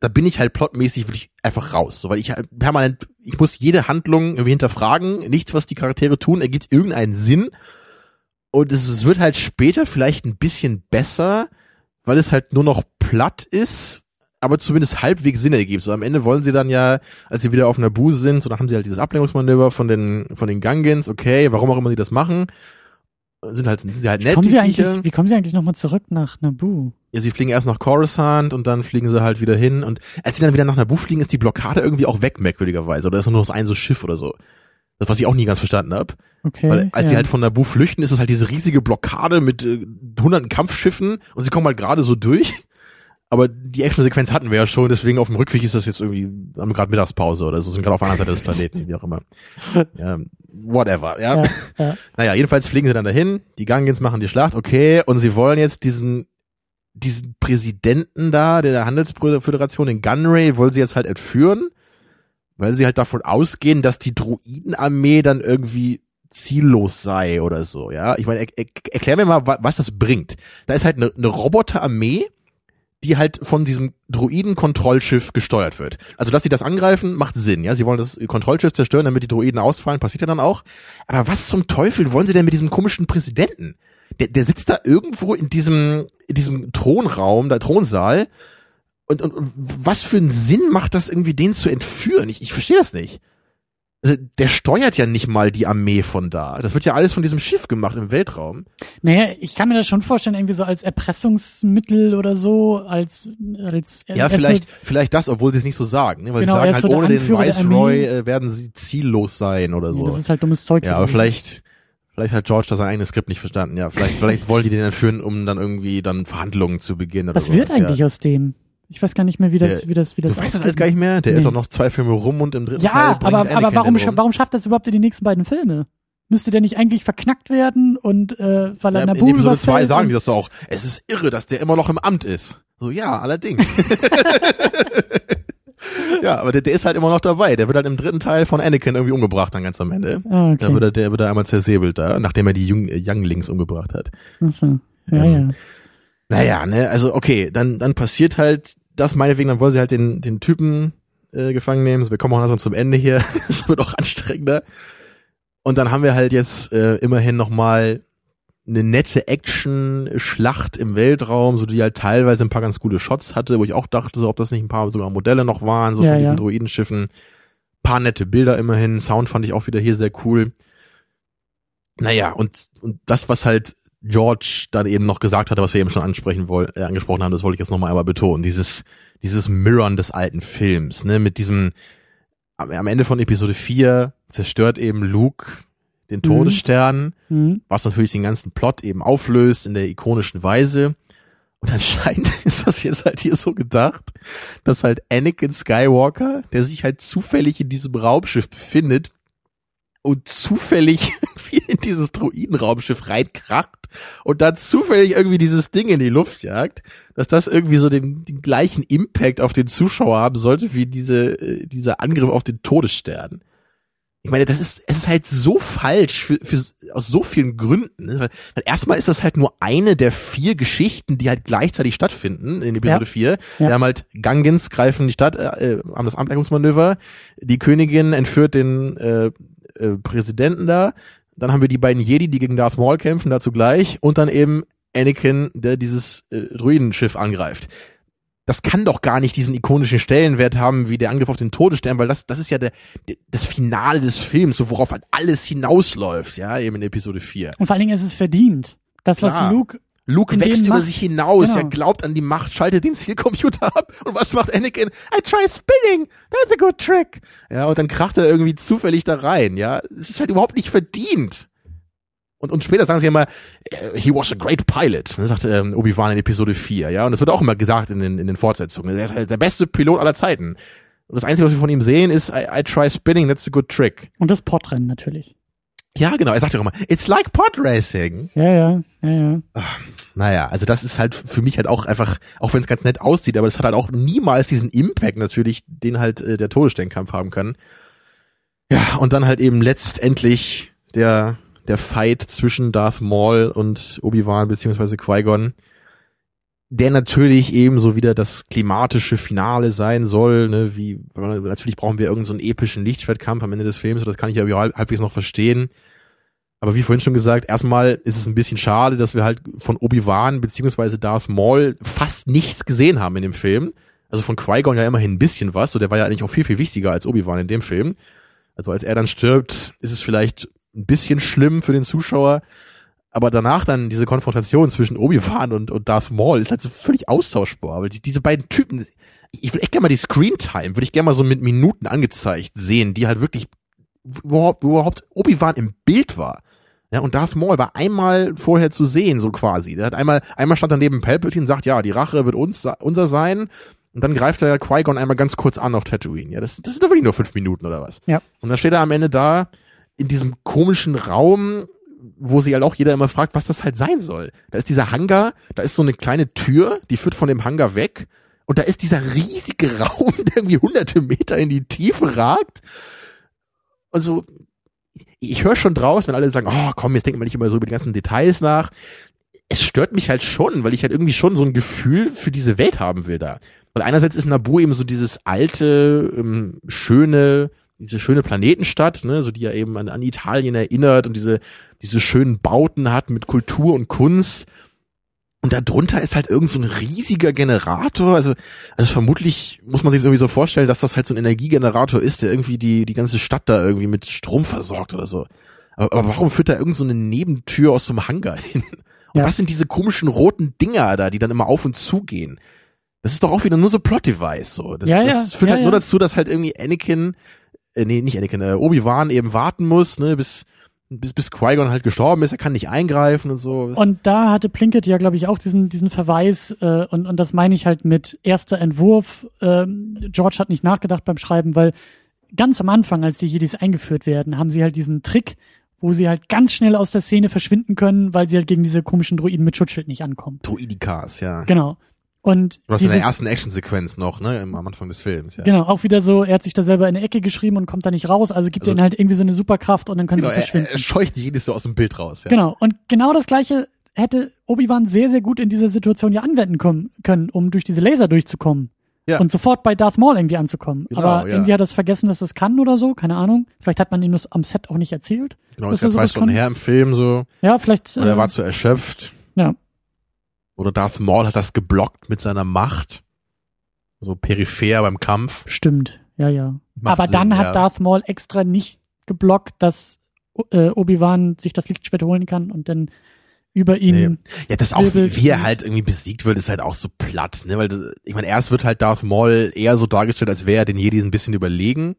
da bin ich halt plotmäßig wirklich einfach raus, so, weil ich halt permanent, ich muss jede Handlung irgendwie hinterfragen, nichts, was die Charaktere tun, ergibt irgendeinen Sinn und es, es wird halt später vielleicht ein bisschen besser, weil es halt nur noch platt ist, aber zumindest halbwegs Sinn ergibt. So am Ende wollen sie dann ja, als sie wieder auf Naboo sind, so dann haben sie halt dieses Ablenkungsmanöver von den von den Gungans, okay, warum auch immer sie das machen, sind halt sind sie halt nett Kommen die sie eigentlich, wie kommen sie eigentlich nochmal zurück nach Naboo? Ja, sie fliegen erst nach Coruscant und dann fliegen sie halt wieder hin. Und als sie dann wieder nach Naboo fliegen, ist die Blockade irgendwie auch weg, merkwürdigerweise. Oder ist nur noch so ein so Schiff oder so. Das, was ich auch nie ganz verstanden habe. Okay. Weil als ja. sie halt von Naboo flüchten, ist es halt diese riesige Blockade mit äh, hunderten Kampfschiffen und sie kommen halt gerade so durch. Aber die Action-Sequenz hatten wir ja schon, deswegen auf dem Rückweg ist das jetzt irgendwie, haben wir gerade Mittagspause oder so, sind gerade auf der anderen Seite des Planeten, wie auch immer. Ja, whatever, ja. ja, ja. Naja, jedenfalls fliegen sie dann dahin, die Gungans machen die Schlacht, okay, und sie wollen jetzt diesen, diesen Präsidenten da, der Handelsföderation, den Gunray, wollen sie jetzt halt entführen, weil sie halt davon ausgehen, dass die Druidenarmee dann irgendwie ziellos sei oder so, ja. Ich meine, er, er, erklär mir mal, wa- was das bringt. Da ist halt eine, eine Roboterarmee, die halt von diesem Druiden-Kontrollschiff gesteuert wird. Also, dass sie das angreifen, macht Sinn, ja. Sie wollen das Kontrollschiff zerstören, damit die Druiden ausfallen, passiert ja dann auch. Aber was zum Teufel wollen sie denn mit diesem komischen Präsidenten? Der, der sitzt da irgendwo in diesem, in diesem Thronraum, der Thronsaal. Und, und, und was für einen Sinn macht das irgendwie, den zu entführen? Ich, ich verstehe das nicht. Also, der steuert ja nicht mal die Armee von da. Das wird ja alles von diesem Schiff gemacht im Weltraum. Naja, ich kann mir das schon vorstellen, irgendwie so als Erpressungsmittel oder so, als, als Ja, vielleicht, vielleicht das, obwohl sie es nicht so sagen. Ne? Weil Genau, sie sagen halt, so ohne den Viceroy äh, werden sie ziellos sein oder Nee, so. das ist halt dummes Zeug. ja, aber vielleicht, vielleicht hat George da sein eigenes Skript nicht verstanden. Ja, vielleicht, vielleicht wollen die den entführen, um dann irgendwie dann Verhandlungen zu beginnen oder Was sowas, wird eigentlich Ja. aus dem? Ich weiß gar nicht mehr, wie das, Der- wie das, wie das. Du weißt das alles gar nicht mehr? Der Nee. ist doch noch zwei Filme rum und im dritten Teil Ja, aber, aber warum, um. warum schafft das überhaupt in die nächsten beiden Filme? Müsste der nicht eigentlich verknackt werden und äh, weil er Ja, Naboo in Episode 2 überfällt sagen die das auch. Es ist irre, dass der immer noch im Amt ist. So, ja, allerdings. ja, aber der, der ist halt immer noch dabei. Der wird halt im dritten Teil von Anakin irgendwie umgebracht dann ganz am Ende. Ah, Da okay. wird er, der wird er einmal zersäbelt da, nachdem er die Jung, äh, Younglings umgebracht hat. Ach so. Ja, Ähm, ja. Naja, ne, also okay, dann, dann passiert halt das meinetwegen, dann wollen sie halt den, den Typen äh, gefangen nehmen. So, wir kommen auch langsam zum Ende hier. Es wird auch anstrengender. Und dann haben wir halt jetzt äh, immerhin nochmal eine nette Action-Schlacht im Weltraum, so die halt teilweise ein paar ganz gute Shots hatte, wo ich auch dachte, so, ob das nicht ein paar sogar Modelle noch waren, so Ja, von diesen ja. Droidenschiffen. Paar nette Bilder immerhin. Sound fand ich auch wieder hier sehr cool. Naja, und, und das, was halt George dann eben noch gesagt hatte, was wir eben schon ansprechen woll äh, angesprochen haben, das wollte ich jetzt nochmal einmal betonen. Dieses, dieses Mirrorn des alten Films, ne, mit diesem, am, Ende von Episode 4 zerstört eben Luke den Todesstern, Mhm. was natürlich den ganzen Plot eben auflöst in der ikonischen Weise. Und anscheinend ist das jetzt halt hier so gedacht, dass halt Anakin Skywalker, der sich halt zufällig in diesem Raumschiff befindet und zufällig irgendwie in dieses Druidenraumschiff reinkracht und dann zufällig irgendwie dieses Ding in die Luft jagt, dass das irgendwie so den, den gleichen Impact auf den Zuschauer haben sollte wie diese, äh, dieser Angriff auf den Todesstern. ich meine, das ist, es ist halt so falsch für, für aus so vielen Gründen. Ne? Weil, weil erstmal ist das halt nur eine der vier Geschichten, die halt gleichzeitig stattfinden in Episode Ja. 4. Ja. Wir haben halt Gangans greifen die Stadt, äh, äh, haben das Ablenkungsmanöver, die Königin entführt den äh, äh, Präsidenten da, dann haben wir die beiden Jedi, die gegen Darth Maul kämpfen, dazu gleich, und dann eben Anakin, der dieses äh, Druidenschiff angreift das kann doch gar nicht diesen ikonischen Stellenwert haben wie der Angriff auf den Todesstern, weil das, das ist ja der, der, das Finale des Films, so worauf halt alles hinausläuft, ja, eben in Episode 4. Und vor allen Dingen ist es verdient. Das, was Klar. Luke, Luke wächst über Macht- sich hinaus, Genau. er glaubt an die Macht, schaltet den Zielcomputer ab und was macht Anakin? I try spinning, that's a good trick. Ja, und dann kracht er irgendwie zufällig da rein, ja. Es ist halt überhaupt nicht verdient. Und, und später sagen sie immer, äh, he was a great pilot, sagt ähm, Obi-Wan in Episode 4, ja. Und das wird auch immer gesagt in den, in den Fortsetzungen. Er ist halt der beste Pilot aller Zeiten. Und das Einzige, was wir von ihm sehen, ist, I, I try spinning, that's a good trick. und das Podrennen natürlich. Ja, genau, er sagt ja auch immer, it's like pod racing. Ja, ja, ja, ja. Naja, also das ist halt für mich halt auch einfach, auch wenn es ganz nett aussieht, aber das hat halt auch niemals diesen Impact natürlich, den halt äh, der Todessternkampf haben kann. Ja, und dann halt eben letztendlich der, der Fight zwischen Darth Maul und Obi-Wan beziehungsweise Qui-Gon, der natürlich ebenso wieder das klimatische Finale sein soll, ne, wie, natürlich brauchen wir irgendeinen so epischen Lichtschwertkampf am Ende des Films, das kann ich ja halb- halbwegs noch verstehen. Aber wie vorhin schon gesagt, erstmal ist es ein bisschen schade, dass wir halt von Obi-Wan beziehungsweise Darth Maul fast nichts gesehen haben in dem Film. Also von Qui-Gon ja immerhin ein bisschen was, so der war ja eigentlich auch viel, viel wichtiger als Obi-Wan in dem Film. Also als er dann stirbt, ist es vielleicht ein bisschen schlimm für den Zuschauer, aber danach dann diese Konfrontation zwischen Obi-Wan und, und Darth Maul ist halt so völlig austauschbar, weil die, diese beiden Typen, ich will echt gerne mal die Screen-Time, würde ich gerne mal so mit Minuten angezeigt sehen, die halt wirklich überhaupt, überhaupt Obi-Wan im Bild war. Ja, und Darth Maul war einmal vorher zu sehen, so quasi. Der hat einmal, einmal stand daneben Palpatine und sagt, ja, die Rache wird uns, unser sein. Und dann greift er Qui-Gon einmal ganz kurz an auf Tatooine. Ja, das, das sind doch wirklich nur fünf Minuten oder was. Ja. Und dann steht er am Ende da in diesem komischen Raum, wo sich halt auch jeder immer fragt, was das halt sein soll. Da ist dieser Hangar, da ist so eine kleine Tür, die führt von dem Hangar weg. Und da ist dieser riesige Raum, der irgendwie hunderte Meter in die Tiefe ragt. Also, ich höre schon draus, wenn alle sagen, oh komm, jetzt denkt man nicht immer so über die ganzen Details nach. Es stört mich halt schon, weil ich halt irgendwie schon so ein Gefühl für diese Welt haben will da. Weil einerseits ist Nabu eben so dieses alte, ähm, schöne, diese schöne Planetenstadt, ne, so die ja eben an, an Italien erinnert und diese, diese schönen Bauten hat mit Kultur und Kunst. Und darunter ist halt irgend so ein riesiger Generator. Also, also vermutlich muss man sich irgendwie so vorstellen, dass das halt so ein Energiegenerator ist, der irgendwie die, die ganze Stadt da irgendwie mit Strom versorgt oder so. Aber, aber warum führt da irgend so eine Nebentür aus so einem Hangar hin? Und Ja. was sind diese komischen roten Dinger da, die dann immer auf und zu gehen? Das ist doch auch wieder nur so Plot-Device, so. Das, Ja, das ja, führt ja, halt nur dazu, dass halt irgendwie Anakin, äh, nee, nicht Anakin, äh, Obi-Wan eben warten muss, ne, bis, bis, bis Qui-Gon halt gestorben ist, er kann nicht eingreifen und so. Und da hatte Plinkett ja, glaube ich, auch diesen, diesen Verweis, äh, und, und das meine ich halt mit erster Entwurf. Ähm, George hat nicht nachgedacht beim Schreiben, weil ganz am Anfang, als die Jedis eingeführt werden, haben sie halt diesen Trick, wo sie halt ganz schnell aus der Szene verschwinden können, weil sie halt gegen diese komischen Droiden mit Schutzschild nicht ankommen. Droidikas, ja. Genau. Und Du hast in der ersten Actionsequenz noch, ne, im- am Anfang des Films, ja. Genau, auch wieder so, er hat sich da selber in eine Ecke geschrieben und kommt da nicht raus, also gibt Also- er ihnen halt irgendwie so eine Superkraft und dann können Genau, sie er, verschwinden. er scheucht jedes so aus dem Bild raus, ja. Genau, und genau das gleiche hätte Obi-Wan sehr, sehr gut in dieser Situation ja anwenden kommen, können, um durch diese Laser durchzukommen. Ja. Und sofort bei Darth Maul irgendwie anzukommen. Genau, Aber ja. irgendwie hat er es vergessen, dass das kann oder so, keine Ahnung. Vielleicht hat man ihm das am Set auch nicht erzählt. Genau, ist ja er zwei Stunden her im Film, so. Ja, vielleicht. Oder er äh, war zu erschöpft. ja. Oder Darth Maul hat das geblockt mit seiner Macht. So peripher beim Kampf. Stimmt, ja, ja. Macht Aber dann Sinn, hat ja. Darth Maul extra nicht geblockt, dass äh, Obi-Wan sich das Lichtschwert holen kann und dann über ihn. Nee. Ja, das auch, wie er halt irgendwie besiegt wird, ist halt auch so platt, ne, weil, das, ich meine, erst wird halt Darth Maul eher so dargestellt, als wäre er den Jedis ein bisschen überlegen.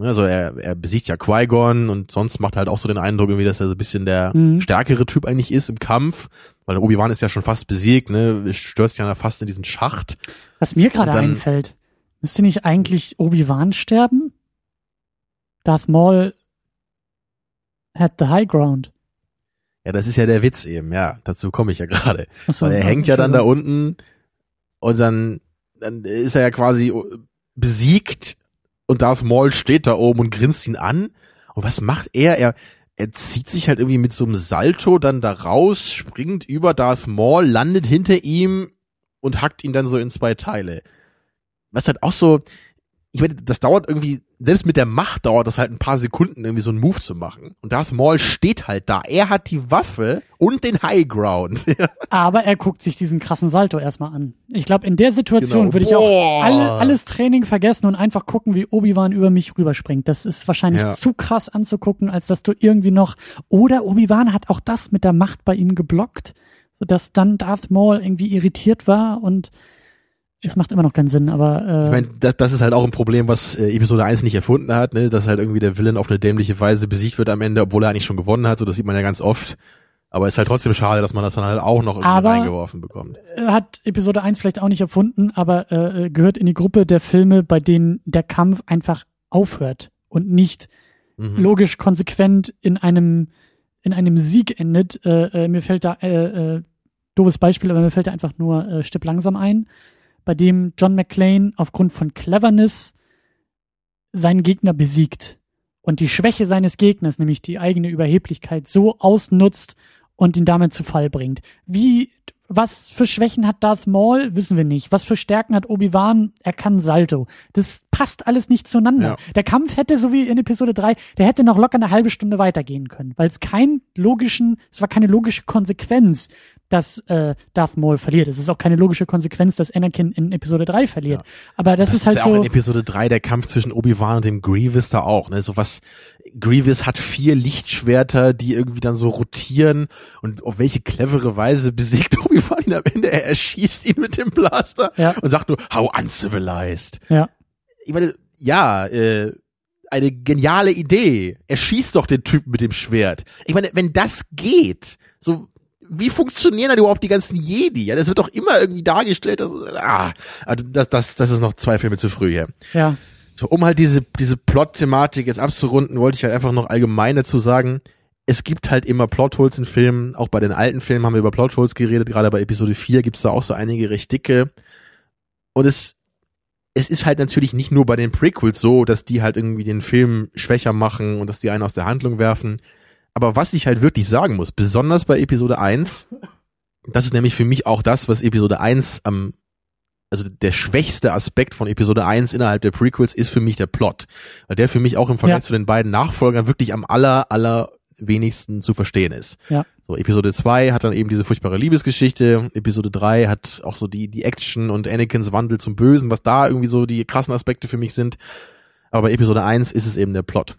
Ne, Also er, er besiegt ja Qui-Gon und sonst macht er halt auch so den Eindruck irgendwie, dass er so ein bisschen der Mhm. stärkere Typ eigentlich ist im Kampf, weil Obi-Wan ist ja schon fast besiegt, ne, stürzt ja fast in diesen Schacht. Was mir gerade einfällt, müsste nicht eigentlich Obi-Wan sterben? Darth Maul had the high ground. Ja, das ist ja der Witz eben, ja, dazu komme ich ja gerade. Achso, Weil er hängt ja dann da unten und dann, dann ist er ja quasi besiegt und Darth Maul steht da oben und grinst ihn an. Und was macht er? Er, er zieht sich halt irgendwie mit so einem Salto dann da raus, springt über Darth Maul, landet hinter ihm und hackt ihn dann so in zwei Teile. Was halt auch so, ich meine, das dauert irgendwie, selbst mit der Macht dauert das halt ein paar Sekunden, irgendwie so einen Move zu machen. Und Darth Maul steht halt da. Er hat die Waffe und den High Ground. Aber er guckt sich diesen krassen Salto erstmal an. Ich glaube, in der Situation Genau. würde ich auch alle, alles Training vergessen und einfach gucken, wie Obi-Wan über mich rüberspringt. Das ist wahrscheinlich Ja. zu krass anzugucken, als dass du irgendwie noch, oder Obi-Wan hat auch das mit der Macht bei ihm geblockt, sodass dann Darth Maul irgendwie irritiert war und es macht immer noch keinen Sinn, aber äh, Ich meine, das, das ist halt auch ein Problem, was äh, Episode 1 nicht erfunden hat, ne? dass halt irgendwie der Villain auf eine dämliche Weise besiegt wird am Ende, obwohl er eigentlich schon gewonnen hat, so das sieht man ja ganz oft. Aber ist halt trotzdem schade, dass man das dann halt auch noch irgendwie Aber- reingeworfen bekommt. äh, hat Episode 1 vielleicht auch nicht erfunden, aber äh, äh, gehört in die Gruppe der Filme, bei denen der Kampf einfach aufhört und nicht Mhm. logisch konsequent in einem in einem Sieg endet. Äh, äh, mir fällt da äh, äh, doofes Beispiel, aber mir fällt da einfach nur äh, Stipp langsam ein, bei dem John McClane aufgrund von Cleverness seinen Gegner besiegt und die Schwäche seines Gegners, nämlich die eigene Überheblichkeit, so ausnutzt und ihn damit zu Fall bringt. Wie was für Schwächen hat Darth Maul, wissen wir nicht. Was für Stärken hat Obi-Wan? Er kann Salto. Das passt alles nicht zueinander. Ja. Der Kampf hätte, so wie in Episode 3, der hätte noch locker eine halbe Stunde weitergehen können, weil es keinen logischen, es war keine logische Konsequenz, dass äh, Darth Maul verliert. Es ist auch keine logische Konsequenz, dass Anakin in Episode 3 verliert. Aber das, ist halt ja auch so. in Episode 3 der Kampf zwischen Obi-Wan und dem Grievous da auch, ne? So was, Grievous hat vier Lichtschwerter, die irgendwie dann so rotieren und auf welche clevere Weise besiegt Obi-Wan ihn am Ende? Er erschießt ihn mit dem Blaster Ja. und sagt nur, how uncivilized. Ja. Ich meine, ja, äh, eine geniale Idee. Er schießt doch den Typen mit dem Schwert. Ich meine, wenn das geht, so, wie funktionieren dann überhaupt die ganzen Jedi? Ja, das wird doch immer irgendwie dargestellt, dass, ah, also das, das, das ist noch zwei Filme zu früh hier. Ja. So, um halt diese, diese Plot-Thematik jetzt abzurunden, wollte ich halt einfach noch allgemein dazu sagen, es gibt halt immer Plotholes in Filmen, auch bei den alten Filmen haben wir über Plotholes geredet, gerade bei Episode 4 gibt's da auch so einige recht dicke. Und es, es ist halt natürlich nicht nur bei den Prequels so, dass die halt irgendwie den Film schwächer machen und dass die einen aus der Handlung werfen. Aber was ich halt wirklich sagen muss, besonders bei Episode 1, das ist nämlich für mich auch das, was Episode 1 am also der schwächste Aspekt von Episode 1 innerhalb der Prequels ist für mich der Plot. Weil der für mich auch im Vergleich Ja. zu den beiden Nachfolgern wirklich am aller, aller wenigsten zu verstehen ist. Ja. So, Episode 2 hat dann eben diese furchtbare Liebesgeschichte. Episode 3 hat auch so die, die Action und Anakins Wandel zum Bösen, was da irgendwie so die krassen Aspekte für mich sind. Aber bei Episode 1 ist es eben der Plot.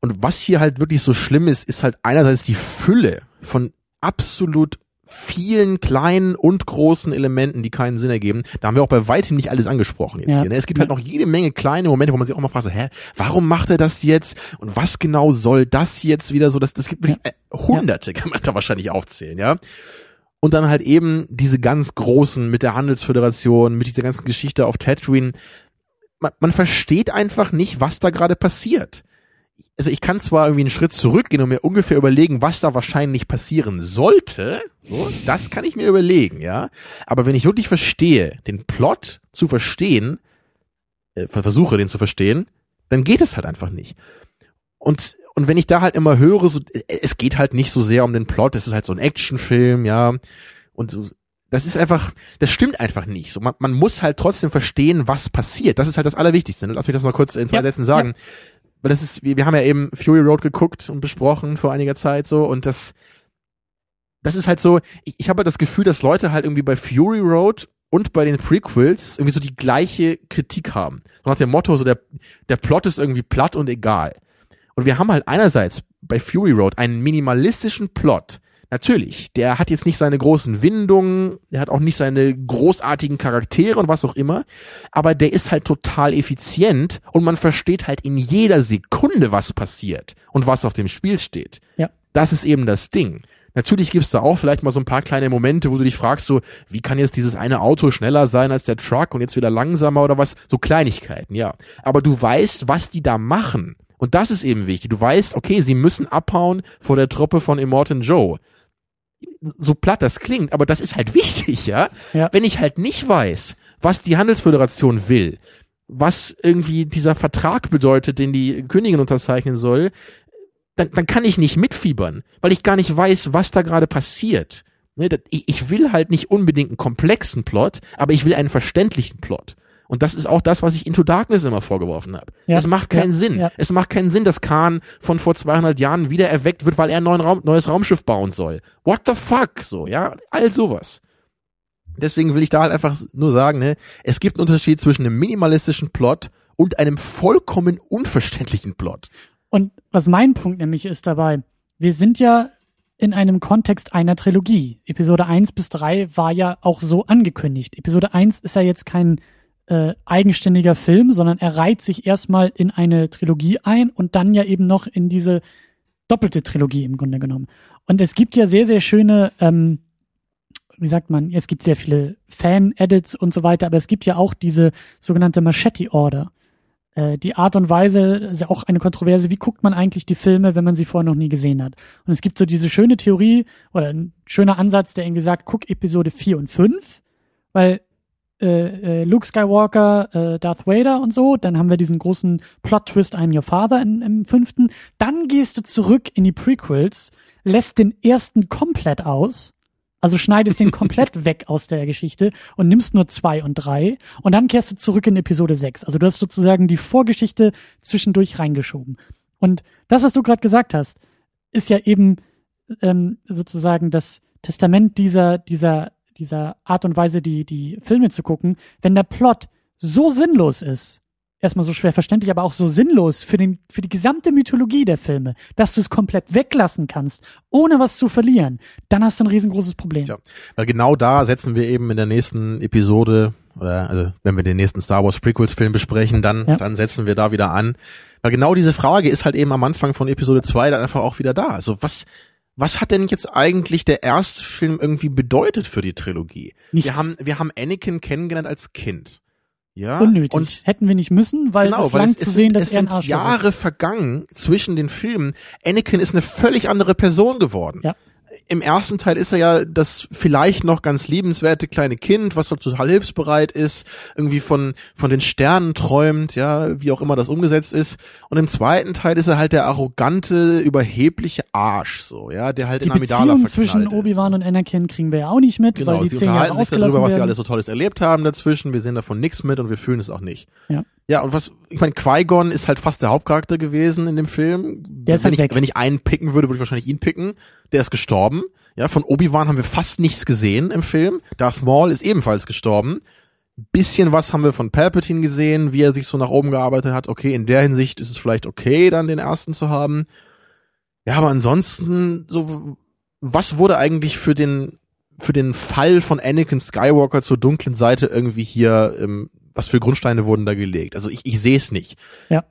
Und was hier halt wirklich so schlimm ist, ist halt einerseits die Fülle von absolut vielen kleinen und großen Elementen, die keinen Sinn ergeben. Da haben wir auch bei weitem nicht alles angesprochen jetzt Ja. hier. Ne? Es gibt halt noch jede Menge kleine Momente, wo man sich auch mal fragt, so, hä, warum macht er das jetzt? Und was genau soll das jetzt wieder so? Das, das gibt wirklich äh, hunderte, kann man da wahrscheinlich aufzählen, ja. Und dann halt eben diese ganz großen mit der Handelsföderation, mit dieser ganzen Geschichte auf Tatooine. Man, man versteht einfach nicht, was da gerade passiert also ich kann zwar irgendwie einen Schritt zurückgehen und mir ungefähr überlegen, was da wahrscheinlich passieren sollte, so, das kann ich mir überlegen, ja. Aber wenn ich wirklich verstehe, den Plot zu verstehen, äh, versuche den zu verstehen, dann geht es halt einfach nicht. Und und wenn ich da halt immer höre, so, äh, es geht halt nicht so sehr um den Plot, es ist halt so ein Actionfilm, ja. Und so, das ist einfach, das stimmt einfach nicht. So, man, man muss halt trotzdem verstehen, was passiert. Das ist halt das Allerwichtigste. Ne? Lass mich das noch kurz in zwei Ja, Sätzen sagen. Weil das ist, wir, wir haben ja eben Fury Road geguckt und besprochen vor einiger Zeit so und das, das ist halt so, ich, ich habe halt das Gefühl, dass Leute halt irgendwie bei Fury Road und bei den Prequels irgendwie so die gleiche Kritik haben. So nach dem Motto, so der, der Plot ist irgendwie platt und egal. Und wir haben halt einerseits bei Fury Road einen minimalistischen Plot. Natürlich, der hat jetzt nicht seine großen Windungen, der hat auch nicht seine großartigen Charaktere und was auch immer, aber der ist halt total effizient und man versteht halt in jeder Sekunde, was passiert und was auf dem Spiel steht. Ja. Das ist eben das Ding. Natürlich gibt's da auch vielleicht mal so ein paar kleine Momente, wo du dich fragst, so, wie kann jetzt dieses eine Auto schneller sein als der Truck und jetzt wieder langsamer oder was? So Kleinigkeiten, ja. Aber du weißt, was die da machen. Und das ist eben wichtig. Du weißt, okay, sie müssen abhauen vor der Truppe von Immortan Joe. So platt das klingt, aber das ist halt wichtig, ja? Ja. Wenn ich halt nicht weiß, was die Handelsföderation will, was irgendwie dieser Vertrag bedeutet, den die Königin unterzeichnen soll, dann, dann kann ich nicht mitfiebern, weil ich gar nicht weiß, was da gerade passiert. Ne, ich will halt nicht unbedingt einen komplexen Plot, aber ich will einen verständlichen Plot. Und das ist auch das, was ich Into Darkness immer vorgeworfen habe. Ja, es macht keinen ja, Sinn. ja. Es macht keinen Sinn, dass Khan von vor 200 Jahren wieder erweckt wird, weil er ein Raum, neues Raumschiff bauen soll. What the fuck? So, ja, all sowas. Deswegen will ich da halt einfach nur sagen, ne, es gibt einen Unterschied zwischen einem minimalistischen Plot und einem vollkommen unverständlichen Plot. Und was mein Punkt nämlich ist dabei, wir sind ja in einem Kontext einer Trilogie. Episode 1 bis 3 war ja auch so angekündigt. Episode 1 ist ja jetzt kein äh, eigenständiger Film, sondern er reiht sich erstmal in eine Trilogie ein und dann ja eben noch in diese doppelte Trilogie im Grunde genommen. Und es gibt ja sehr, sehr schöne, ähm, wie sagt man, es gibt sehr viele Fan-Edits und so weiter, aber es gibt ja auch diese sogenannte Machete-Order. Äh, die Art und Weise ist ja auch eine Kontroverse, wie guckt man eigentlich die Filme, wenn man sie vorher noch nie gesehen hat. Und es gibt so diese schöne Theorie oder ein schöner Ansatz, der irgendwie sagt, guck Episode 4 und 5, weil äh, äh, Luke Skywalker, äh, Darth Vader und so, dann haben wir diesen großen Plot-Twist, I'm Your Father in, im fünften, dann gehst du zurück in die Prequels, lässt den ersten komplett aus, also schneidest den komplett weg aus der Geschichte und nimmst nur zwei und drei und dann kehrst du zurück in Episode 6. Also du hast sozusagen die Vorgeschichte zwischendurch reingeschoben. Und das, was du gerade gesagt hast, ist ja eben ähm, sozusagen das Testament dieser, dieser, dieser Art und Weise, die, die Filme zu gucken. Wenn der Plot so sinnlos ist, erstmal so schwer verständlich, aber auch so sinnlos für, den, für die gesamte Mythologie der Filme, dass du es komplett weglassen kannst, ohne was zu verlieren, dann hast du ein riesengroßes Problem. Ja, weil genau da setzen wir eben in der nächsten Episode oder also wenn wir den nächsten Star Wars Prequels Film besprechen, dann Ja. dann setzen wir da wieder an, weil genau diese Frage ist halt eben am Anfang von Episode 2 dann einfach auch wieder da. Also was was hat denn jetzt eigentlich der erste Film irgendwie bedeutet für die Trilogie? Nichts. Wir haben wir haben Anakin kennengelernt als Kind. Ja, Unnötig. und Hätten wir nicht müssen, weil genau, es weil lang es, zu sehen, sind, dass es er ein sind Arschloch ist. Jahre vergangen zwischen den Filmen. Anakin ist eine völlig andere Person geworden. Ja. Im ersten Teil ist er ja das vielleicht noch ganz liebenswerte kleine Kind, was total hilfsbereit ist, irgendwie von von den Sternen träumt, ja, wie auch immer das umgesetzt ist. Und im zweiten Teil ist er halt der arrogante, überhebliche Arsch, so, ja, der halt Die in Amidala Beziehung zwischen. Obi-Wan und Anakin kriegen wir ja auch nicht mit, Genau, weil die sie zehn Jahre unterhalten sich ausgelassen darüber, was sie alles so Tolles erlebt haben dazwischen. Wir sehen davon nichts mit und wir fühlen es auch nicht. Ja. Ja, und was, ich meine, Qui-Gon ist halt fast der Hauptcharakter gewesen in dem Film. Der ist wenn halt ich, weg. Wenn ich einen picken würde, würde ich wahrscheinlich ihn picken. Der ist gestorben. Ja, von Obi-Wan haben wir fast nichts gesehen im Film. Darth Maul ist ebenfalls gestorben. Bisschen was haben wir von Palpatine gesehen, wie er sich so nach oben gearbeitet hat. Okay, in der Hinsicht ist es vielleicht okay, dann den ersten zu haben. Ja, aber ansonsten, so, was wurde eigentlich für den, für den Fall von Anakin Skywalker zur dunklen Seite irgendwie hier, ähm, was für Grundsteine wurden da gelegt? Also ich, ich sehe es nicht. Ja.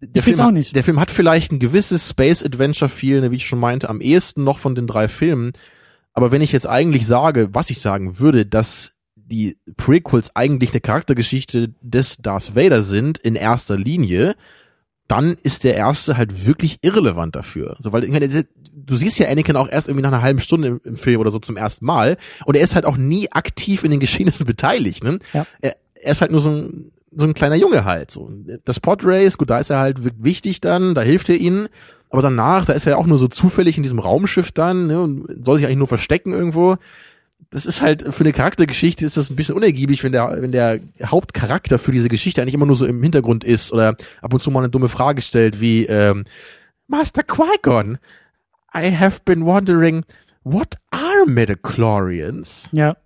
Der Ich Film, auch hat, nicht. der Film hat vielleicht ein gewisses Space Adventure Feel, ne, wie ich schon meinte, am ehesten noch von den drei Filmen. Aber wenn ich jetzt eigentlich sage, was ich sagen würde, dass die Prequels eigentlich eine Charaktergeschichte des Darth Vader sind in erster Linie, dann ist der erste halt wirklich irrelevant dafür. So, weil du siehst ja Anakin auch erst irgendwie nach einer halben Stunde im, im Film oder so zum ersten Mal und er ist halt auch nie aktiv in den Geschehnissen beteiligt. Ne? Ja. Er, er ist halt nur so ein, so ein kleiner Junge halt. So. Das Podrace, gut, da ist er halt wi- wichtig dann, da hilft er ihnen. Aber danach, da ist er ja auch nur so zufällig in diesem Raumschiff dann ne, und soll sich eigentlich nur verstecken irgendwo. Das ist halt für eine Charaktergeschichte ist das ein bisschen unergiebig, wenn der wenn der Hauptcharakter für diese Geschichte eigentlich immer nur so im Hintergrund ist oder ab und zu mal eine dumme Frage stellt wie ähm, Master Qui-Gon, I have been wondering what are Metachlorians? Ja.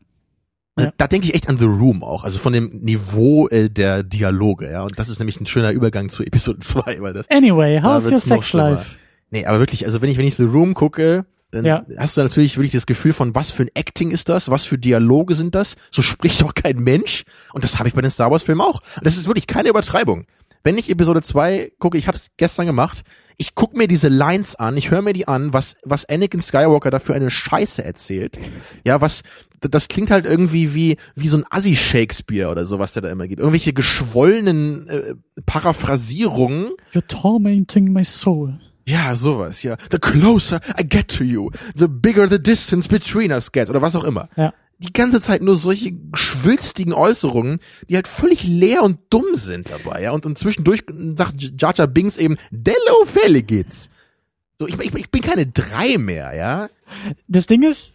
Ja. Da denke ich echt an The Room auch, also von dem Niveau äh, der Dialoge, ja. Und das ist nämlich ein schöner Übergang zu Episode 2, weil das. Anyway, how's your sex life? Nee, aber wirklich, also wenn ich, wenn ich The Room gucke, dann Ja. hast du natürlich wirklich das Gefühl von, was für ein Acting ist das, was für Dialoge sind das, so spricht doch kein Mensch. Und das habe ich bei den Star Wars Filmen auch. Und das ist wirklich keine Übertreibung. Wenn ich Episode 2 gucke, ich habe es gestern gemacht, ich guck mir diese Lines an, ich höre mir die an, was, was Anakin Skywalker da für eine Scheiße erzählt. Ja, was, das klingt halt irgendwie wie, wie so ein Assi-Shakespeare oder so, was der da immer gibt. Irgendwelche geschwollenen äh, Paraphrasierungen. You're tormenting my soul. Ja, sowas, ja. The closer I get to you, the bigger the distance between us gets, oder was auch immer. Ja. Die ganze Zeit nur solche schwülstigen Äußerungen, die halt völlig leer und dumm sind dabei, ja. Und, und zwischendurch sagt Jar Binks eben, Dello Felle geht's. So, ich, ich, ich bin keine drei mehr, ja. Das Ding ist,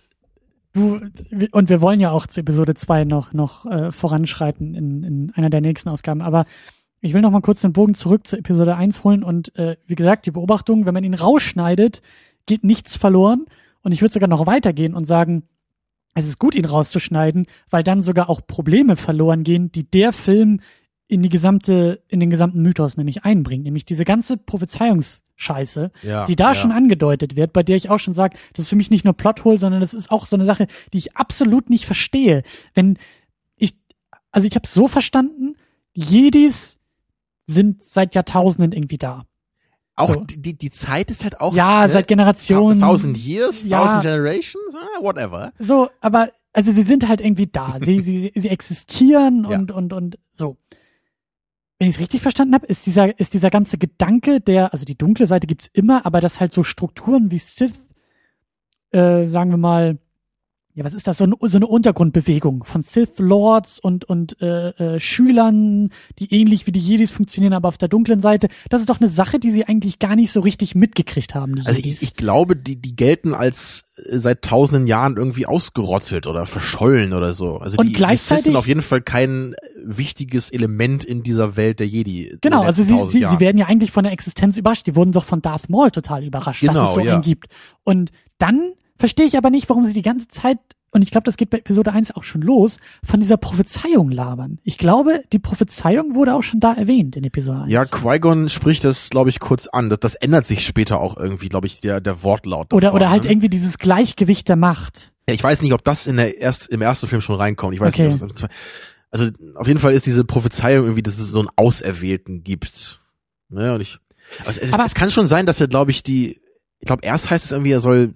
und wir wollen ja auch zu Episode 2 noch, noch äh, voranschreiten in, in einer der nächsten Ausgaben, aber ich will noch mal kurz den Bogen zurück zu Episode 1 holen und äh, wie gesagt, die Beobachtung, wenn man ihn rausschneidet, geht nichts verloren. Und ich würde sogar noch weitergehen und sagen, es ist gut, ihn rauszuschneiden, weil dann sogar auch Probleme verloren gehen, die der Film in die gesamte, in den gesamten Mythos nämlich einbringt, nämlich diese ganze Prophezeiungsscheiße, Ja, die da ja. schon angedeutet wird, bei der ich auch schon sage, das ist für mich nicht nur Plothole, sondern das ist auch so eine Sache, die ich absolut nicht verstehe. Wenn ich, also ich habe so verstanden, Jedis sind seit Jahrtausenden irgendwie da. Auch So. die, die, Zeit ist halt auch. Ja, ne, seit Generationen. Thousand years, Ja. thousand generations, ah, whatever. So, aber also sie sind halt irgendwie da. Sie, sie, sie existieren und, und, und so. Wenn ich es richtig verstanden habe, ist dieser, ist dieser ganze Gedanke, der, also die dunkle Seite gibt's immer, aber dass halt so Strukturen wie Sith, äh, sagen wir mal, ja, was ist das? So, ein, so eine Untergrundbewegung von Sith Lords und, und äh, äh, Schülern, die ähnlich wie die Jedis funktionieren, aber auf der dunklen Seite. Das ist doch eine Sache, die sie eigentlich gar nicht so richtig mitgekriegt haben. Die Also ich, ich glaube, die, die gelten als äh, seit tausenden Jahren irgendwie ausgerottet oder verschollen oder so. Also Und die, die gleichzeitig- Sith sind auf jeden Fall kein äh, wichtiges Element in dieser Welt der Jedi. Genau, also sie, 1000 sie, sie werden ja eigentlich von der Existenz überrascht. Die wurden doch von Darth Maul total überrascht, dass Genau, es so ja. einen gibt. Und dann verstehe ich aber nicht, warum sie die ganze Zeit, und ich glaube, das geht bei Episode 1 auch schon los, von dieser Prophezeiung labern. Ich glaube, die Prophezeiung wurde auch schon da erwähnt in Episode 1. Ja, Qui-Gon spricht das, glaube ich, kurz an. Das, das ändert sich später auch irgendwie, glaube ich, der, der Wortlaut. oder, davon, oder halt ne? irgendwie dieses Gleichgewicht der Macht. Ja, ich weiß nicht, ob das in der erst, im ersten Film schon reinkommt. Ich weiß Okay. nicht, ob das im zweiten. Also auf jeden Fall ist diese Prophezeiung irgendwie, dass es so einen Auserwählten gibt. Ne, und ich. Aber es, es, Aber- es kann schon sein, dass er, glaube ich, die. Ich glaube, erst heißt es irgendwie, er soll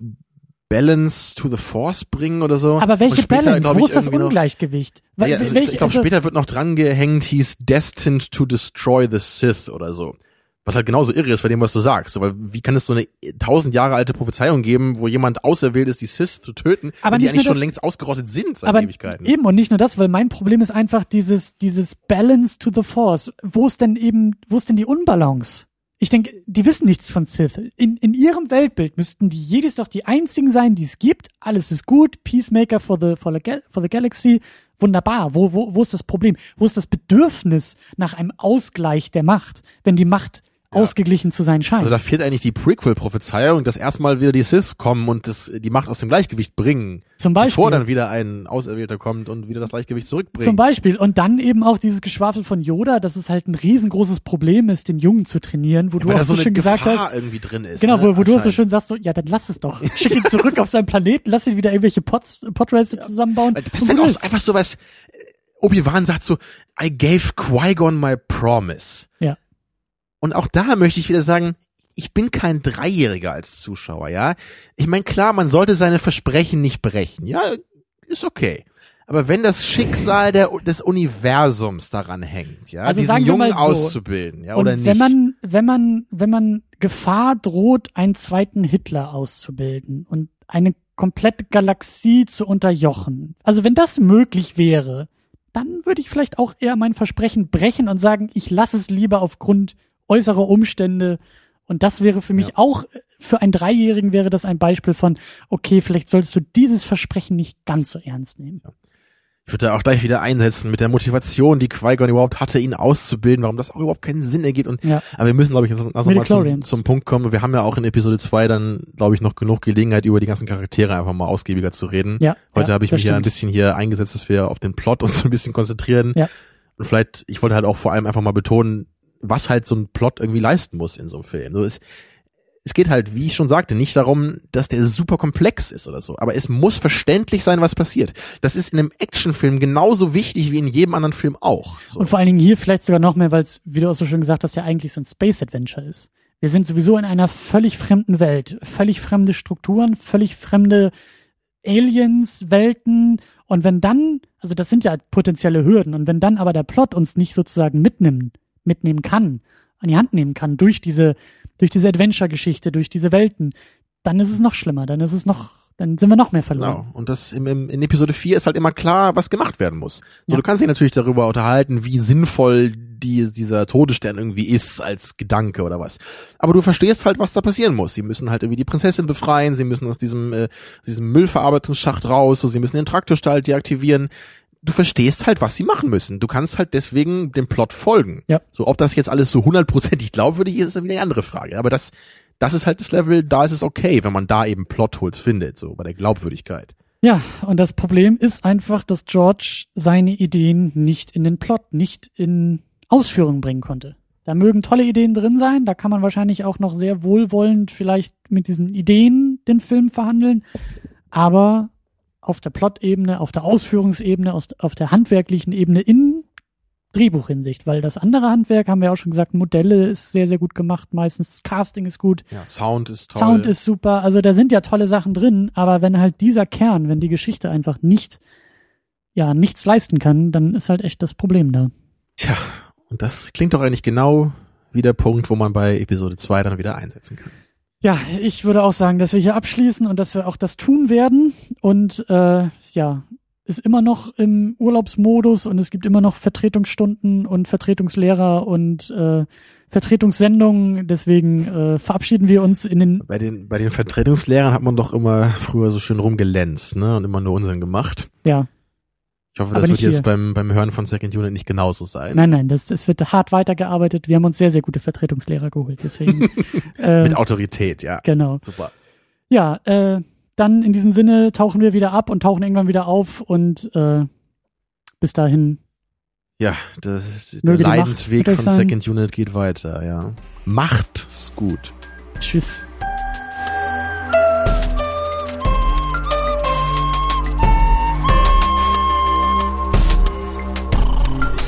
Balance to the Force bringen oder so. Aber welche später, Balance? Wo ich, ist das irgendwie noch- Ungleichgewicht? Ja, also welch- ich glaube, also- später wird noch dran gehängt, hieß Destined to Destroy the Sith oder so. Was halt genauso irre ist bei dem, was du sagst. Weil wie kann es so eine tausend Jahre alte Prophezeiung geben, wo jemand auserwählt ist, die Sith zu töten, Aber die eigentlich nur schon das- längst ausgerottet sind seit aber Ewigkeiten? eben und nicht nur das, weil mein Problem ist einfach dieses dieses Balance to the Force. Wo ist denn eben, wo ist denn die Unbalance? Ich denke, die wissen nichts von Sith. In, in ihrem Weltbild müssten die Jedis doch die einzigen sein, die es gibt. Alles ist gut. Peacemaker for the, for the, for the Galaxy. Wunderbar. Wo, wo, wo ist das Problem? Wo ist das Bedürfnis nach einem Ausgleich der Macht, wenn die Macht ausgeglichen zu sein scheint? Also da fehlt eigentlich die Prequel-Prophezeiung, dass erstmal wieder die Sith kommen und das, die Macht aus dem Gleichgewicht bringen. Zum Beispiel. Bevor dann wieder ein Auserwählter kommt und wieder das Gleichgewicht zurückbringt. Zum Beispiel. Und dann eben auch dieses Geschwafel von Yoda, dass es halt ein riesengroßes Problem ist, den Jungen zu trainieren, wo du Weil auch so, so schön gesagt Gefahr hast. irgendwie drin ist. Genau, ne? wo, wo du so Anscheinend. schön sagst, so, ja, dann lass es doch. Schick ihn zurück auf seinen Planeten, lass ihn wieder irgendwelche Pods, Podrails zusammenbauen. Das ist gut auch ist. so einfach so was. Obi-Wan sagt so, I gave Qui-Gon my promise. Ja. Und auch da möchte ich wieder sagen, ich bin kein Dreijähriger als Zuschauer, ja. Ich meine, klar, man sollte seine Versprechen nicht brechen, ja, ist okay. Aber wenn das Schicksal der, des Universums daran hängt, ja, Also diesen Jungen so. auszubilden, ja, Und oder nicht. wenn man, wenn man, wenn man Gefahr droht, einen zweiten Hitler auszubilden und eine komplette Galaxie zu unterjochen, also wenn das möglich wäre, dann würde ich vielleicht auch eher mein Versprechen brechen und sagen, ich lasse es lieber aufgrund äußerer Umstände. Und das wäre für mich Ja. auch, für einen Dreijährigen wäre das ein Beispiel von, okay, vielleicht solltest du dieses Versprechen nicht ganz so ernst nehmen. Ich würde da auch gleich wieder einsetzen mit der Motivation, die Qui-Gon überhaupt hatte, ihn auszubilden, warum das auch überhaupt keinen Sinn ergibt. Und, Ja. aber wir müssen, glaube ich, jetzt noch mal zum, zum Punkt kommen. Wir haben ja auch in Episode 2 dann, glaube ich, noch genug Gelegenheit, über die ganzen Charaktere einfach mal ausgiebiger zu reden. Ja. Heute ja, habe ich mich ja ein stimmt. bisschen hier eingesetzt, dass wir auf den Plot uns so ein bisschen konzentrieren. Ja. Und vielleicht, ich wollte halt auch vor allem einfach mal betonen, was halt so ein Plot irgendwie leisten muss in so einem Film. So, es, es geht halt, wie ich schon sagte, nicht darum, dass der super komplex ist oder so. Aber es muss verständlich sein, was passiert. Das ist in einem Actionfilm genauso wichtig wie in jedem anderen Film auch. So. Und vor allen Dingen hier vielleicht sogar noch mehr, weil es, wie du auch so schön gesagt hast, ja eigentlich so ein Space Adventure ist. Wir sind sowieso in einer völlig fremden Welt, völlig fremde Strukturen, völlig fremde Aliens, Welten. Und wenn dann, also das sind ja potenzielle Hürden, und wenn dann aber der Plot uns nicht sozusagen mitnimmt, mitnehmen kann, an die Hand nehmen kann, durch diese, durch diese Adventure-Geschichte, durch diese Welten, dann ist es noch schlimmer, dann ist es noch, dann sind wir noch mehr verloren. Genau. Und das im, im, in Episode 4 ist halt immer klar, was gemacht werden muss. So, Ja. du kannst dich natürlich darüber unterhalten, wie sinnvoll die, dieser Todesstern irgendwie ist als Gedanke oder was. Aber du verstehst halt, was da passieren muss. Sie müssen halt irgendwie die Prinzessin befreien, sie müssen aus diesem, äh, diesem Müllverarbeitungsschacht raus, so, sie müssen den Traktorstall deaktivieren. Du verstehst halt, was sie machen müssen. Du kannst halt deswegen dem Plot folgen. Ja. So, ob das jetzt alles so hundertprozentig glaubwürdig ist, ist wieder eine andere Frage. Aber das, das ist halt das Level, da ist es okay, wenn man da eben Plotholes findet, so bei der Glaubwürdigkeit. Ja, und das Problem ist einfach, dass George seine Ideen nicht in den Plot, nicht in Ausführung bringen konnte. Da mögen tolle Ideen drin sein, da kann man wahrscheinlich auch noch sehr wohlwollend vielleicht mit diesen Ideen den Film verhandeln, aber auf der Plot-Ebene, auf der Ausführungsebene, aus- auf der handwerklichen Ebene in Drehbuchhinsicht, weil das andere Handwerk, haben wir auch schon gesagt, Modelle ist sehr, sehr gut gemacht, meistens Casting ist gut, Ja. Sound ist toll. Sound ist super, also da sind ja tolle Sachen drin, aber wenn halt dieser Kern, wenn die Geschichte einfach nicht, ja, nichts leisten kann, dann ist halt echt das Problem da. Tja, und das klingt doch eigentlich genau wie der Punkt, wo man bei Episode 2 dann wieder einsetzen kann. Ja, ich würde auch sagen, dass wir hier abschließen und dass wir auch das tun werden. Und äh, ja, ist immer noch im Urlaubsmodus und es gibt immer noch Vertretungsstunden und Vertretungslehrer und äh, Vertretungssendungen, deswegen äh, verabschieden wir uns in den Bei den, bei den Vertretungslehrern hat man doch immer früher so schön rumgelänzt, ne, und immer nur Unsinn gemacht. ja, Ich hoffe, das wird jetzt hier. beim, beim Hören von Second Unit nicht genauso sein. Nein, nein, das, es wird hart weitergearbeitet. Wir haben uns sehr, sehr gute Vertretungslehrer geholt. Deswegen. äh, Mit Autorität, ja. genau. Super. Ja, äh, dann in diesem Sinne tauchen wir wieder ab und tauchen irgendwann wieder auf und äh, bis dahin. Ja, das, der Leidensweg von. Second Unit geht weiter, ja. Macht's gut. Tschüss.